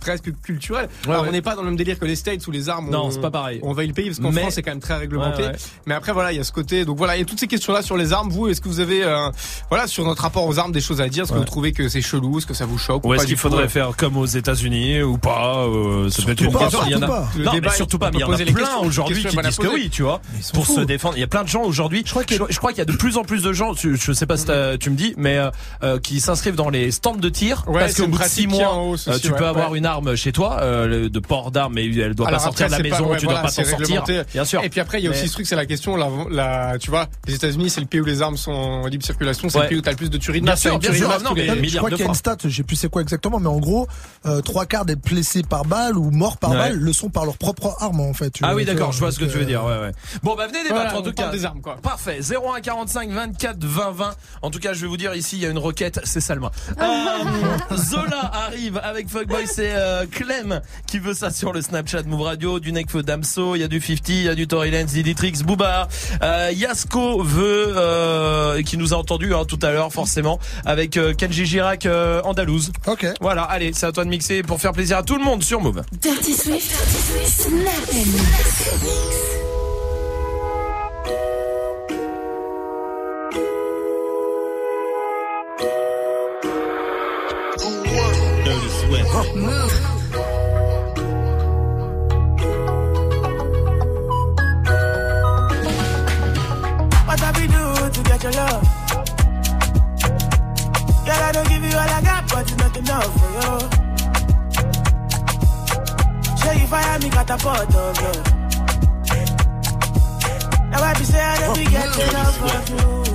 Speaker 49: presque culturel.
Speaker 1: Ouais,
Speaker 49: Alors,
Speaker 1: ouais.
Speaker 49: on n'est pas dans le même délire que les States où les armes.
Speaker 1: Non,
Speaker 49: on-
Speaker 1: c'est pas pareil.
Speaker 49: On envahit le pays parce qu'en
Speaker 1: Mais-
Speaker 49: France c'est quand même très réglementé.
Speaker 1: Ouais, ouais.
Speaker 49: Mais après voilà, il y a ce côté. Donc voilà, il y a toutes ces questions-là sur les armes. Vous, est-ce que vous avez, euh, voilà, sur notre rapport aux armes, des choses à dire? Est-ce que vous trouvez que c'est chelou? Est-ce que ça vous choque
Speaker 1: Ou est-ce qu'il faudrait faire comme aux États-Unis ou pas euh, Ça peut être une
Speaker 6: pas,
Speaker 1: question. Il y en a.
Speaker 6: surtout pas.
Speaker 49: Le
Speaker 1: Non,
Speaker 49: débat,
Speaker 1: mais surtout
Speaker 49: on
Speaker 1: pas.
Speaker 49: peut
Speaker 1: Mais il y en a plein aujourd'hui qui disent que oui, tu vois, pour se défendre. Il y a plein de gens aujourd'hui. Je crois
Speaker 6: que-
Speaker 1: je crois qu'il y a de plus en plus de gens. Je sais pas si t'as- tu me dis, mais euh, euh, qui s'inscrivent dans les stands de tir
Speaker 49: Ouais,
Speaker 1: parce
Speaker 49: c'est
Speaker 1: qu'au bout de six mois, euh, tu peux avoir une arme chez toi euh, de port d'arme, mais elle doit
Speaker 49: Alors
Speaker 1: pas sortir de la maison.
Speaker 49: ouais,
Speaker 1: tu dois pas t'en sortir. Bien sûr.
Speaker 49: Et puis après, il y a aussi
Speaker 1: Mais-
Speaker 49: ce truc, c'est la question, la, la, tu vois, les États-Unis, c'est le pays où les armes sont en libre circulation, c'est
Speaker 1: Ouais.
Speaker 49: le pays où t'as le plus de tueries de
Speaker 1: Bien sûr, bien sûr. Non, mais
Speaker 49: deux.
Speaker 6: Je crois qu'il y a une stat, je sais plus c'est quoi exactement, mais en gros, euh, trois quarts des blessés par balle ou morts par
Speaker 1: Ouais.
Speaker 6: balle le sont par leur propre arme en fait.
Speaker 1: Ah oui, d'accord, je vois ce que tu veux
Speaker 6: euh,
Speaker 1: dire. Ouais, ouais. Bon, bah venez débattre en tout cas.
Speaker 49: des armes, quoi.
Speaker 1: Parfait. 01 45 24 20 20. En tout cas, je vais vous dire ici, il y a une requête, c'est Salma. (laughs) Euh, Zola arrive avec Fuckboy, c'est euh, Clem qui veut ça sur le Snapchat Move Radio, du Nekfeu Damso, il y a du 50, il y a du Tory Lanez, Diditrix, Booba. Euh, Yasko veut, euh, qui nous a entendu hein, tout à l'heure forcément, avec euh, Kenji Girac euh, Andalouse.
Speaker 6: Ok.
Speaker 1: Voilà, allez, c'est à toi de mixer pour faire plaisir à tout le monde sur Move.
Speaker 2: Dirty Swift, Snap and Mix.
Speaker 20: Dirty Swift.
Speaker 2: Move.
Speaker 48: What have we do to get your love? Girl, I don't give you all I got, but it's not enough for you. Show you fire me, got a pot of you. Now I be say I don't be getting enough of you.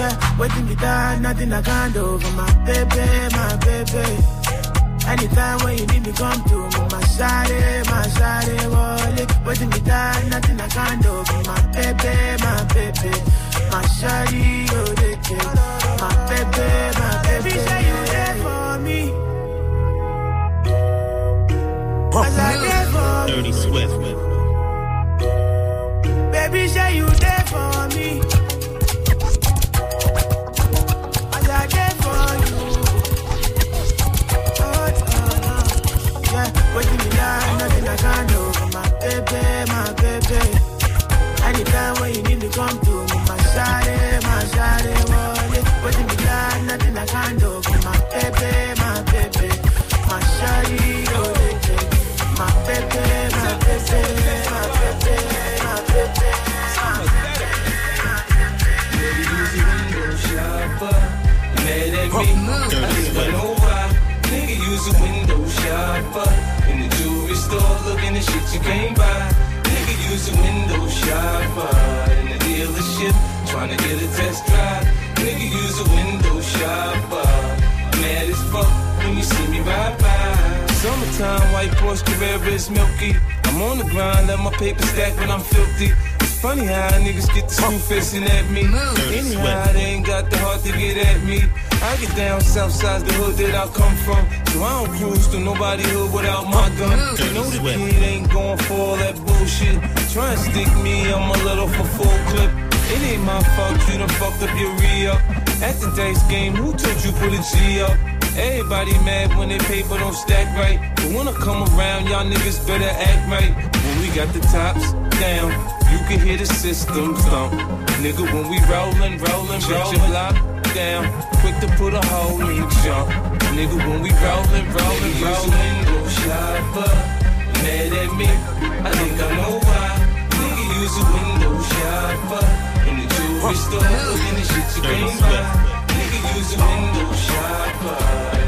Speaker 48: Yeah, waiting me down, nothing I can't do for my baby, my baby. Anytime when you need me, come to me, my shawty, my shawty, wallet. Waiting me down, nothing I can't do for my baby, my baby. My shawty, oh, they take. My baby, my baby. Say you there for me. As I there for me.
Speaker 20: Dirty Swift.
Speaker 48: Baby, say you there for me. Down, nothing I can do for my baby, my baby. Anytime when you need me, come to me, my shawty, my shawty, wallet. Waiting me down, nothing I can do my baby, my baby. My shawty, oh, they. My baby, my baby, my baby, my baby, my
Speaker 20: Baby, use a window shopper. Mad at me. I think I know why. Nigga, use a window shopper. In the jewelry store, looking at shit you can't buy. Nigga, use a window shopper. In the dealership, trying to get a test drive. Nigga, use a window shopper. Mad as fuck when you see me ride by. Summertime, white Porsche Carrera is milky. I'm on the grind, let my paper stack when I'm filthy. It's funny how niggas get the screw facing at me. Anyhow, they ain't got the heart to get at me. I get down south side the hood that I come from. So I don't cruise to nobody hood without my gun. You know the kid ain't going for all that bullshit. Try and stick me, I'm a little for full clip. It ain't my fault you done fucked up your re-up. At the dice game, who told you put a G up? Everybody mad when their paper don't stack right. But when I come around, y'all niggas better act right. When we got the tops down, you can hear the system thump. Nigga, when we rollin', rollin', rollin', your block down. Quick to put a hole in your jump. Nigga, when we rollin', rollin', rollin', go shopper. Mad at me, I think I know why. Nigga, use a window shopper. In the jewelry store, looking at shit you can't buy. Use a window shopper.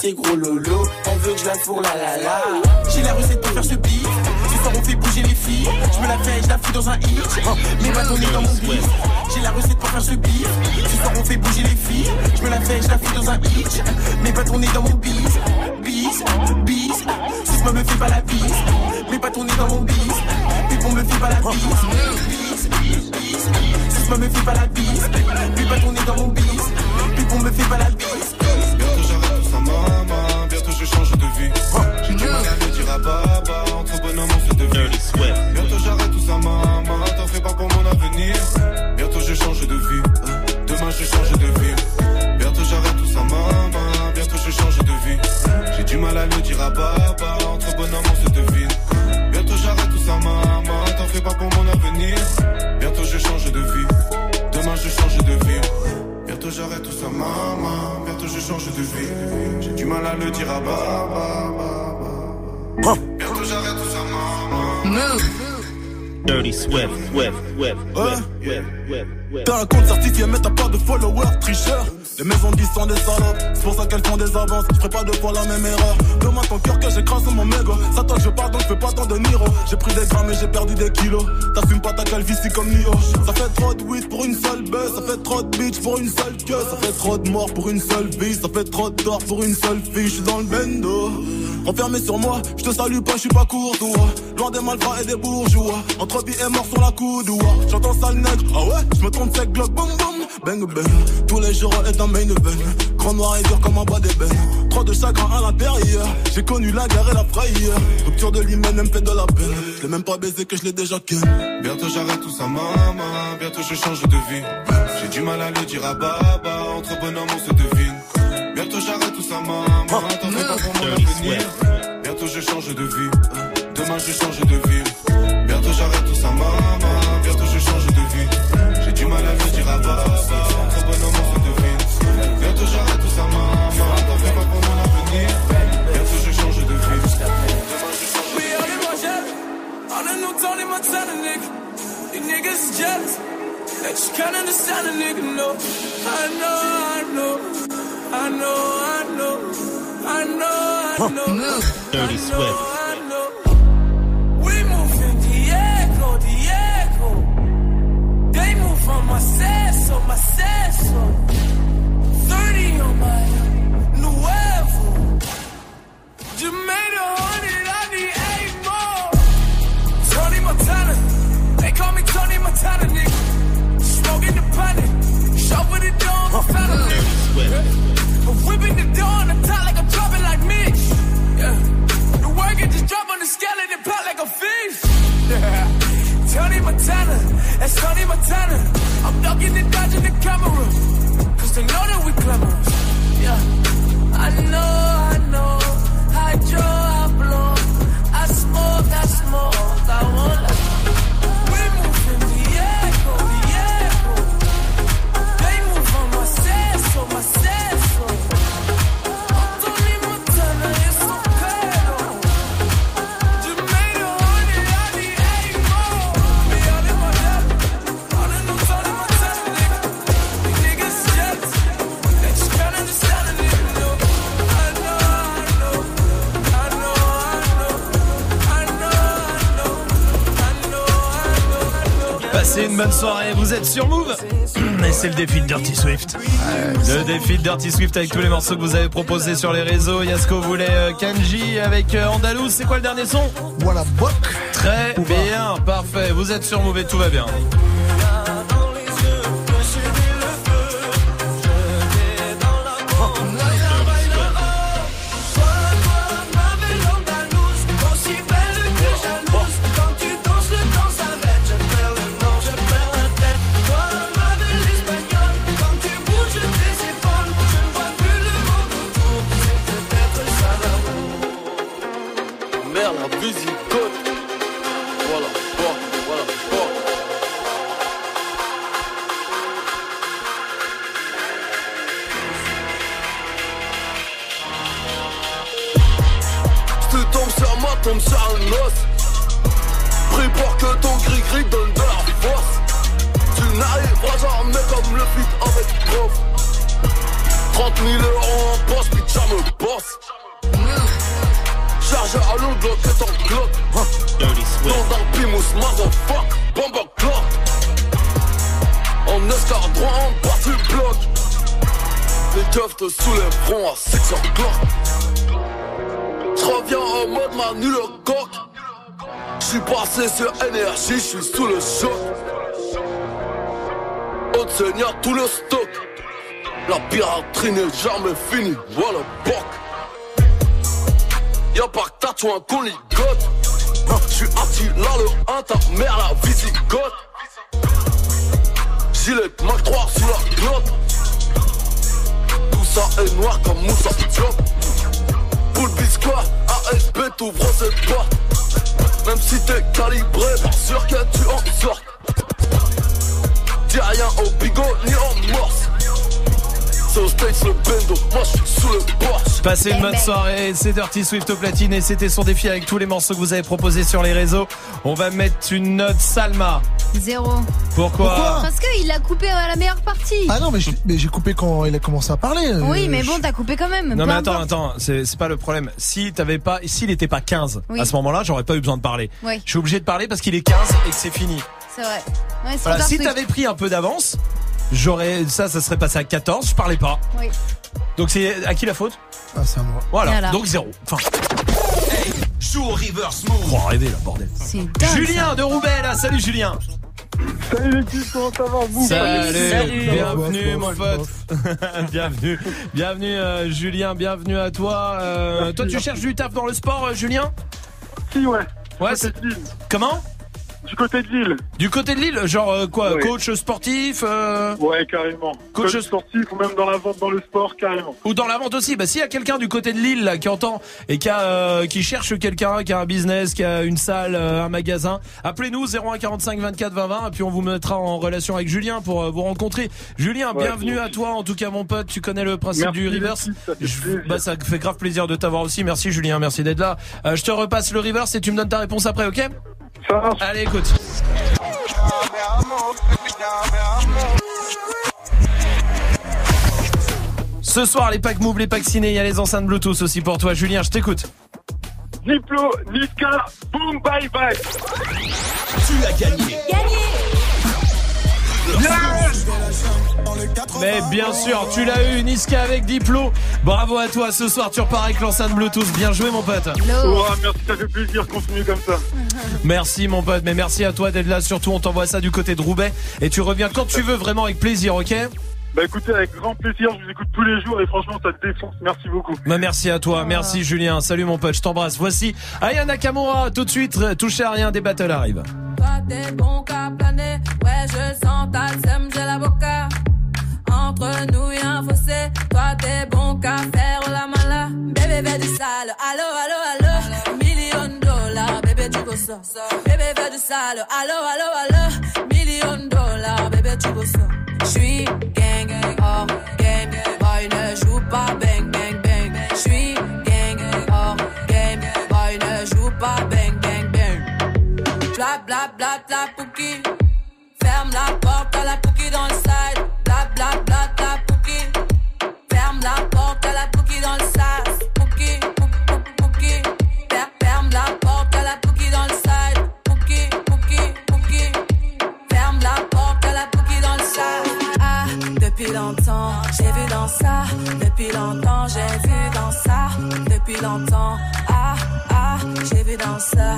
Speaker 24: ses gros lolos. on veut que je la fourre la la la. J'ai la recette pour faire ce beat. Ce soir on fait bouger les filles. Je me la fais, je la fous dans un hit. Mes bâtons pour
Speaker 50: une seule fille, je dans le bendo. Enfermé sur moi, je te salue pas, je suis pas courtois. Loin des malfrats et des bourgeois. Entre vie et mort sur la coudoua. J'entends sale nègre, ah ouais, je me trompe sec, glock, bam bam. Bang bang, tous les jours est un main bang. Grand noir et dur comme un bas d'ébène. Trop de chagrin à l'intérieur, j'ai connu la guerre et la frayeur. Rupture de l'hymen, elle me fait de la peine. Je l'ai même pas baisé que je l'ai déjà ken.
Speaker 8: Bientôt j'arrête tout ça, maman. Bientôt je change de vie. J'ai du mal à le dire à Baba. Entre bonhomme, on se devine maman, pas pour mon avenir. Bientôt je change de vie, demain je change de vie. Bientôt j'arrête tout ça, maman, bientôt je change de vie. J'ai du mal à me dire à bas, trop bonhomme, on de vie. Bientôt j'arrête tout ça, maman, c'est pas pour mon avenir. Bientôt je change de vie, demain je change de vie.
Speaker 24: We all in my jet, all in no Tony Montana, nigga. You niggas is jealous that you can't understand a nigga, no. I know, I know, I know, I know.
Speaker 7: Dirty Swift.
Speaker 1: Le défi de Dirty Swift. Le défi de Dirty Swift avec tous les morceaux que vous avez proposés sur les réseaux. Yasko voulait euh, Kanji avec euh, Andalous. C'est quoi le dernier son?
Speaker 6: Voilà.
Speaker 1: Très bien, parfait. Vous êtes sur et tout va bien. Passez une bonne soirée, c'est Dirty Swift au platine et c'était son défi avec tous les morceaux que vous avez proposés sur les réseaux. On va mettre une note Salma.
Speaker 4: Zéro.
Speaker 1: Pourquoi,
Speaker 4: Parce qu'il a coupé à la meilleure partie.
Speaker 6: Ah non, mais j'ai coupé quand il a commencé à parler.
Speaker 4: Oui,
Speaker 6: Euh,
Speaker 4: mais bon, t'as coupé quand même.
Speaker 1: Non
Speaker 4: peu
Speaker 1: mais attends,
Speaker 4: importe.
Speaker 1: attends, c'est pas le problème. Si t'avais pas, s'il était pas 15
Speaker 4: Oui.
Speaker 1: à ce moment-là, j'aurais pas eu besoin de parler.
Speaker 4: Oui.
Speaker 1: Je suis obligé de parler parce qu'il est 15 et que c'est fini.
Speaker 4: C'est vrai. Ouais,
Speaker 1: Voilà, si t'avais pris un peu d'avance, j'aurais ça, ça serait passé à 14. Je parlais pas.
Speaker 4: Oui.
Speaker 1: Donc c'est à qui la faute?
Speaker 6: Ah, c'est à moi.
Speaker 1: Voilà.
Speaker 4: Voilà.
Speaker 1: Donc zéro. Enfin.
Speaker 50: Joue au reverse move.
Speaker 1: Oh, arrêtez là, bordel.
Speaker 4: Dingue.
Speaker 1: Julien de Roubaix là, salut Julien.
Speaker 51: Salut l'équipe, comment ça va vous
Speaker 1: Salut, bienvenue
Speaker 6: Bof,
Speaker 1: mon
Speaker 6: bof,
Speaker 1: pote.
Speaker 6: bof. (laughs) (laughs)
Speaker 1: bienvenue, bienvenue euh, Julien, bienvenue à toi. Euh, toi tu cherches du taf dans le sport, euh, Julien?
Speaker 51: Si, ouais.
Speaker 1: Ouais. Comment?
Speaker 51: Du côté de Lille.
Speaker 1: Du côté de Lille, genre euh, quoi, coach sportif euh,
Speaker 51: Ouais, carrément.
Speaker 1: Coach-
Speaker 51: Coach sportif ou même dans la vente, dans le sport, carrément.
Speaker 1: ou dans la vente aussi. Bah s'il y a quelqu'un du côté de Lille là, qui entend et qui a, euh, qui cherche quelqu'un qui a un business, qui a une salle, euh, un magasin, appelez-nous 01 45 24 20 20 et puis on vous mettra en relation avec Julien pour euh, vous rencontrer. Julien,
Speaker 51: Ouais,
Speaker 1: bienvenue à toi en tout cas mon pote, tu connais le principe
Speaker 51: Merci,
Speaker 1: du reverse.
Speaker 51: l'équipe, ça fait
Speaker 1: Je-
Speaker 51: plaisir.
Speaker 1: bah ça fait grave plaisir de t'avoir aussi. Merci Julien, merci d'être là. Euh, je te repasse le reverse et tu me donnes ta réponse après, OK?
Speaker 51: Ça marche.
Speaker 1: Allez, écoute. Ce soir, les packs move, les packs ciné, il y a les enceintes Bluetooth aussi pour toi. Julien, je t'écoute.
Speaker 51: Diplo, Niska, boom, bye bye.
Speaker 50: Tu as gagné.
Speaker 1: Mais bien sûr, tu l'as eu, Niska avec Diplo. Bravo à toi. Ce soir, tu repars avec l'enceinte Bluetooth. Bien joué, mon pote.
Speaker 51: Oh, merci, ça fait plaisir, continue comme ça.
Speaker 1: Merci, mon pote. Mais merci à toi d'être là. Surtout, on t'envoie ça du côté de Roubaix. Et tu reviens quand tu veux, vraiment avec plaisir, ok?
Speaker 51: Bah écoutez, avec grand plaisir, je vous écoute tous les jours et franchement, ça te défonce. Merci beaucoup.
Speaker 1: Bah merci à toi, merci Julien, salut mon pote, je t'embrasse. Voici Aya Nakamura, tout de suite, touchez à rien, des battles arrivent.
Speaker 43: Toi t'es bon qu'à planer, ouais je sens ta sème, j'ai l'avocat. Entre nous y'a un fossé, toi t'es bon qu'à faire la mala. Bébé fais du sale, allo allo allo. Million dollars, bébé tu go ça. Bébé fais du sale, allo allo allo. Million dollars, bébé tu go ça. J'suis gang, hors game, boy ne joue pas bang bang bang. J'suis Bla bla bla pouki. Ferme la porte à la pouki dans le side. Bla bla bla bla pouki. Ferme la porte à la pouki dans le sas. Pouki, pouki, pouki. Ferme la porte à la pouki dans le side. Pouki, pouki, pouki. Ferme la porte à la pouki dans le sas. Ah, depuis longtemps, j'ai vu dans ça. Depuis longtemps, j'ai vu dans ça. Depuis longtemps, ah, ah, j'ai vu dans ça.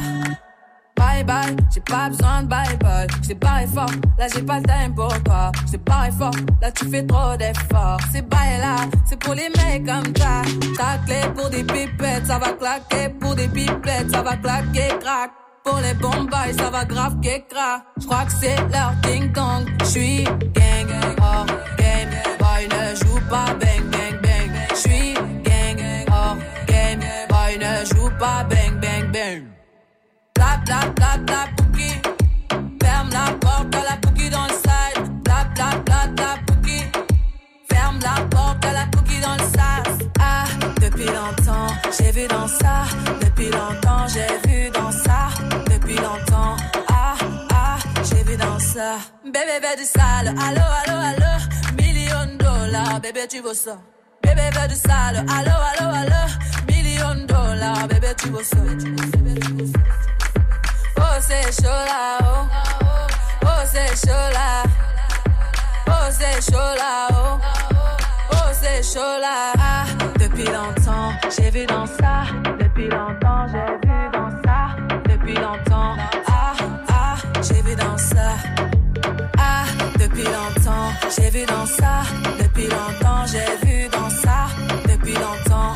Speaker 43: Bye bye, j'ai pas besoin de bye bye. J't'ai barré fort, là j'ai pas le time pour toi. J't'ai barré fort, là tu fais trop d'efforts. C'est bye là, c'est pour les mecs comme ça. Ta clé pour des pipettes, ça va claquer. Pour des pipettes, ça va claquer, crack. Pour les bombes, ça va grave crack. J'crois que c'est leur ding dong. J'suis gang, oh game. Boy ne joue pas bang bang bang. J'suis gang, oh game. Boy ne joue pas bang bang bang. Bouki. Ferme la porte à la bouki dans le bla bla bla bouki. Ferme la porte à la cookie dans le sas. Ah, depuis longtemps, j'ai vu dans ça. Depuis longtemps, j'ai vu dans ça. Depuis longtemps, ah, ah, j'ai vu dans ça. Bébé, bébé du sale. Allo, allo, allo. Million dollars, bébé, tu veux ça. Bébé, bébé du sale. Allo, allo, allo. Million dollars, bébé, tu veux ça. Oh, c'est chaud là, oh. C'est chaud là. Oh, c'est chaud là, oh. Oh, chaud là. Ah, depuis longtemps, j'ai vu dans ça. Depuis longtemps, j'ai vu dans ça. Depuis longtemps, ah, ah, j'ai vu dans ça. Ah, depuis longtemps, j'ai vu dans ça. Depuis longtemps, j'ai vu dans ça. Depuis longtemps,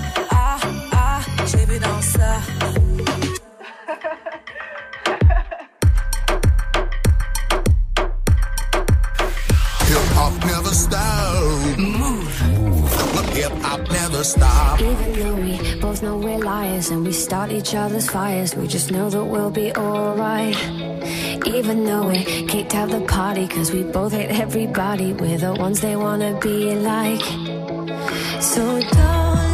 Speaker 33: stop. Move. Hip hop never stop.
Speaker 22: Even though we both know we're liars and we start each other's fires, we just know that we'll be alright. Even though we kicked out the party, cause we both hate everybody, we're the ones they wanna be like. So don't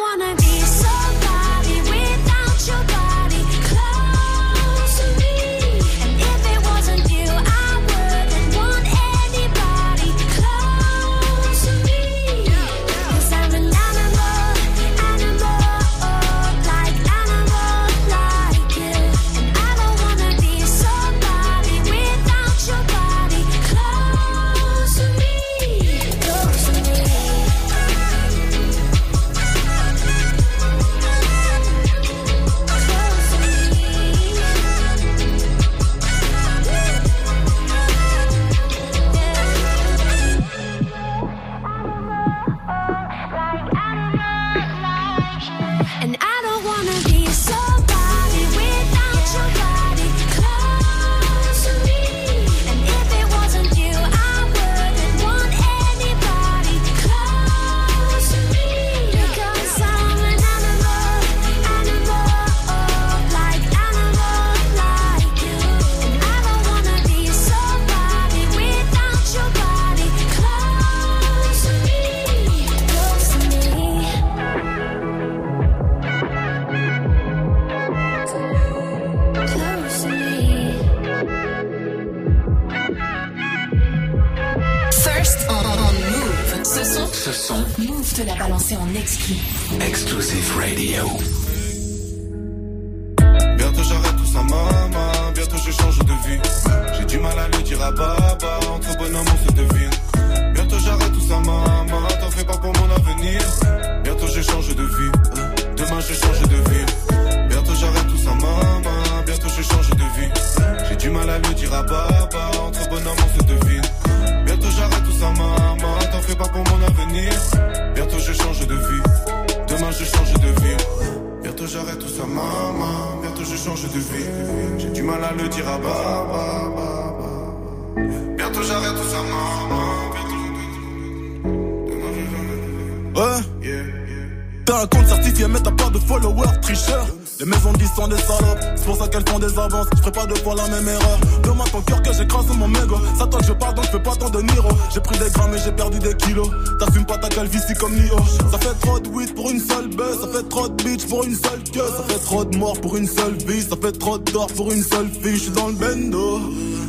Speaker 52: pour une seule fille. Je suis dans le bendo.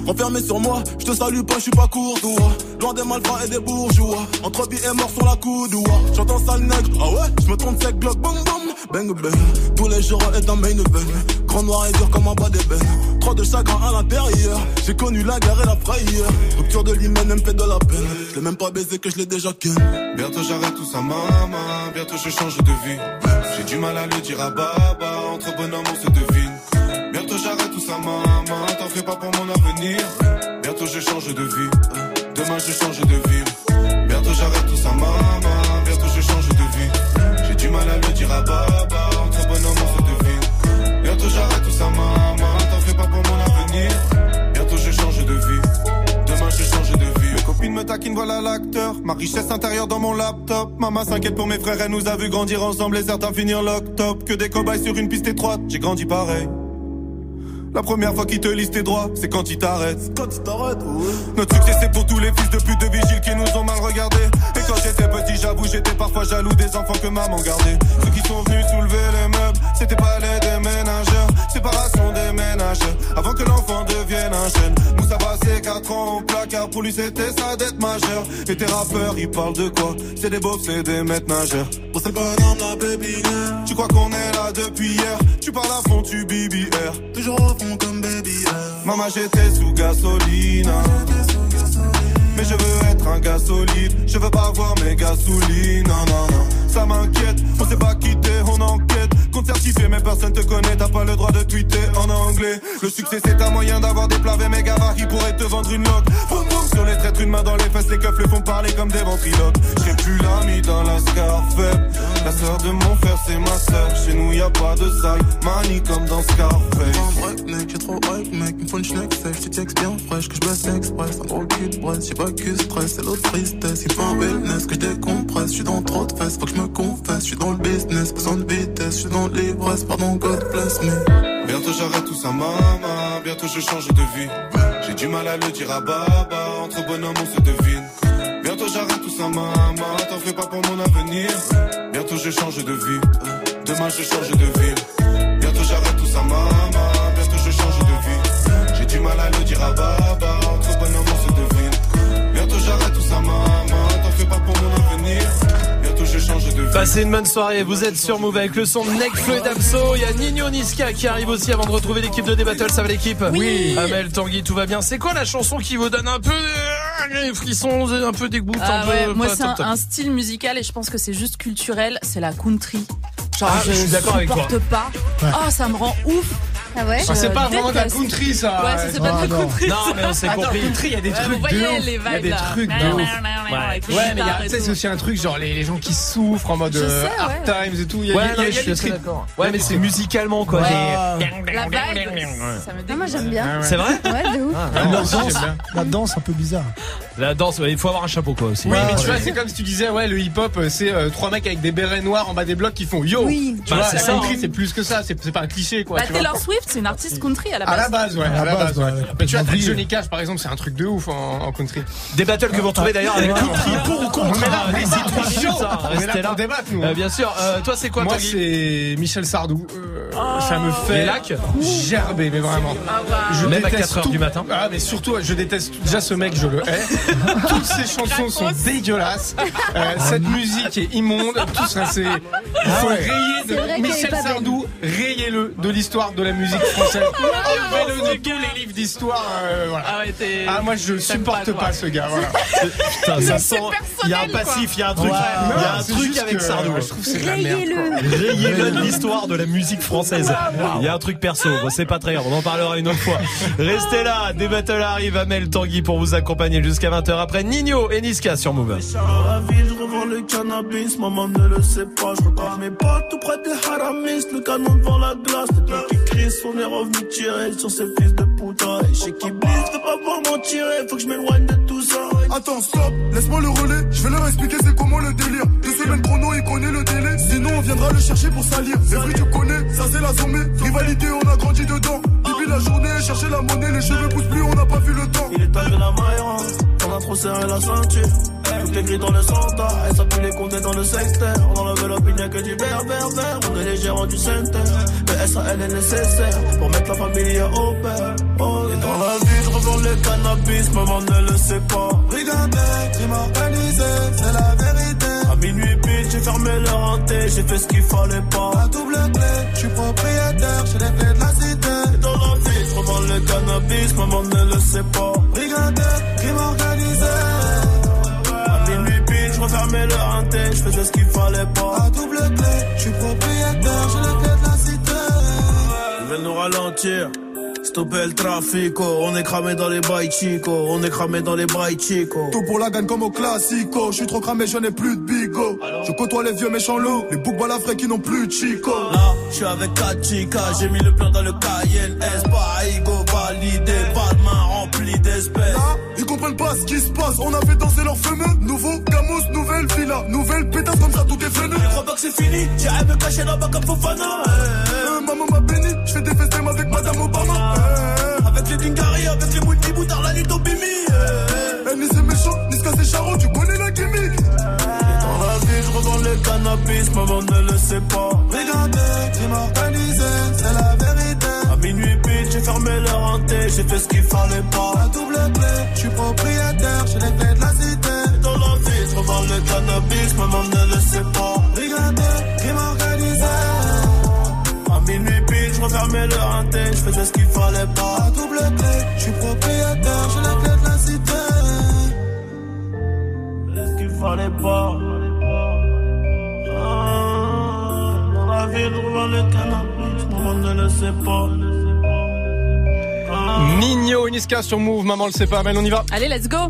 Speaker 52: Enfermé sur moi, je te salue pas, je suis pas courtois. Loin des malfrats et des bourgeois. Entre vie et mort sur la coudoua. J'entends sale nègre, ah ouais, je me trompe sec, bloc, bang bang. Bang bang, tous les jours est un main event. Grand noir et dur comme un bas d'ébène. Trop de chagrin à l'intérieur. J'ai connu la guerre et la frayeur. Rupture de l'hymen, elle fait de la peine. Je l'ai même pas baisé que je l'ai déjà ken.
Speaker 24: Bientôt j'arrête tout ça, maman. Bientôt je change de vie. J'ai du mal à le dire à baba. Entre bonhomme, on se devine. Tout ça, maman. T'en fais pas pour mon avenir. Bientôt je change de vie. Demain je change de ville. Bientôt j'arrête tout ça, maman. Bientôt je change de vie. J'ai du mal à le dire à baba. Entre bonhomme, on se devine. Bientôt j'arrête tout ça, maman. T'en fais pas pour mon avenir. Bientôt je change de vie. Demain je change de vie. Mes copines me taquinent, voilà l'acteur. Ma richesse intérieure dans mon laptop. Maman s'inquiète pour mes frères, elle nous a vu grandir ensemble et certains finir lock top. Que des cobayes sur une piste étroite, j'ai grandi pareil. La première fois qu'ils te lisent tes droits, c'est quand ils t'arrêtent.
Speaker 52: Quand ils t'arrêtent, ouais.
Speaker 24: Notre succès, c'est pour tous les fils de pute de vigiles qui nous ont mal regardés. Et quand j'étais petit, j'avoue, j'étais parfois jaloux des enfants que maman gardait. Ceux qui sont venus soulever les meubles, c'était pas les déménageurs. Séparation des ménageurs, avant que l'enfant devienne un jeune. Nous, ça passait 4 ans au placard, pour lui, c'était sa dette majeure. Et tes rappeurs, ils parlent de quoi? C'est des beaufs, c'est des maîtres nageurs.
Speaker 52: C'est bonhomme, la baby
Speaker 24: Tu crois qu'on est là depuis hier Tu parles à fond, tu BBR.
Speaker 52: Toujours au fond comme baby
Speaker 24: Maman, j'étais sous gasoline. Mais je veux être un gars solide. Je veux pas voir mes gasolines. Non, non, non. Ça m'inquiète. On s'est pas quitté, on enquête. Certifié, mais personne te connaît. T'as pas le droit de tweeter en anglais. Le succès, c'est un moyen d'avoir des mes gavards qui pourraient te vendre une loque. Boum, sur les traîtres, une main dans les fesses. Les keufs les font parler comme des ventriloques. J'ai plus l'ami dans la scar faible. La sœur de mon frère, c'est ma sœur. Chez nous, y a pas de sale. Mani comme dans Scarface.
Speaker 52: Break, mec, j'ai trop hype, mec. Me faut une schneck sèche, tu textes bien fraîche. Que je express, un gros cul de. J'ai pas que stress, c'est l'autre tristesse. Il faut un wellness que je Je suis dans trop de fesses, faut que je me confesse. Je suis dans le business, besoin de vitesse. Je suis dans l'ivresse, pardon, God bless me.
Speaker 24: Bientôt j'arrête tout ça, maman. Bientôt je change de vie. J'ai du mal à le dire à baba. Entre bonhommes, on se devine. Bientôt j'arrête tout ça, maman. T'en fais pas pour mon avenir. Bientôt je change de vie. Demain je change de ville.
Speaker 1: Passez une bonne soirée, vous êtes sur Move avec le son de Nekfeu et Damso. Il y a Nino Niska qui arrive aussi avant de retrouver l'équipe de D-Battle. Ça va l'équipe
Speaker 49: Oui.
Speaker 1: Amel, Tanguy, tout va bien. C'est quoi la chanson qui vous donne un peu les frissons, un peu dégoût
Speaker 53: Ah
Speaker 1: un
Speaker 53: ouais,
Speaker 1: peu,
Speaker 53: moi c'est un, style musical et je pense que c'est juste culturel, c'est la country. Genre
Speaker 1: Ah, je suis d'accord avec toi.
Speaker 53: supporte pas. Oh, ça me rend ouf.
Speaker 4: Ah ouais
Speaker 49: Ah, c'est pas
Speaker 53: Je
Speaker 49: vraiment de la country, ça.
Speaker 53: Ouais, c'est pas de
Speaker 49: Ah,
Speaker 53: la
Speaker 49: non.
Speaker 53: country.
Speaker 1: Non, mais on s'est compris.
Speaker 49: country, il y a des trucs
Speaker 53: vous voyez les
Speaker 49: Il y a
Speaker 53: vibes
Speaker 49: des trucs de
Speaker 53: Ouais.
Speaker 49: mais c'est aussi un truc genre les, les gens qui souffrent en mode euh, hard times et tout. Il y a,
Speaker 1: Ouais, je suis
Speaker 49: des
Speaker 1: assez
Speaker 49: trucs.
Speaker 1: d'accord. Ouais, mais c'est musicalement quoi.
Speaker 53: La vibe, ça me
Speaker 4: Ah, moi j'aime bien.
Speaker 1: C'est vrai
Speaker 4: Ouais, de ouf.
Speaker 1: Ah,
Speaker 6: La danse, un peu bizarre.
Speaker 1: La danse, il faut avoir un chapeau quoi aussi.
Speaker 49: Oui, mais tu vois, c'est comme si tu disais, ouais, le hip-hop, euh, c'est euh, trois mecs avec des bérets noirs en bas des blocs qui font yo.
Speaker 53: Oui.
Speaker 49: Tu
Speaker 1: Bah,
Speaker 49: vois,
Speaker 1: c'est
Speaker 49: la country,
Speaker 1: hein.
Speaker 49: c'est plus que ça, c'est c'est pas un cliché, quoi.
Speaker 53: Bah. Taylor Swift, c'est une artiste country à la base.
Speaker 49: À la base, ouais. À la base, ouais.
Speaker 6: ouais,
Speaker 49: Mais tu vois, t'as
Speaker 6: complètement
Speaker 49: Johnny Cash, par exemple, c'est un truc de ouf en, en country.
Speaker 1: Des battles que vous retrouvez d'ailleurs avec Country pour ou contre.
Speaker 49: On est là,
Speaker 1: hein, les
Speaker 49: on est
Speaker 1: trois
Speaker 49: là,
Speaker 1: minutes,
Speaker 49: on est là
Speaker 1: restez
Speaker 49: pour débattre, nous.
Speaker 1: Euh, bien sûr. Euh, toi, c'est quoi
Speaker 49: Moi, c'est Michel Sardou. Euh, ça me fait
Speaker 1: Les lacs
Speaker 49: gerber, mais vraiment. Je
Speaker 1: Même à
Speaker 49: déteste
Speaker 1: 4 heures
Speaker 49: tout.
Speaker 1: du matin.
Speaker 49: Ah, mais surtout, je déteste déjà ce mec, je le hais. (laughs) Toutes ces chansons sont dégueulasses. Cette musique est immonde. Tout ça, c'est. Il faut rayer
Speaker 4: C'est
Speaker 49: de Michel. Sardou, rayez-le de l'histoire de la musique française. (laughs) Enlevez-le de tous les livres d'histoire. euh, voilà.
Speaker 53: Ah ouais, t'es-
Speaker 49: Ah, moi, je
Speaker 53: t'aimes
Speaker 49: supporte
Speaker 53: pas, toi.
Speaker 49: pas ce gars, voilà. (laughs)
Speaker 1: Putain, ça sent. Il y a un passif, il y a un truc.
Speaker 49: Ouais.
Speaker 1: Il y a un
Speaker 49: c'est
Speaker 1: truc
Speaker 49: juste
Speaker 1: avec
Speaker 49: que,
Speaker 1: Sardou.
Speaker 49: Je trouve que c'est de la merde.
Speaker 4: Rayez-le.
Speaker 1: Rayez-le de l'histoire de la musique française. Il y a un truc perso. Bon, c'est pas très grave. On en parlera une autre fois. Restez là. Des battles arrivent. Amel Tanguy pour vous accompagner jusqu'à 20h après Nino et Niska sur Move.
Speaker 24: Dans la ville, je revends le cannabis, maman ne le sait pas. Je repars mes potes tout près
Speaker 29: des haramistes, le canon devant la glace. Les trucs qui crient, on est revenu tirer sur ces fils de putain. Et chez qui blisse, veux pas voir m'en tirer, faut que je m'éloigne de tout ça.
Speaker 11: Attends, stop, laisse-moi le relais. Je vais leur expliquer c'est comment le délire. Deux semaines chrono, il connaît le délai. Sinon, on viendra le chercher pour salir. Les bruits, tu connais, ça c'est la sommée. Rivalité, on a grandi dedans. Depuis la journée, chercher la monnaie, les cheveux poussent plus, on n'a pas vu le temps.
Speaker 29: Il est arrivé la maille, on a trop serré la ceinture. Tout est gris dans le centre, et ça pue les condés dans le secteur. On enlève l'opinion que du vert, vert, vert. On est les gérants du center. Le SAL est nécessaire pour mettre la famille au père. Oh, et dans la vie, je revends le cannabis, maman ne le sait pas.
Speaker 11: Brigandé, crime organisé, c'est la vérité.
Speaker 29: À minuit pile, j'ai fermé le renté, j'ai fait ce qu'il fallait pas.
Speaker 11: La double clé, je suis propriétaire, j'ai les clés de la cité.
Speaker 29: Dans je le cannabis, maman ne le sait pas.
Speaker 11: Brigandé, crime organisé.
Speaker 29: À minuit pile, je refermais le renté, je faisais ce qu'il fallait pas.
Speaker 11: La double clé, je suis propriétaire, j'ai les clés de la cité.
Speaker 29: Ils veulent nous ralentir. Stopper le trafic, oh. on est cramé dans les bails chico, on est cramé dans les bails chico.
Speaker 11: Tout pour la gagne comme au classico, je suis trop cramé, je n'ai plus de bigo. Je côtoie les vieux méchants loups, les boucs balafrés qui n'ont plus de chico.
Speaker 29: Là, je suis avec 4 chicas, j'ai mis le plan dans le Cayenne S, pas Igo validé, pas de main remplie d'espèces.
Speaker 11: Là, ils comprennent pas ce qui se passe, on a fait danser leurs fameux. Nouveau Camus, nouvelle villa, nouvelle pétasse comme ça, tout est venu.
Speaker 29: Je crois pas que c'est fini, j'irai me cacher là-bas comme Fofana.
Speaker 11: Euh, maman m'a béni, je fais des festins avec Madame Obama.
Speaker 29: Avec les Dingari, avec les Mouti Boutard, la nuit au Bimi.
Speaker 11: Eh, ni c'est méchant, ni ce c'est charron, tu connais la gimmick.
Speaker 29: Dans la vie, je revends le cannabis, maman ne le sait pas.
Speaker 11: Regardez, crime organisé, c'est la vérité.
Speaker 29: À minuit pile, j'ai fermé le renté, j'ai fait ce qu'il fallait pas.
Speaker 11: La double clé, je suis propriétaire, j'ai les clés de la cité.
Speaker 29: Dans la vie, je revends le cannabis, maman le renté, je faisais ce qu'il fallait pas.
Speaker 11: La double clé, je suis propriétaire, j'ai les clés de la cité.
Speaker 29: ce qu'il fallait pas. Ah, dans la je revends le cannabis, maman ne le sait pas.
Speaker 49: Nino, Niska sur Move, maman le sait pas, mais on y va.
Speaker 53: Allez, let's go.